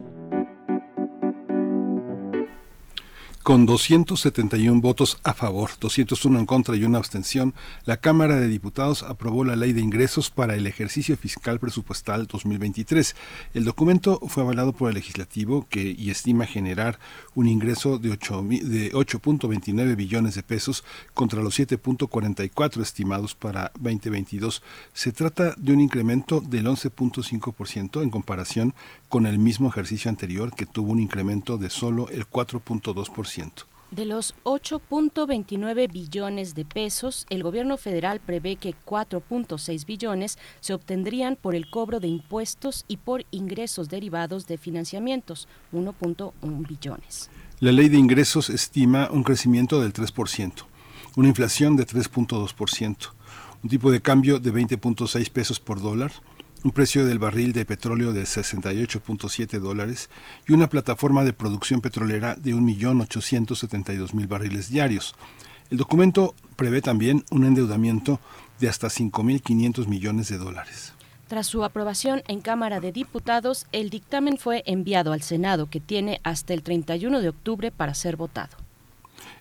Con 271 votos a favor, 201 en contra y una abstención, la Cámara de Diputados aprobó la Ley de Ingresos para el ejercicio fiscal presupuestal 2023. El documento fue avalado por el legislativo que y estima generar un ingreso de 8.29 billones de pesos contra los 7.44 estimados para 2022. Se trata de un incremento del 11.5% en comparación con el mismo ejercicio anterior que tuvo un incremento de solo el 4.2%. De los 8.29 billones de pesos, el gobierno federal prevé que 4.6 billones se obtendrían por el cobro de impuestos y por ingresos derivados de financiamientos, 1.1 billones. La ley de ingresos estima un crecimiento del 3%, una inflación de 3.2%, un tipo de cambio de 20.6 pesos por dólar, un precio del barril de petróleo de 68.7 dólares y una plataforma de producción petrolera de 1.872.000 barriles diarios. El documento prevé también un endeudamiento de hasta 5.500 millones de dólares. Tras su aprobación en Cámara de Diputados, el dictamen fue enviado al Senado, que tiene hasta el 31 de octubre para ser votado.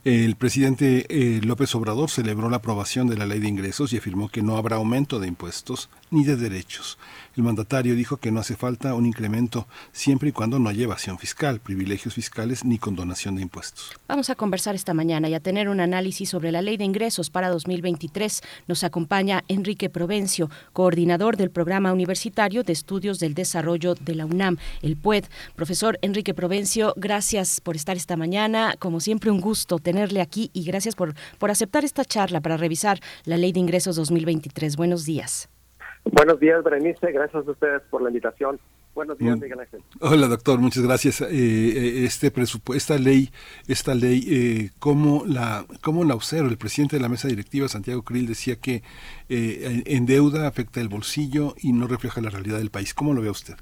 El presidente eh, López Obrador celebró la aprobación de la ley de ingresos y afirmó que no habrá aumento de impuestos ni de derechos. El mandatario dijo que no hace falta un incremento siempre y cuando no haya evasión fiscal, privilegios fiscales ni condonación de impuestos. Vamos a conversar esta mañana y a tener un análisis sobre la ley de ingresos para 2023. Nos acompaña Enrique Provencio, coordinador del Programa Universitario de Estudios del Desarrollo de la UNAM, el PUED. Profesor Enrique Provencio, gracias por estar esta mañana. Como siempre, un gusto tenerle aquí y gracias por, por aceptar esta charla para revisar la ley de ingresos 2023. Buenos días. Buenos días, Berenice. Gracias a ustedes por la invitación. Buenos días, Miguel Ángel. Hola, doctor. Muchas gracias. Eh, eh, este esta ley, esta ley, eh, ¿cómo la, cómo la observa? El presidente de la mesa directiva, Santiago Krill, decía que eh, en deuda afecta el bolsillo y no refleja la realidad del país. ¿Cómo lo ve usted?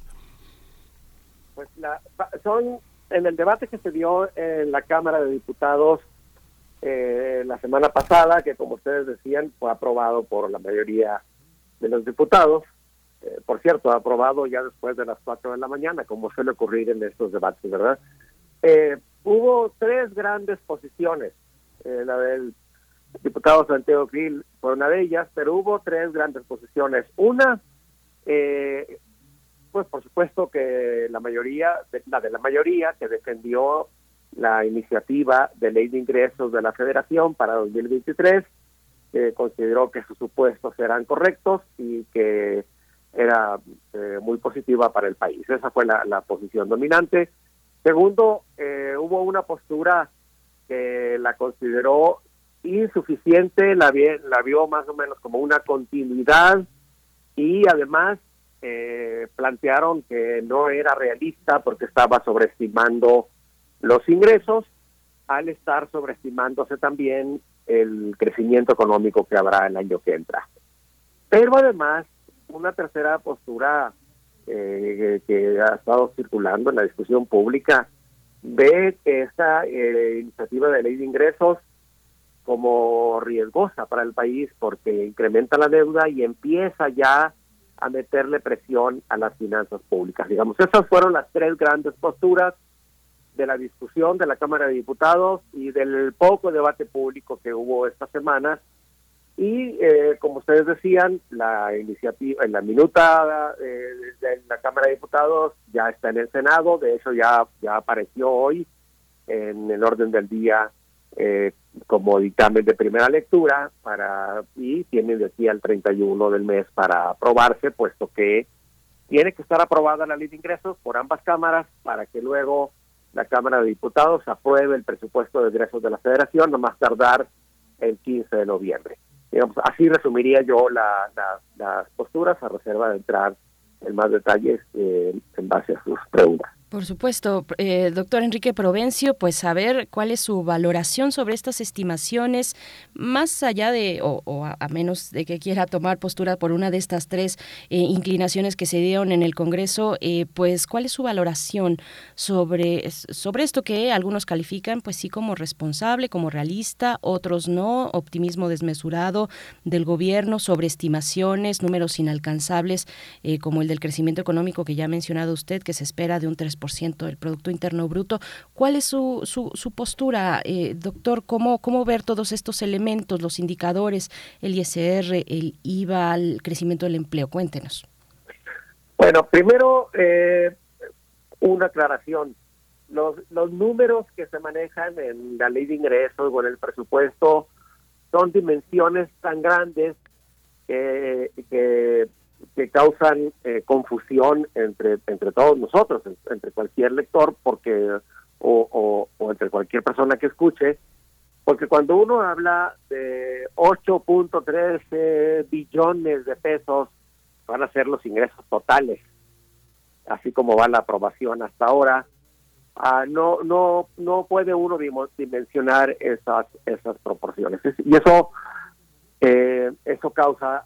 Pues la, son en el debate que se dio en la Cámara de Diputados la semana pasada, que como ustedes decían, fue aprobado por la mayoría de los diputados, eh, por cierto, aprobado ya después de las 4 de la mañana, como suele ocurrir en estos debates, ¿verdad? Eh, hubo tres grandes posiciones, eh, la del diputado Santiago Gil fue una de ellas, pero hubo tres grandes posiciones. Una, pues por supuesto que la mayoría, la de la mayoría que defendió la iniciativa de ley de ingresos de la Federación para 2023, que consideró que sus supuestos eran correctos y que era eh, muy positiva para el país. Esa fue la, posición dominante. Segundo, eh, hubo una postura que la consideró insuficiente, la, la vio más o menos como una continuidad y además eh, plantearon que no era realista porque estaba sobreestimando los ingresos al estar sobreestimándose también el crecimiento económico que habrá el año que entra. Pero además, una tercera postura eh, que ha estado circulando en la discusión pública ve que esta eh, iniciativa de ley de ingresos como riesgosa para el país porque incrementa la deuda y empieza ya a meterle presión a las finanzas públicas. Digamos, esas fueron las tres grandes posturas de la discusión de la Cámara de Diputados y del poco debate público que hubo esta semana. Y eh, como ustedes decían, la iniciativa, en la minuta eh, de la Cámara de Diputados ya está en el Senado, de hecho ya, ya apareció hoy en el orden del día eh, como dictamen de primera lectura para y tiene de aquí al 31 del mes para aprobarse, puesto que tiene que estar aprobada la ley de ingresos por ambas cámaras para que luego la Cámara de Diputados apruebe el presupuesto de ingresos de la Federación, no más tardar el 15 de noviembre. Digamos, así resumiría yo las posturas a reserva de entrar en más detalles eh, en base a sus preguntas. Por supuesto, eh, doctor Enrique Provencio, pues saber cuál es su valoración sobre estas estimaciones, más allá de, o, a, menos de que quiera tomar postura por una de estas tres eh, inclinaciones que se dieron en el Congreso, eh, pues cuál es su valoración sobre, sobre esto que algunos califican, pues sí, como responsable, como realista, otros no, optimismo desmesurado del gobierno sobre estimaciones, números inalcanzables, como el del crecimiento económico que ya ha mencionado usted, que se espera de un 3 2% del Producto Interno Bruto. ¿Cuál es su, su, su postura, eh, doctor? ¿Cómo, ¿Cómo ver todos estos elementos, los indicadores, el ISR, el IVA, el crecimiento del empleo? Cuéntenos. Bueno, primero, eh, una aclaración. Los, los números que se manejan en la ley de ingresos o en el presupuesto son dimensiones tan grandes que, que, causan eh, confusión entre, entre todos nosotros, entre cualquier lector, porque o, o, entre cualquier persona que escuche, porque cuando uno habla de 8.13 billones de pesos, van a ser los ingresos totales, así como va la aprobación hasta ahora, ah, no no no puede uno dimensionar esas esas proporciones. Y eso eh, eso causa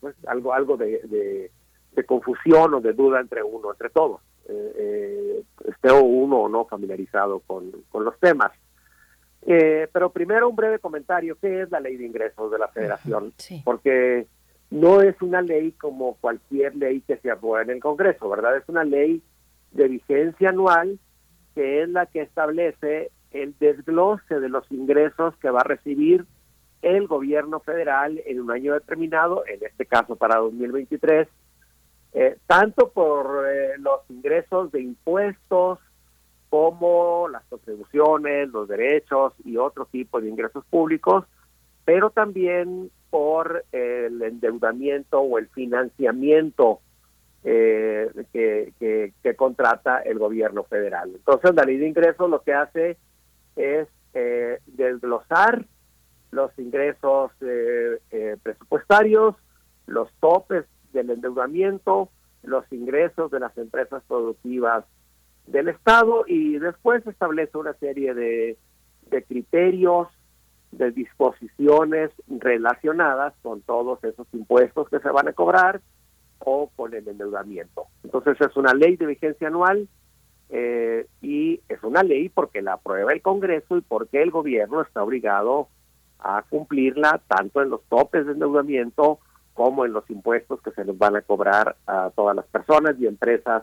pues algo algo de, de, confusión o de duda entre uno entre todos. Eh, eh, esté uno o no familiarizado con, con los temas. Eh, pero primero un breve comentario qué es la ley de ingresos de la Federación porque no es una ley como cualquier ley que se aprueba en el Congreso verdad es una ley de vigencia anual que es la que establece el desglose de los ingresos que va a recibir el gobierno federal en un año determinado, en este caso para 2023, eh, tanto por eh, los ingresos de impuestos como las contribuciones, los derechos y otro tipo de ingresos públicos, pero también por el endeudamiento o el financiamiento eh, que, contrata el gobierno federal. Entonces, la ley de ingresos lo que hace es eh, desglosar los ingresos eh, eh, presupuestarios, los topes del endeudamiento, los ingresos de las empresas productivas del Estado y después establece una serie de, de criterios, de disposiciones relacionadas con todos esos impuestos que se van a cobrar o con el endeudamiento. Entonces es una ley de vigencia anual eh, y es una ley porque la aprueba el Congreso y porque el gobierno está obligado a cumplirla tanto en los topes de endeudamiento como en los impuestos que se les van a cobrar a todas las personas y empresas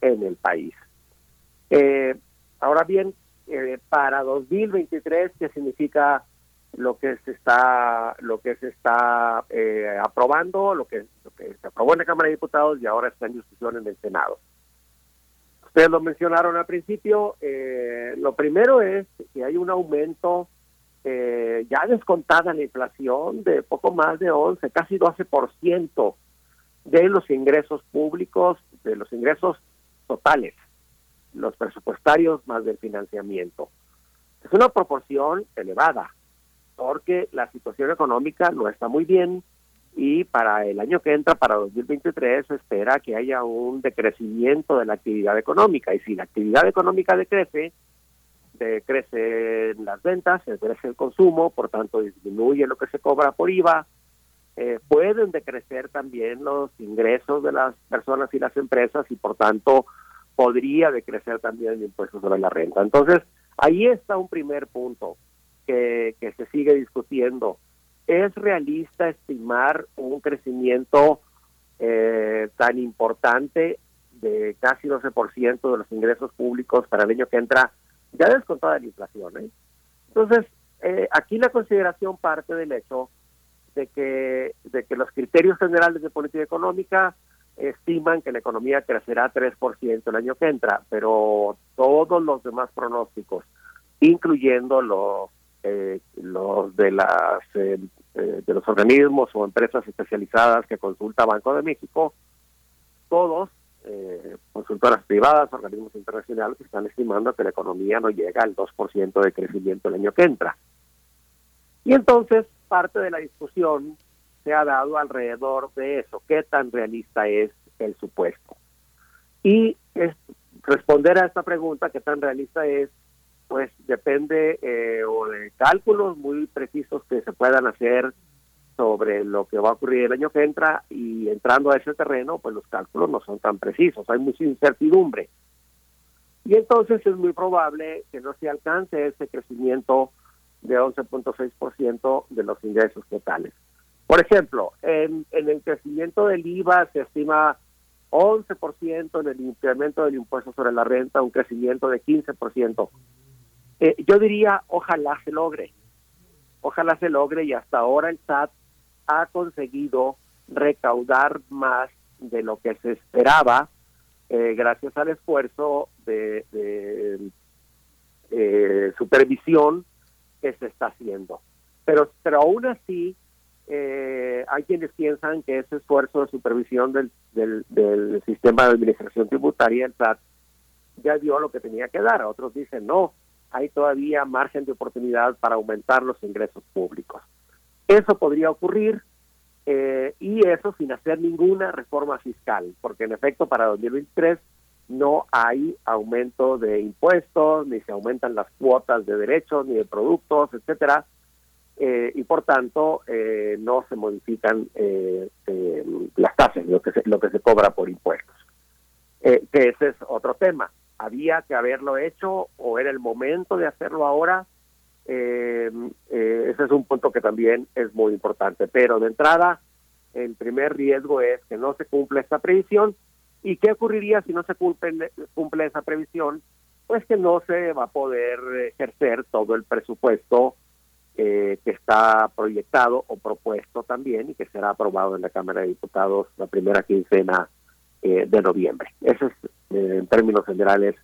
en el país. Eh, ahora bien, eh, para 2023, ¿qué significa lo que se está lo que se está eh, aprobando, lo que, se aprobó en la Cámara de Diputados y ahora está en discusión en el Senado. Ustedes lo mencionaron al principio. Eh, lo primero es que hay un aumento eh, ya descontada la inflación de poco más de 11, casi 12% de los ingresos públicos, de los ingresos totales, los presupuestarios más del financiamiento. Es una proporción elevada porque la situación económica no está muy bien y para el año que entra, para 2023, se espera que haya un decrecimiento de la actividad económica. Y si la actividad económica decrece, decrecen las ventas, se decrece el consumo, por tanto disminuye lo que se cobra por IVA, eh, pueden decrecer también los ingresos de las personas y las empresas y por tanto podría decrecer también el impuesto sobre la renta. Entonces, ahí está un primer punto que, se sigue discutiendo. ¿Es realista estimar un crecimiento eh, tan importante de casi 12% de los ingresos públicos para el año que entra, ya descontada la inflación? ¿eh? Entonces, eh, aquí la consideración parte del hecho de que, de que los criterios generales de política económica estiman que la economía crecerá 3% el año que entra, pero todos los demás pronósticos, incluyendo los eh, los de las eh, eh, de los organismos o empresas especializadas que consulta Banco de México, todos eh, consultoras privadas, organismos internacionales están estimando que la economía no llega al 2% de crecimiento el año que entra. Y entonces parte de la discusión se ha dado alrededor de eso, qué tan realista es el supuesto. Y es, responder a esta pregunta, qué tan realista es, pues depende eh, o de cálculos muy precisos que se puedan hacer sobre lo que va a ocurrir el año que entra y entrando a ese terreno, pues los cálculos no son tan precisos, hay mucha incertidumbre. Y entonces es muy probable que no se alcance ese crecimiento de 11.6% de los ingresos totales. Por ejemplo, en, el crecimiento del IVA se estima 11% en el incremento del impuesto sobre la renta, un crecimiento de 15%. Eh, yo diría, ojalá se logre, ojalá se logre y hasta ahora el SAT ha conseguido recaudar más de lo que se esperaba eh, gracias al esfuerzo de, eh, supervisión que se está haciendo. Pero, pero aún así, eh, hay quienes piensan que ese esfuerzo de supervisión del, del, sistema de administración tributaria, el SAT, ya dio lo que tenía que dar. Otros dicen, no, hay todavía margen de oportunidad para aumentar los ingresos públicos. Eso podría ocurrir eh, y eso sin hacer ninguna reforma fiscal, porque en efecto para 2023 no hay aumento de impuestos, ni se aumentan las cuotas de derechos, ni de productos, etcétera, eh, y por tanto eh, no se modifican las tasas, lo que se, lo que se cobra por impuestos. que ese es otro tema. Había que haberlo hecho o era el momento de hacerlo ahora eh, eh, ese es un punto que también es muy importante. Pero de entrada, el primer riesgo es que no se cumple esta previsión. ¿Y qué ocurriría si no se cumple, esa previsión? Pues que no se va a poder ejercer todo el presupuesto eh, que está proyectado o propuesto también y que será aprobado en la Cámara de Diputados la primera quincena eh, de noviembre. Eso es, en términos generales,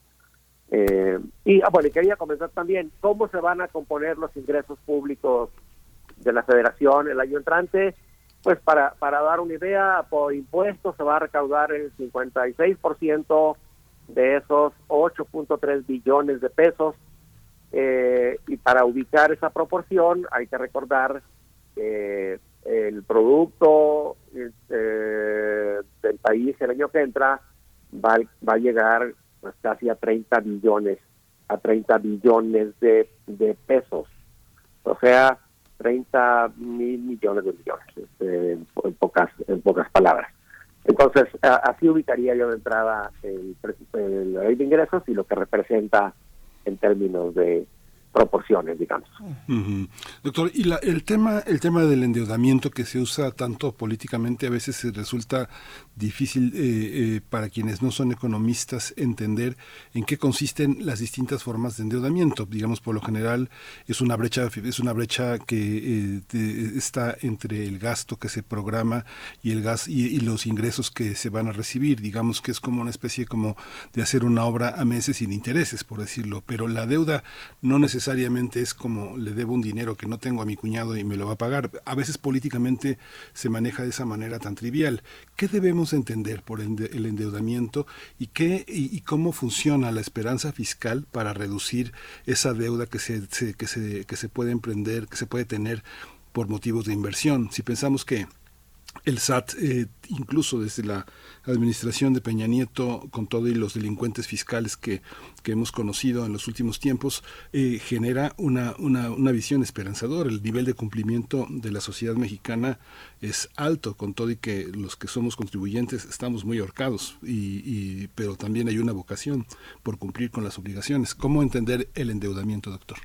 eh, y ah, bueno, quería comenzar también cómo se van a componer los ingresos públicos de la federación el año entrante. Pues para, para dar una idea, por impuestos se va a recaudar el 56% de esos 8.3 billones de pesos. Eh, y para ubicar esa proporción hay que recordar que el producto eh, del país el año que entra va, va a llegar pues casi a 30 billones, a 30 billones de, de pesos. O sea, 30 mil millones de millones, este, en, pocas, en pocas palabras. Entonces, así ubicaría yo de entrada el, el, ley de ingresos y lo que representa en términos de, proporciones, digamos. Doctor, y la, el tema el tema del endeudamiento que se usa tanto políticamente a veces resulta difícil eh, eh, para quienes no son economistas entender en qué consisten las distintas formas de endeudamiento. Digamos, por lo general es una brecha es una brecha que eh, está entre el gasto que se programa y el gas y, los ingresos que se van a recibir. Digamos que es como una especie como de hacer una obra a meses sin intereses, por decirlo. Pero la deuda no necesariamente es como le debo un dinero que no tengo a mi cuñado y me lo va a pagar. A veces políticamente se maneja de esa manera tan trivial. ¿Qué debemos entender por el endeudamiento y qué y, cómo funciona la esperanza fiscal para reducir esa deuda que se, que se que se puede emprender, que se puede tener por motivos de inversión? Si pensamos que el SAT, eh, incluso desde la administración de Peña Nieto, con todo y los delincuentes fiscales que, que hemos conocido en los últimos tiempos, eh, genera una, una, visión esperanzadora. El nivel de cumplimiento de la sociedad mexicana es alto, con todo y que los que somos contribuyentes estamos muy ahorcados, y, pero también hay una vocación por cumplir con las obligaciones. ¿Cómo entender el endeudamiento, doctor?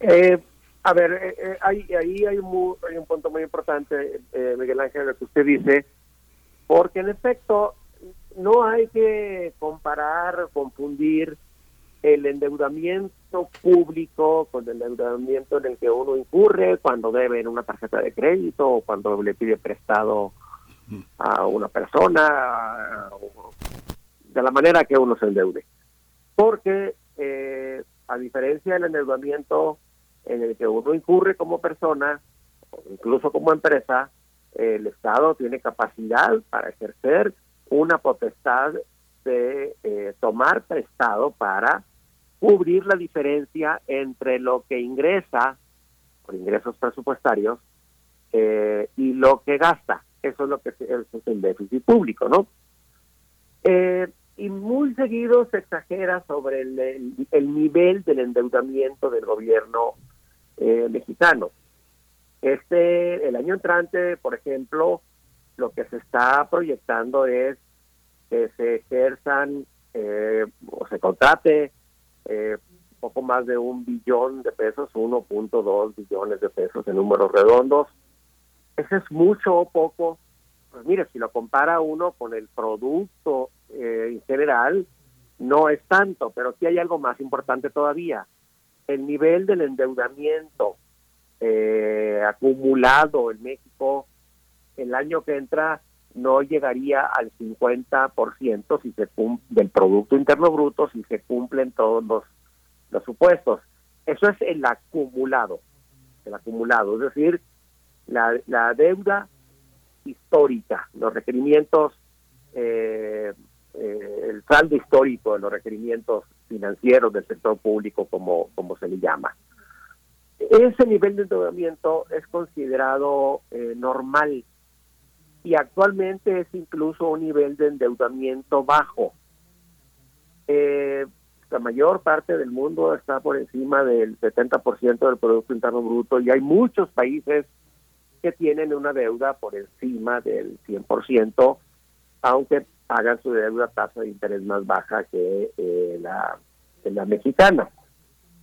Eh, a ver, eh, eh, ahí, ahí hay, un punto muy importante, eh, Miguel Ángel, que usted dice, porque en efecto no hay que comparar, confundir el endeudamiento público con el endeudamiento en el que uno incurre cuando debe en una tarjeta de crédito o cuando le pide prestado a una persona, de la manera que uno se endeude. Porque a diferencia del endeudamiento en el que uno incurre como persona, incluso como empresa, el Estado tiene capacidad para ejercer una potestad de eh, tomar prestado para cubrir la diferencia entre lo que ingresa por ingresos presupuestarios eh, y lo que gasta. Eso es lo que es, el déficit público, ¿no? Eh, y muy seguido se exagera sobre el nivel del endeudamiento del gobierno eh, mexicano. Este, el año entrante, por ejemplo, lo que se está proyectando es que se ejerzan eh, o se contrate eh, poco más de un billón de pesos, 1.2 billones de pesos en números redondos. Eso es mucho o poco, pues mire, si lo compara uno con el producto eh, en general, no es tanto, pero sí hay algo más importante todavía. El nivel del endeudamiento eh, acumulado en México el año que entra no llegaría al 50% si se del Producto Interno Bruto si se cumplen todos los, supuestos. Eso es el acumulado, el acumulado, es decir, la, la deuda histórica, los requerimientos, eh, eh, el saldo histórico de los requerimientos financieros del sector público, como, como se le llama. Ese nivel de endeudamiento es considerado eh, normal y actualmente es incluso un nivel de endeudamiento bajo. Eh, la mayor parte del mundo está por encima del 70% del Producto Interno Bruto y hay muchos países que tienen una deuda por encima del 100%, aunque pagan su deuda a tasa de interés más baja que eh, la, la mexicana.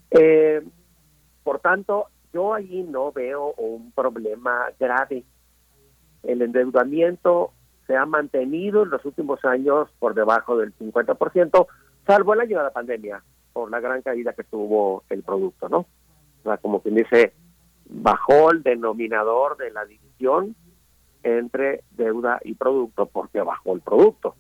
Eh, por tanto, yo allí no veo un problema grave el endeudamiento se ha mantenido en los últimos años por debajo del 50%, salvo el año de la pandemia, por la gran caída que tuvo el producto, ¿no? O sea, como quien dice, bajó el denominador de la división entre deuda y producto porque bajó el producto.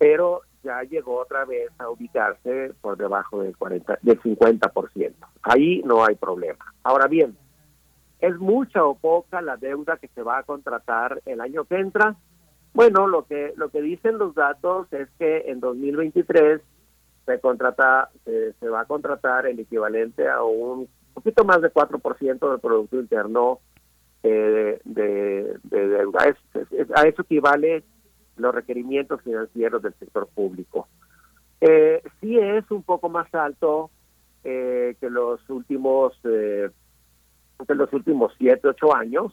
Pero ya llegó otra vez a ubicarse por debajo del 40 del 50%. Ahí no hay problema. Ahora bien, ¿Es mucha o poca la deuda que se va a contratar el año que entra? Bueno, lo que lo que dicen los datos es que en 2023 se contrata se, va a contratar el equivalente a un poquito más de 4% del producto interno eh, de, deuda. a eso equivale los requerimientos financieros del sector público. Eh, sí es un poco más alto eh, que los últimos eh, en los últimos siete, ocho años,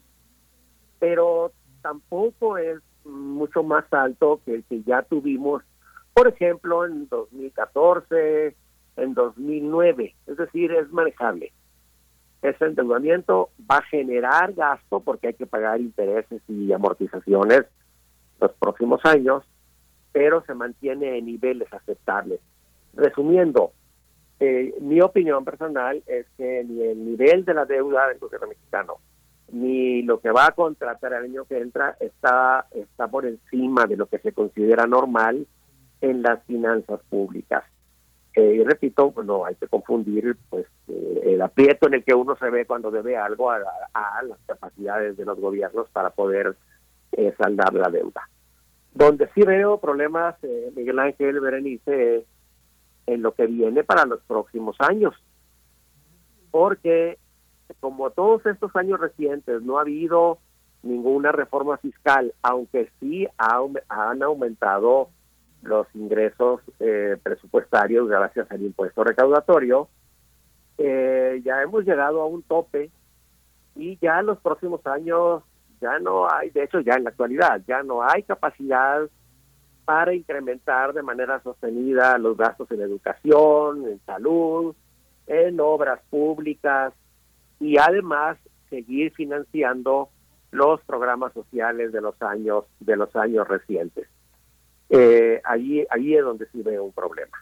pero tampoco es mucho más alto que el que ya tuvimos, por ejemplo, en 2014, en 2009. Es decir, es manejable. Ese endeudamiento va a generar gasto porque hay que pagar intereses y amortizaciones los próximos años, pero se mantiene en niveles aceptables. Resumiendo, eh, mi opinión personal es que ni el nivel de la deuda del gobierno mexicano ni lo que va a contratar el año que entra está está por encima de lo que se considera normal en las finanzas públicas. Eh, y repito, pues, no hay que confundir pues eh, el aprieto en el que uno se ve cuando debe algo a, las capacidades de los gobiernos para poder saldar la deuda. Donde sí veo problemas, Miguel Ángel Berenice, es en lo que viene para los próximos años. Porque como todos estos años recientes no ha habido ninguna reforma fiscal, aunque sí han aumentado los ingresos eh, presupuestarios gracias al impuesto recaudatorio, eh, ya hemos llegado a un tope y ya en los próximos años ya no hay, de hecho ya en la actualidad, ya no hay capacidad para incrementar de manera sostenida los gastos en educación, en salud, en obras públicas y además seguir financiando los programas sociales de los años de los años recientes. Eh, allí, allí es donde sí veo un problema.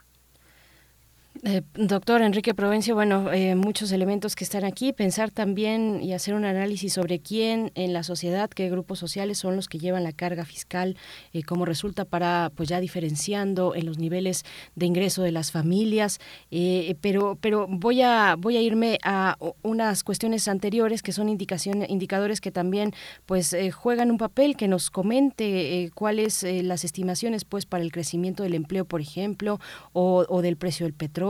Eh, doctor Enrique Provencio, bueno, eh, muchos elementos que están aquí, pensar también y hacer un análisis sobre quién en la sociedad, qué grupos sociales son los que llevan la carga fiscal, eh, cómo resulta para, pues ya diferenciando en los niveles de ingreso de las familias, pero, pero voy a, voy a irme a unas cuestiones anteriores que son indicadores que también, pues juegan un papel, que nos comente cuáles las estimaciones, pues para el crecimiento del empleo, por ejemplo, o del precio del petróleo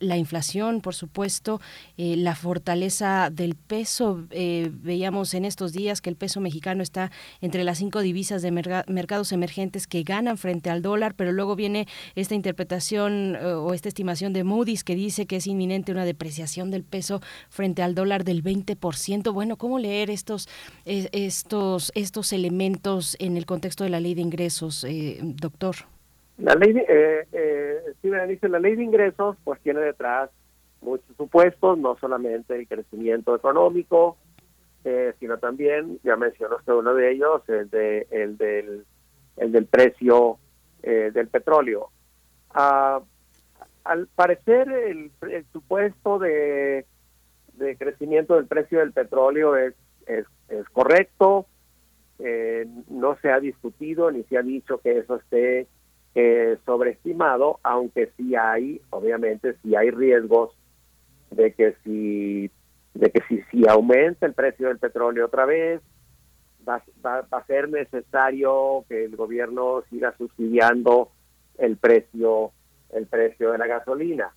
la inflación, por supuesto, eh, la fortaleza del peso. Eh, veíamos en estos días que el peso mexicano está entre las cinco divisas de mercados emergentes que ganan frente al dólar, pero luego viene esta interpretación eh, o esta estimación de Moody's que dice que es inminente una depreciación del peso frente al dólar del 20%. Bueno, ¿cómo leer estos, estos, estos elementos en el contexto de la ley de ingresos, doctor? La ley, eh, dice, la ley de ingresos pues tiene detrás muchos supuestos, no solamente el crecimiento económico, eh, sino también, ya mencionó usted uno de ellos, el, de, el, del, el del precio eh, del petróleo. Ah, al parecer, el, supuesto de, de, crecimiento del precio del petróleo es, es, es correcto, eh, no se ha discutido ni se ha dicho que eso esté eh, sobreestimado, aunque sí hay, obviamente, sí hay riesgos de que si de que si, si aumenta el precio del petróleo otra vez, va, va, a ser necesario que el gobierno siga subsidiando el precio el precio de la gasolina.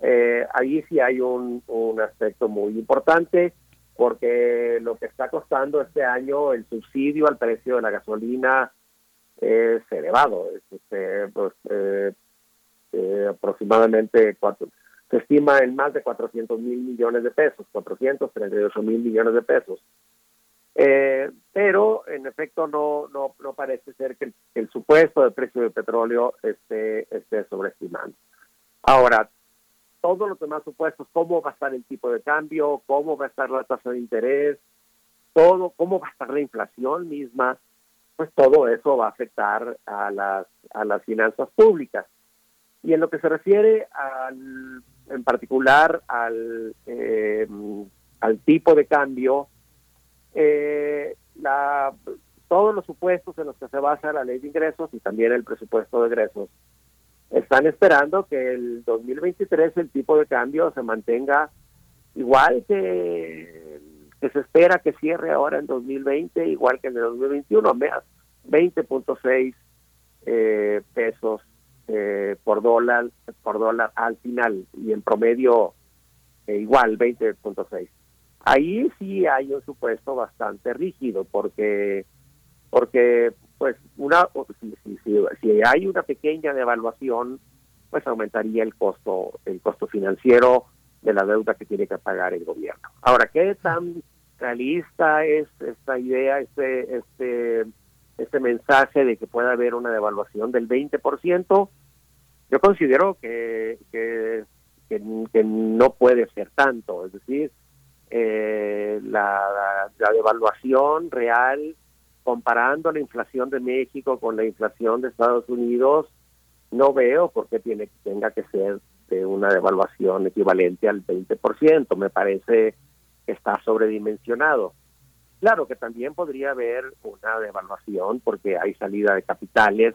Eh, ahí sí hay un, un aspecto muy importante porque lo que está costando este año el subsidio al precio de la gasolina es elevado, es, este, pues, eh, eh, aproximadamente cuatro, se estima en más de 400 mil millones de pesos, 438 mil millones de pesos. Eh, pero en efecto no, no, no parece ser que el, supuesto del precio del petróleo esté, esté sobreestimando. Ahora, todos los demás supuestos, cómo va a estar el tipo de cambio, cómo va a estar la tasa de interés, todo, cómo va a estar la inflación misma, pues todo eso va a afectar a las, a las finanzas públicas. Y en lo que se refiere al, en particular al, eh, al tipo de cambio, eh, todos los supuestos en los que se basa la ley de ingresos y también el presupuesto de egresos están esperando que el 2023 el tipo de cambio se mantenga igual que, que se espera que cierre ahora en 2020, igual que en el 2021, 20.6 eh, pesos eh, por dólar por dólar al final y en promedio eh, igual 20.6 ahí sí hay un supuesto bastante rígido porque porque pues una si, si, si, hay una pequeña devaluación pues aumentaría el costo el costo financiero de la deuda que tiene que pagar el gobierno. Ahora qué tan realista es esta idea este este este mensaje de que pueda haber una devaluación del 20% yo considero que, que, no puede ser tanto es decir eh, la, la, devaluación real comparando la inflación de México con la inflación de Estados Unidos, no veo por qué tiene, tenga que ser de una devaluación equivalente al 20%. Me parece que está sobredimensionado. Claro que también podría haber una devaluación porque hay salida de capitales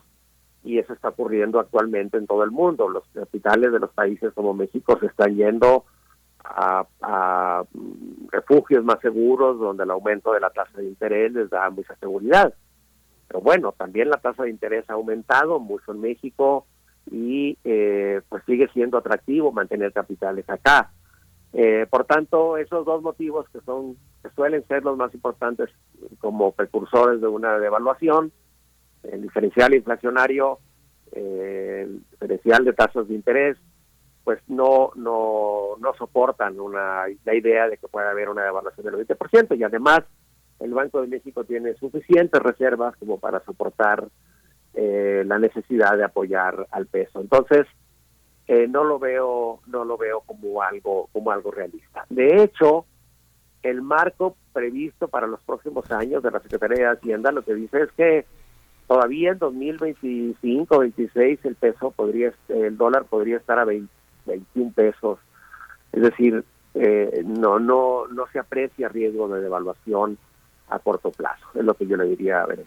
y eso está ocurriendo actualmente en todo el mundo. Los capitales de los países como México se están yendo a, refugios más seguros donde el aumento de la tasa de interés les da mucha seguridad. Pero bueno, también la tasa de interés ha aumentado mucho en México y eh, pues sigue siendo atractivo mantener capitales acá. Eh, por tanto, esos dos motivos que son que suelen ser los más importantes como precursores de una devaluación, el diferencial inflacionario, eh, el diferencial de tasas de interés pues no no no soportan una la idea de que pueda haber una devaluación del 20% y además el Banco de México tiene suficientes reservas como para soportar eh, la necesidad de apoyar al peso. Entonces eh, no lo veo no lo veo como algo como algo realista. De hecho, el marco previsto para los próximos años de la Secretaría de Hacienda lo que dice es que todavía en 2025, 26 el peso podría el dólar podría estar a 20 21 pesos. Es decir, eh, no, no, no se aprecia riesgo de devaluación a corto plazo, es lo que yo le diría a ver.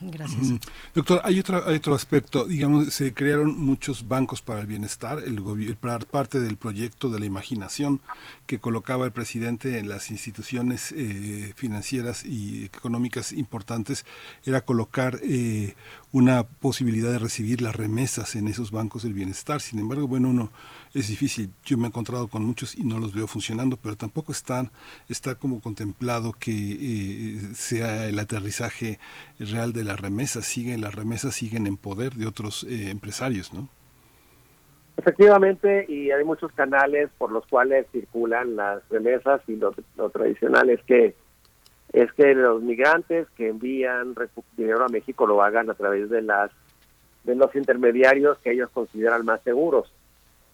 Gracias. Doctor, hay otro, hay otro aspecto. Digamos, se crearon muchos bancos para el bienestar, el, parte del proyecto de la imaginación que colocaba el presidente en las instituciones eh, financieras y económicas importantes era colocar eh, una posibilidad de recibir las remesas en esos bancos del bienestar. Sin embargo, bueno, uno es difícil. Yo me he encontrado con muchos y no los veo funcionando, pero tampoco están, está como contemplado que eh, sea el aterrizaje real de las remesas. Siguen, las remesas siguen en poder de otros eh, empresarios, ¿no? Efectivamente, y hay muchos canales por los cuales circulan las remesas y lo, tradicional es que es que los migrantes que envían dinero a México lo hagan a través de las de los intermediarios que ellos consideran más seguros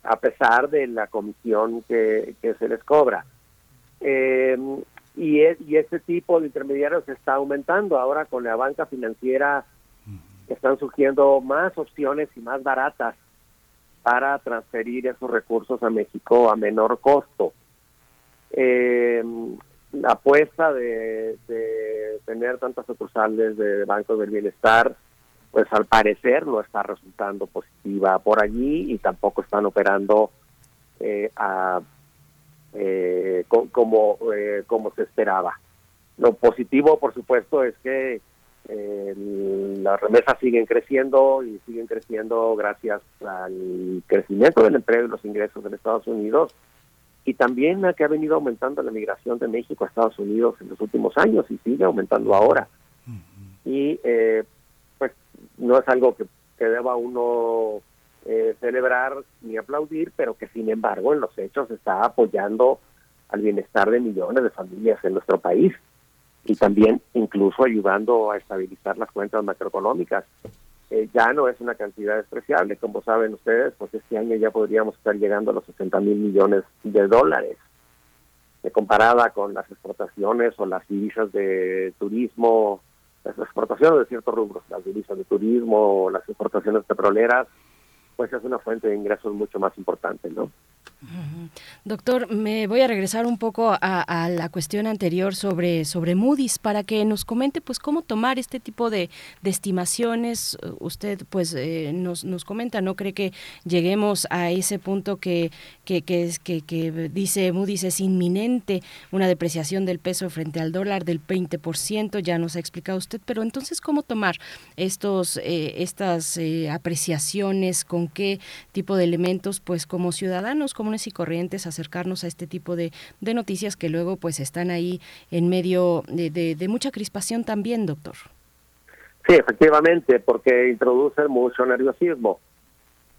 a pesar de la comisión que, se les cobra. Eh, y, es, ese tipo de intermediarios está aumentando ahora con la banca financiera están surgiendo más opciones y más baratas para transferir esos recursos a México a menor costo. Eh, la apuesta de, de, tener tantas sucursales de bancos del bienestar, pues al parecer no está resultando positiva por allí y tampoco están operando eh, a, eh, como, eh, como se esperaba. Lo positivo, por supuesto, es que eh, las remesas siguen creciendo y siguen creciendo gracias al crecimiento del empleo y los ingresos de Estados Unidos y también a que ha venido aumentando la migración de México a Estados Unidos en los últimos años y sigue aumentando ahora. Y no es algo que, deba uno eh, celebrar ni aplaudir, pero que sin embargo en los hechos está apoyando al bienestar de millones de familias en nuestro país y también incluso ayudando a estabilizar las cuentas macroeconómicas. Eh, ya no es una cantidad despreciable, como saben ustedes, pues este año ya podríamos estar llegando a los 60 mil millones de dólares. Comparada con las exportaciones o las divisas de turismo, las exportaciones de ciertos rubros, las divisas de turismo las exportaciones petroleras, pues es una fuente de ingresos mucho más importante, ¿no? Doctor, me voy a regresar un poco a, la cuestión anterior sobre, sobre Moody's para que nos comente pues cómo tomar este tipo de, estimaciones. Usted pues eh, nos, nos comenta, ¿no cree que lleguemos a ese punto que, que, que, dice Moody's es inminente una depreciación del peso frente al dólar del 20%? Ya nos ha explicado usted, pero entonces cómo tomar estos, eh, estas eh, apreciaciones, con qué tipo de elementos pues como ciudadanos, como y corrientes acercarnos a este tipo de, de noticias que luego pues están ahí en medio de, de, mucha crispación también, doctor. Sí, efectivamente, porque introduce mucho nerviosismo.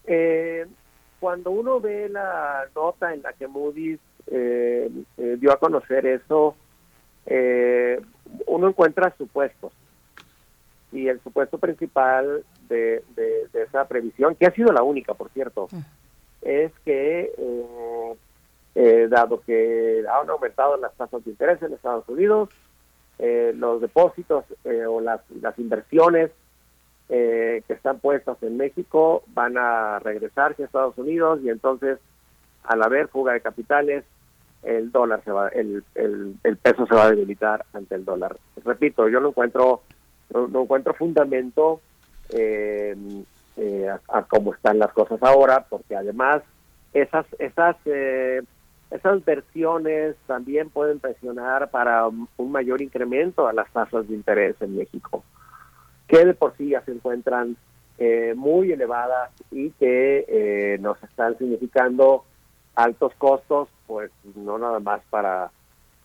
Eh, cuando uno ve la nota en la que Moody's eh, eh, dio a conocer eso, uno encuentra supuestos. Y el supuesto principal de, de, de, esa previsión, que ha sido la única, por cierto, es que, eh, eh, dado que han aumentado las tasas de interés en Estados Unidos, eh, los depósitos o las, las inversiones que están puestas en México van a regresarse a Estados Unidos y entonces al haber fuga de capitales el dólar se va el, el, el peso se va a debilitar ante el dólar. Repito yo no encuentro no, no encuentro fundamento eh, eh, a, cómo están las cosas ahora, porque además esas esas eh, esas versiones también pueden presionar para un mayor incremento a las tasas de interés en México, que de por sí ya se encuentran eh, muy elevadas y que nos están significando altos costos, pues no nada más para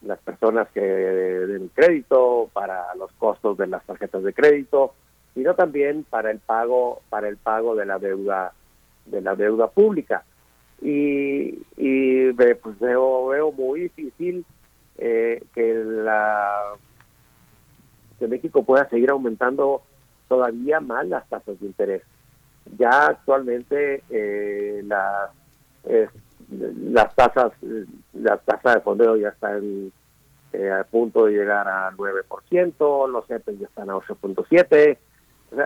las personas que den crédito, para los costos de las tarjetas de crédito, sino también para el pago para el pago de la deuda de la deuda pública. Y, y pues veo veo muy difícil eh, que la que México pueda seguir aumentando todavía más las tasas de interés. Ya actualmente eh, la, las tasas la tasa de fondeo ya está eh, a punto de llegar al 9%, los CEPES ya están a 8.7%,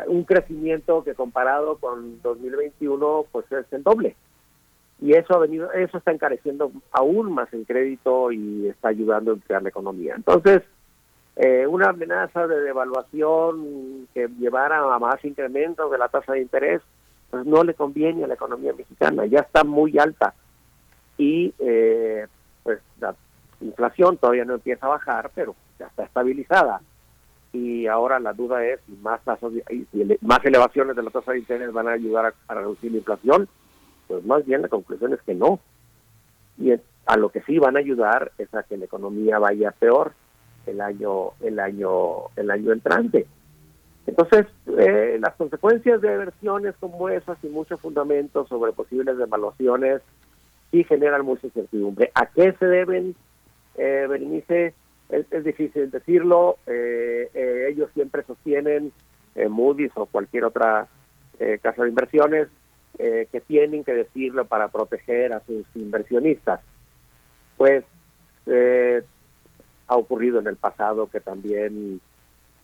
un crecimiento que comparado con 2021 pues es el doble. Y eso ha venido, eso está encareciendo aún más el crédito y está ayudando a enfriar la economía. Entonces, eh, una amenaza de devaluación que llevara a más incrementos de la tasa de interés, pues no le conviene a la economía mexicana, ya está muy alta. Y eh, pues la inflación todavía no empieza a bajar, pero ya está estabilizada y ahora la duda es más tasas más elevaciones de la tasa de interés van a ayudar a, reducir la inflación. Pues más bien la conclusión es que no. Y a lo que sí van a ayudar es a que la economía vaya peor el año el año el año entrante. Entonces eh, las consecuencias de versiones como esas y muchos fundamentos sobre posibles devaluaciones sí generan mucha incertidumbre. A qué se deben eh, Berenice es, difícil decirlo. Eh, eh, ellos siempre sostienen, eh, Moody's o cualquier otra casa de inversiones, que tienen que decirlo para proteger a sus inversionistas. Pues ha ocurrido en el pasado que también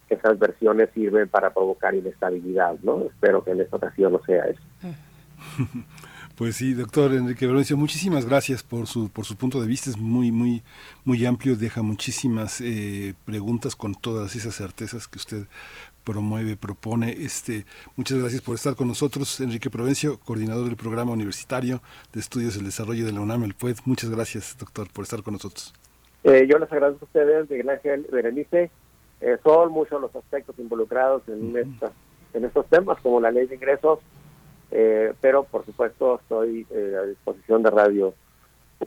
esas versiones sirven para provocar inestabilidad, ¿no? Espero que en esta ocasión no sea eso. Pues sí, doctor Enrique Verónica, muchísimas gracias por su por su punto de vista, es muy muy muy amplio, deja muchísimas eh, preguntas con todas esas certezas que usted promueve, propone. Este, muchas gracias por estar con nosotros, Enrique Provencio, coordinador del programa universitario de estudios del desarrollo de la UNAM, el PUED. Muchas gracias, doctor, por estar con nosotros. Eh, yo les agradezco a ustedes, Miguel Ángel Berenice. Eh, son muchos los aspectos involucrados en, en estos temas, como la ley de ingresos, eh, pero por supuesto estoy eh, a disposición de Radio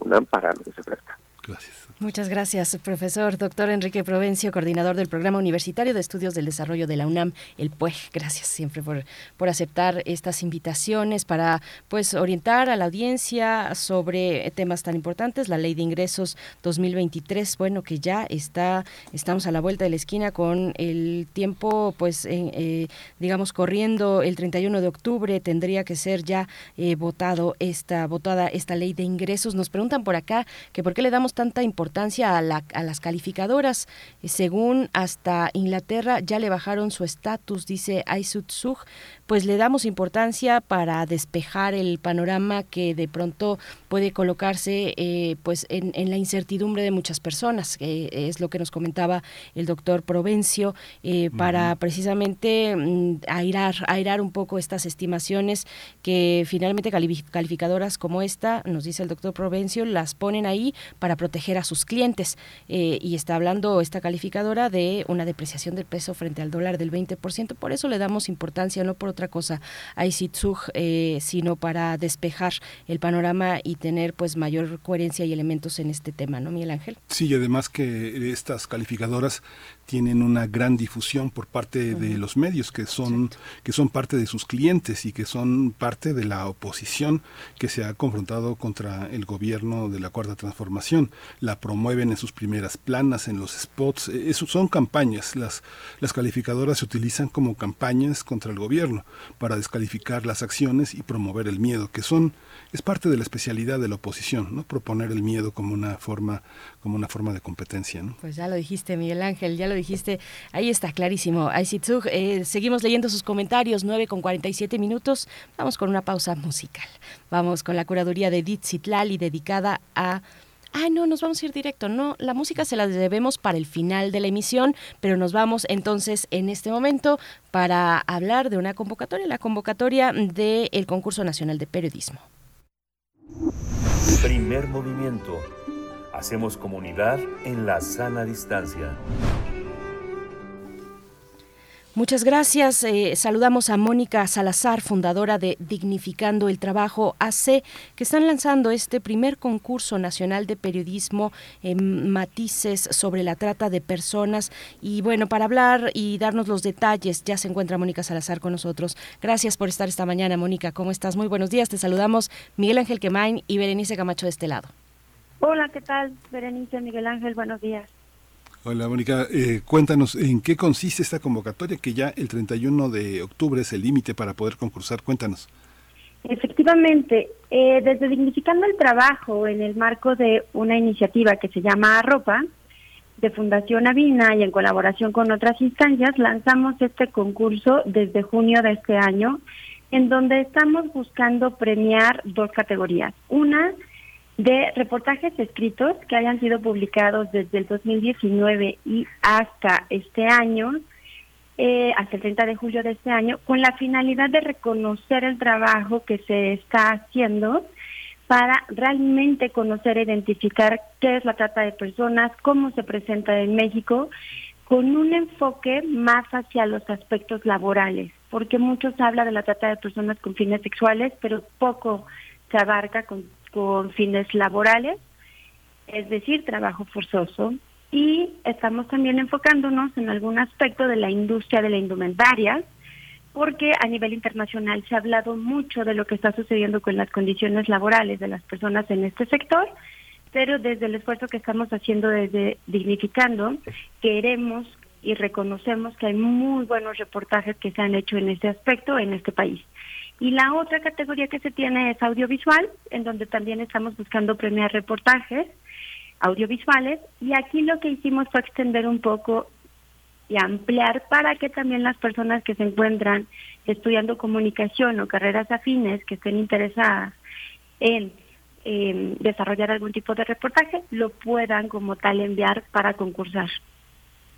UNAM para lo que se ofrezca. Gracias. Muchas gracias, profesor. Doctor Enrique Provencio, coordinador del Programa Universitario de Estudios del Desarrollo de la UNAM, el PUEG. Gracias siempre por, por aceptar estas invitaciones para pues orientar a la audiencia sobre temas tan importantes. La Ley de Ingresos 2023, bueno, que ya está, estamos a la vuelta de la esquina con el tiempo, pues, eh, digamos, corriendo el 31 de octubre, tendría que ser ya eh, votado esta, votada esta Ley de Ingresos. Nos preguntan por acá que por qué le damos tanta importancia a, las calificadoras. Eh, según hasta Inglaterra ya le bajaron su estatus, dice Aysut Sug, pues le damos importancia para despejar el panorama que de pronto puede colocarse eh, pues en, la incertidumbre de muchas personas, que es lo que nos comentaba el doctor Provencio, eh, para precisamente mm, airar, airar un poco estas estimaciones que finalmente calificadoras como esta, nos dice el doctor Provencio, las ponen ahí para proteger a sus clientes. Eh, y está hablando esta calificadora de una depreciación del peso frente al dólar del 20%, por eso le damos importancia, no por otra cosa a ICITSUG, eh, sino para despejar el panorama y tener pues mayor coherencia y elementos en este tema, ¿no, Miguel Ángel? Sí, y además que estas calificadoras tienen una gran difusión por parte de los medios que son que son parte de sus clientes y que son parte de la oposición que se ha confrontado contra el gobierno de la cuarta transformación. La promueven en sus primeras planas en los spots. Eh, eso son campañas. Las las calificadoras se utilizan como campañas contra el gobierno para descalificar las acciones y promover el miedo que son es parte de la especialidad de la oposición no proponer el miedo como una forma como una forma de competencia ¿no? pues ya lo dijiste Miguel Ángel ya lo dijiste, ahí está clarísimo. Eh, seguimos leyendo sus comentarios, 9 con 47 minutos. Vamos con una pausa musical. Vamos con la curaduría de Edith Zitlali dedicada a ah, no, nos vamos a ir directo. No, la música se la debemos para el final de la emisión, pero nos vamos entonces en este momento para hablar de una convocatoria, la convocatoria del Concurso Nacional de Periodismo. Primer movimiento. Hacemos comunidad en la sana distancia. Muchas gracias. Eh, saludamos a Mónica Salazar, fundadora de Dignificando el Trabajo AC, que están lanzando este primer concurso nacional de periodismo en matices sobre la trata de personas. Y bueno, para hablar y darnos los detalles, ya se encuentra Mónica Salazar con nosotros. Gracias por estar esta mañana, Mónica. ¿Cómo estás? Muy buenos días. Te saludamos Miguel Ángel Quemain y Berenice Camacho de este lado. Hola, ¿qué tal? Berenice, Miguel Ángel, buenos días. Hola, Mónica. Eh, cuéntanos en qué consiste esta convocatoria, que ya el 31 de octubre es el límite para poder concursar. Cuéntanos. Efectivamente, eh, desde Dignificando el Trabajo, en el marco de una iniciativa que se llama Arropa, de Fundación Avina y en colaboración con otras instancias, lanzamos este concurso desde junio de este año, en donde estamos buscando premiar dos categorías. Una, de reportajes escritos que hayan sido publicados desde el 2019 y hasta este año, eh, hasta el 30 de julio de este año, con la finalidad de reconocer el trabajo que se está haciendo para realmente conocer e identificar qué es la trata de personas, cómo se presenta en México, con un enfoque más hacia los aspectos laborales, porque muchos hablan de la trata de personas con fines sexuales, pero poco se abarca con con fines laborales, es decir, trabajo forzoso. Y estamos también enfocándonos en algún aspecto de la industria de la indumentaria, porque a nivel internacional se ha hablado mucho de lo que está sucediendo con las condiciones laborales de las personas en este sector, pero desde el esfuerzo que estamos haciendo desde Dignificando, queremos y reconocemos que hay muy buenos reportajes que se han hecho en este aspecto en este país. Y la otra categoría que se tiene es audiovisual, en donde también estamos buscando premiar reportajes audiovisuales y aquí lo que hicimos fue extender un poco y ampliar para que también las personas que se encuentran estudiando comunicación o carreras afines que estén interesadas en desarrollar algún tipo de reportaje lo puedan como tal enviar para concursar.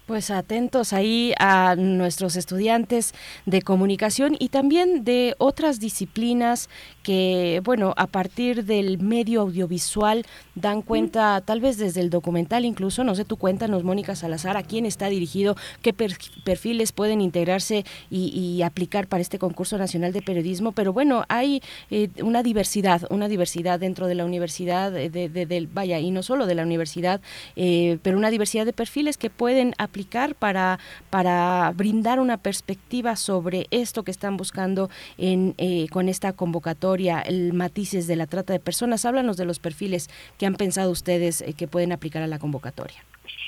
Pues atentos ahí a nuestros estudiantes de comunicación y también de otras disciplinas que, bueno, a partir del medio audiovisual dan cuenta, tal vez desde el documental incluso, no sé, tú cuéntanos, Mónica Salazar, a quién está dirigido, qué perfiles pueden integrarse y, aplicar para este concurso nacional de periodismo, pero bueno, hay eh, una diversidad, una diversidad dentro de la universidad, de, del, vaya, y no solo de la universidad, eh, pero una diversidad de perfiles que pueden aplicar para, para brindar una perspectiva sobre esto que están buscando en, eh, con esta convocatoria, el matices de la trata de personas. Háblanos de los perfiles que han pensado ustedes eh, que pueden aplicar a la convocatoria.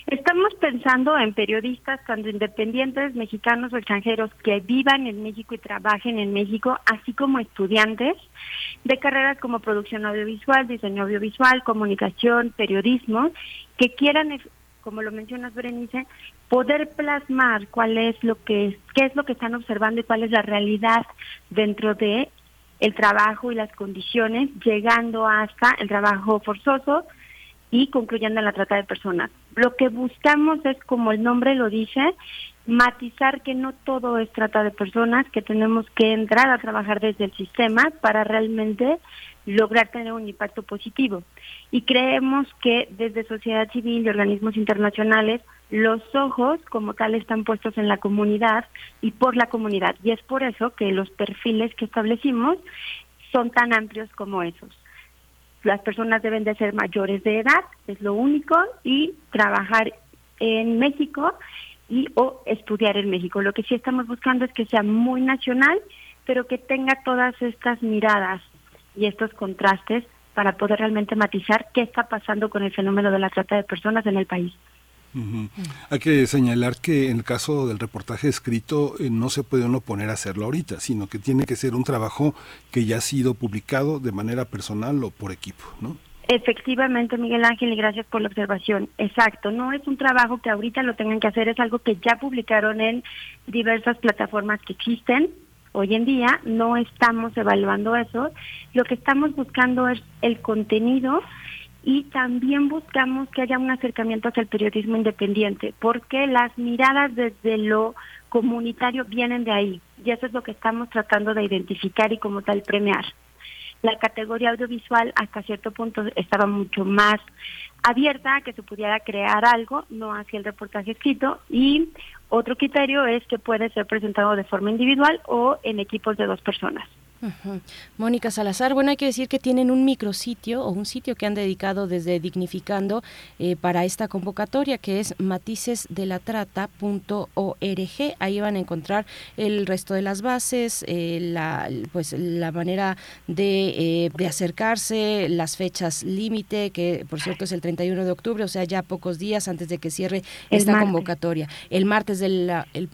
Estamos pensando en periodistas, tanto independientes, mexicanos o extranjeros, que vivan en México y trabajen en México, así como estudiantes de carreras como producción audiovisual, diseño audiovisual, comunicación, periodismo, que quieran como lo mencionas Berenice, poder plasmar cuál es lo que qué es lo que están observando y cuál es la realidad dentro de el trabajo y las condiciones, llegando hasta el trabajo forzoso y concluyendo en la trata de personas. Lo que buscamos es, como el nombre lo dice, matizar que no todo es trata de personas, que tenemos que entrar a trabajar desde el sistema para realmente lograr tener un impacto positivo. Y creemos que desde sociedad civil y organismos internacionales, los ojos como tal están puestos en la comunidad y por la comunidad. Y es por eso que los perfiles que establecimos son tan amplios como esos. Las personas deben de ser mayores de edad, es lo único, y trabajar en México y o estudiar en México. Lo que sí estamos buscando es que sea muy nacional, pero que tenga todas estas miradas y estos contrastes para poder realmente matizar qué está pasando con el fenómeno de la trata de personas en el país. Hay que señalar que en el caso del reportaje escrito eh, no se puede uno poner a hacerlo ahorita, sino que tiene que ser un trabajo que ya ha sido publicado de manera personal o por equipo, ¿no? Efectivamente, Miguel Ángel, y gracias por la observación. Exacto, no es un trabajo que ahorita lo tengan que hacer, es algo que ya publicaron en diversas plataformas que existen, Hoy en día no estamos evaluando eso, lo que estamos buscando es el contenido y también buscamos que haya un acercamiento hacia el periodismo independiente, porque las miradas desde lo comunitario vienen de ahí y eso es lo que estamos tratando de identificar y como tal premiar. La categoría audiovisual hasta cierto punto estaba mucho más abierta a que se pudiera crear algo, no hacia el reportaje escrito, y otro criterio es que puede ser presentado de forma individual o en equipos de dos personas. Mónica Salazar, bueno, hay que decir que tienen un micrositio o un sitio que han dedicado desde Dignificando eh, para esta convocatoria, que es maticesdelatrata.org. Ahí van a encontrar el resto de las bases, eh, la, pues, la manera de, eh, de acercarse, las fechas límite, que por cierto es el 31 de octubre, o sea, ya pocos días antes de que cierre esta convocatoria. El martes del el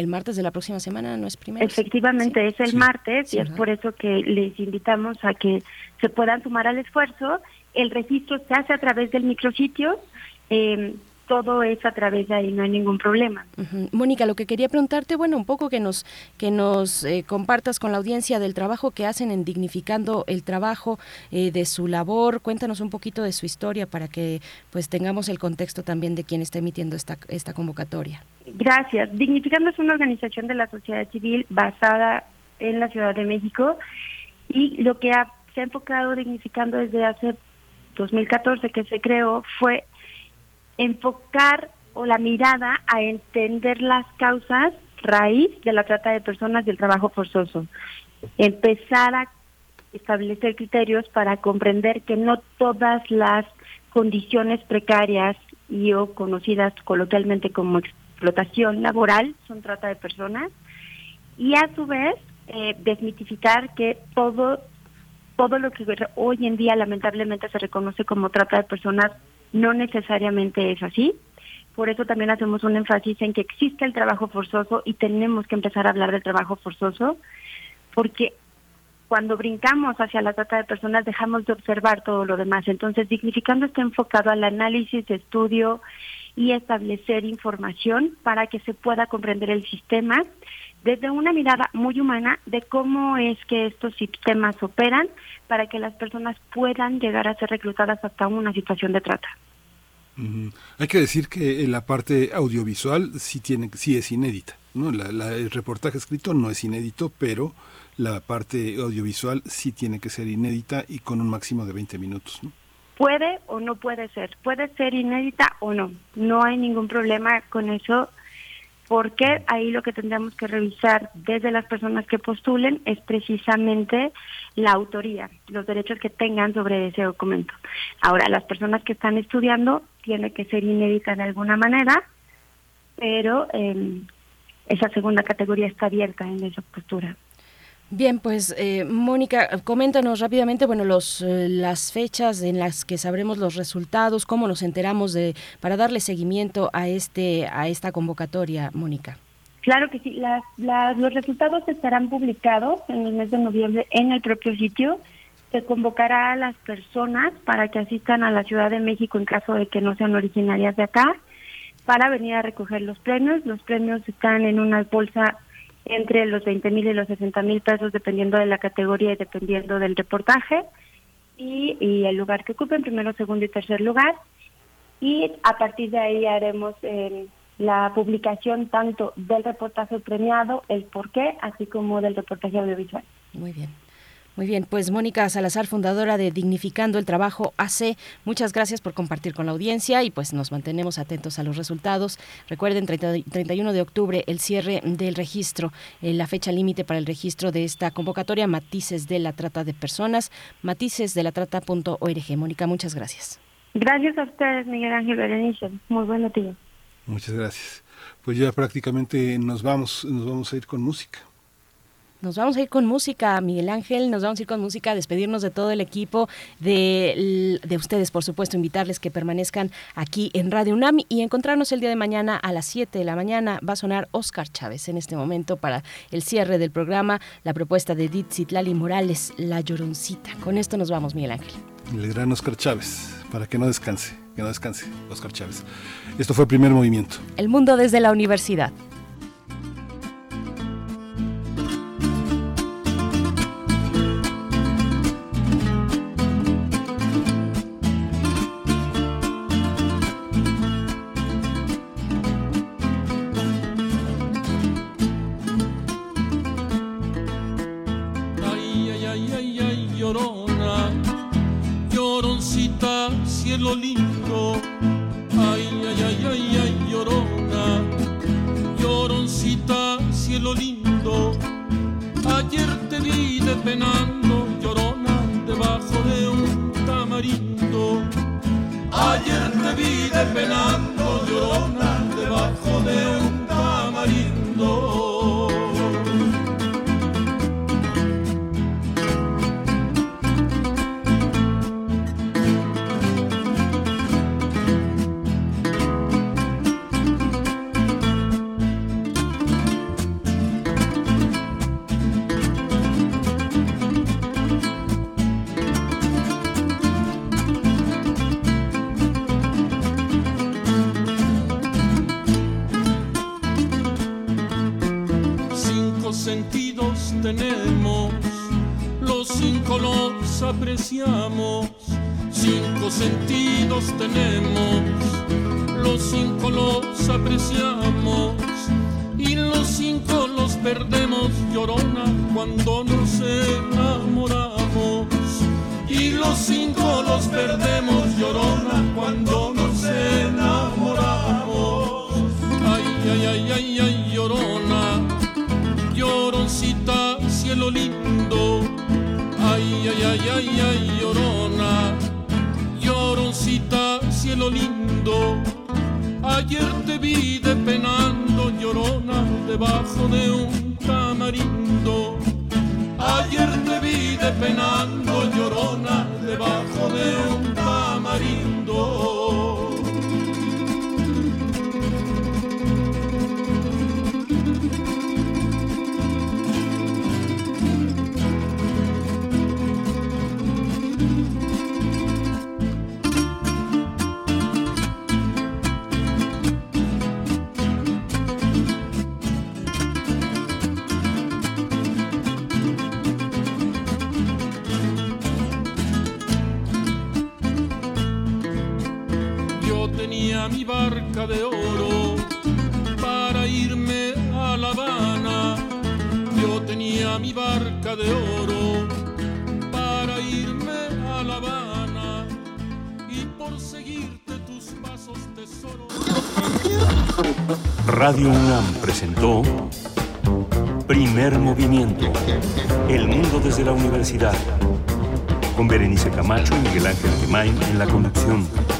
el martes de la próxima semana, ¿no es primero? Efectivamente, es el martes y es por eso que les invitamos a que se puedan sumar al esfuerzo. El registro se hace a través del micrositio. Eh, todo es a través de ahí, no hay ningún problema. Mónica, lo que quería preguntarte, bueno, un poco que nos que nos eh, compartas con la audiencia del trabajo que hacen en dignificando el trabajo eh, de su labor. Cuéntanos un poquito de su historia para que pues tengamos el contexto también de quién está emitiendo esta esta convocatoria. Gracias. Dignificando es una organización de la sociedad civil basada en la Ciudad de México y lo que se ha enfocado dignificando desde hace 2014 que se creó fue enfocar o la mirada a entender las causas raíz de la trata de personas del trabajo forzoso. Empezar a establecer criterios para comprender que no todas las condiciones precarias y o conocidas coloquialmente como explotación laboral son trata de personas y a su vez eh, desmitificar que todo todo lo que hoy en día lamentablemente se reconoce como trata de personas no necesariamente es así. Por eso también hacemos un énfasis en que existe el trabajo forzoso y tenemos que empezar a hablar del trabajo forzoso, porque cuando brincamos hacia la trata de personas dejamos de observar todo lo demás. Entonces, dignificando está enfocado al análisis, estudio y establecer información para que se pueda comprender el sistema desde una mirada muy humana de cómo es que estos sistemas operan para que las personas puedan llegar a ser reclutadas hasta una situación de trata. Hay que decir que la parte audiovisual sí tiene, sí es inédita, ¿no? el reportaje escrito no es inédito, pero la parte audiovisual sí tiene que ser inédita y con un máximo de 20 minutos, ¿no? Puede o no puede ser, puede ser inédita o no, no hay ningún problema con eso porque ahí lo que tendríamos que revisar desde las personas que postulen es precisamente la autoría, los derechos que tengan sobre ese documento. Ahora, las personas que están estudiando tiene que ser inédita de alguna manera, pero eh, esa segunda categoría está abierta en esa postura. Bien, pues eh, Mónica, coméntanos rápidamente, bueno, los eh, las fechas en las que sabremos los resultados, cómo nos enteramos de para darle seguimiento a este a esta convocatoria, Mónica. Claro que sí, los resultados estarán publicados en el mes de noviembre en el propio sitio. Se convocará a las personas para que asistan a la Ciudad de México en caso de que no sean originarias de acá, para venir a recoger los premios. Los premios están en una bolsa entre los 20 mil y los 60 mil pesos dependiendo de la categoría y dependiendo del reportaje y, y, el lugar que ocupen, primero, segundo y tercer lugar. Y a partir de ahí haremos eh, la publicación tanto del reportaje premiado, el por qué, así como del reportaje audiovisual. Muy bien. Muy bien, pues Mónica Salazar, fundadora de Dignificando el Trabajo AC, muchas gracias por compartir con la audiencia y pues nos mantenemos atentos a los resultados. Recuerden, 31 de octubre, el cierre del registro, eh, la fecha límite para el registro de esta convocatoria, Matices de la Trata de Personas, maticesdelatrata.org. Mónica, muchas gracias. Gracias a ustedes, Miguel Ángel Berenice. Muy buen día. Muchas gracias. Pues ya prácticamente nos vamos, nos vamos a ir con música. Nos vamos a ir con música, Miguel Ángel, nos vamos a ir con música, despedirnos de todo el equipo, de, de ustedes, por supuesto, invitarles que permanezcan aquí en Radio UNAM y encontrarnos el día de mañana a las 7 de la mañana. Va a sonar Oscar Chávez en este momento para el cierre del programa, la propuesta de Lali Morales, La Lloroncita. Con esto nos vamos, Miguel Ángel. El gran Oscar Chávez, para que no descanse, que no descanse, Oscar Chávez. Esto fue el primer movimiento. El mundo desde la universidad. cielo lindo. Ayer te vi depenando, llorona, debajo de un tamarindo. Ayer te vi depenando, llorona, debajo de un tenemos, los cinco los apreciamos, cinco sentidos tenemos, los cinco los apreciamos y los cinco los perdemos, llorona, cuando nos enamoramos. Y los cinco los perdemos, llorona, cuando nos enamoramos. Ay, ay, ay, ay, ay, llorona lloroncita, cielo lindo. Ay, ay, ay, ay, ay, llorona. Lloroncita, cielo lindo. Ayer te vi depenando, llorona, debajo de un tamarindo. Ayer te vi depenando, llorona, debajo de un tamarindo. Tenía mi barca de oro para irme a La Habana. Yo tenía mi barca de oro para irme a La Habana y por seguirte tus pasos tesoro. Radio UNAM presentó Primer Movimiento. El mundo desde la universidad. Con Berenice Camacho y Miguel Ángel Gemain en la conducción.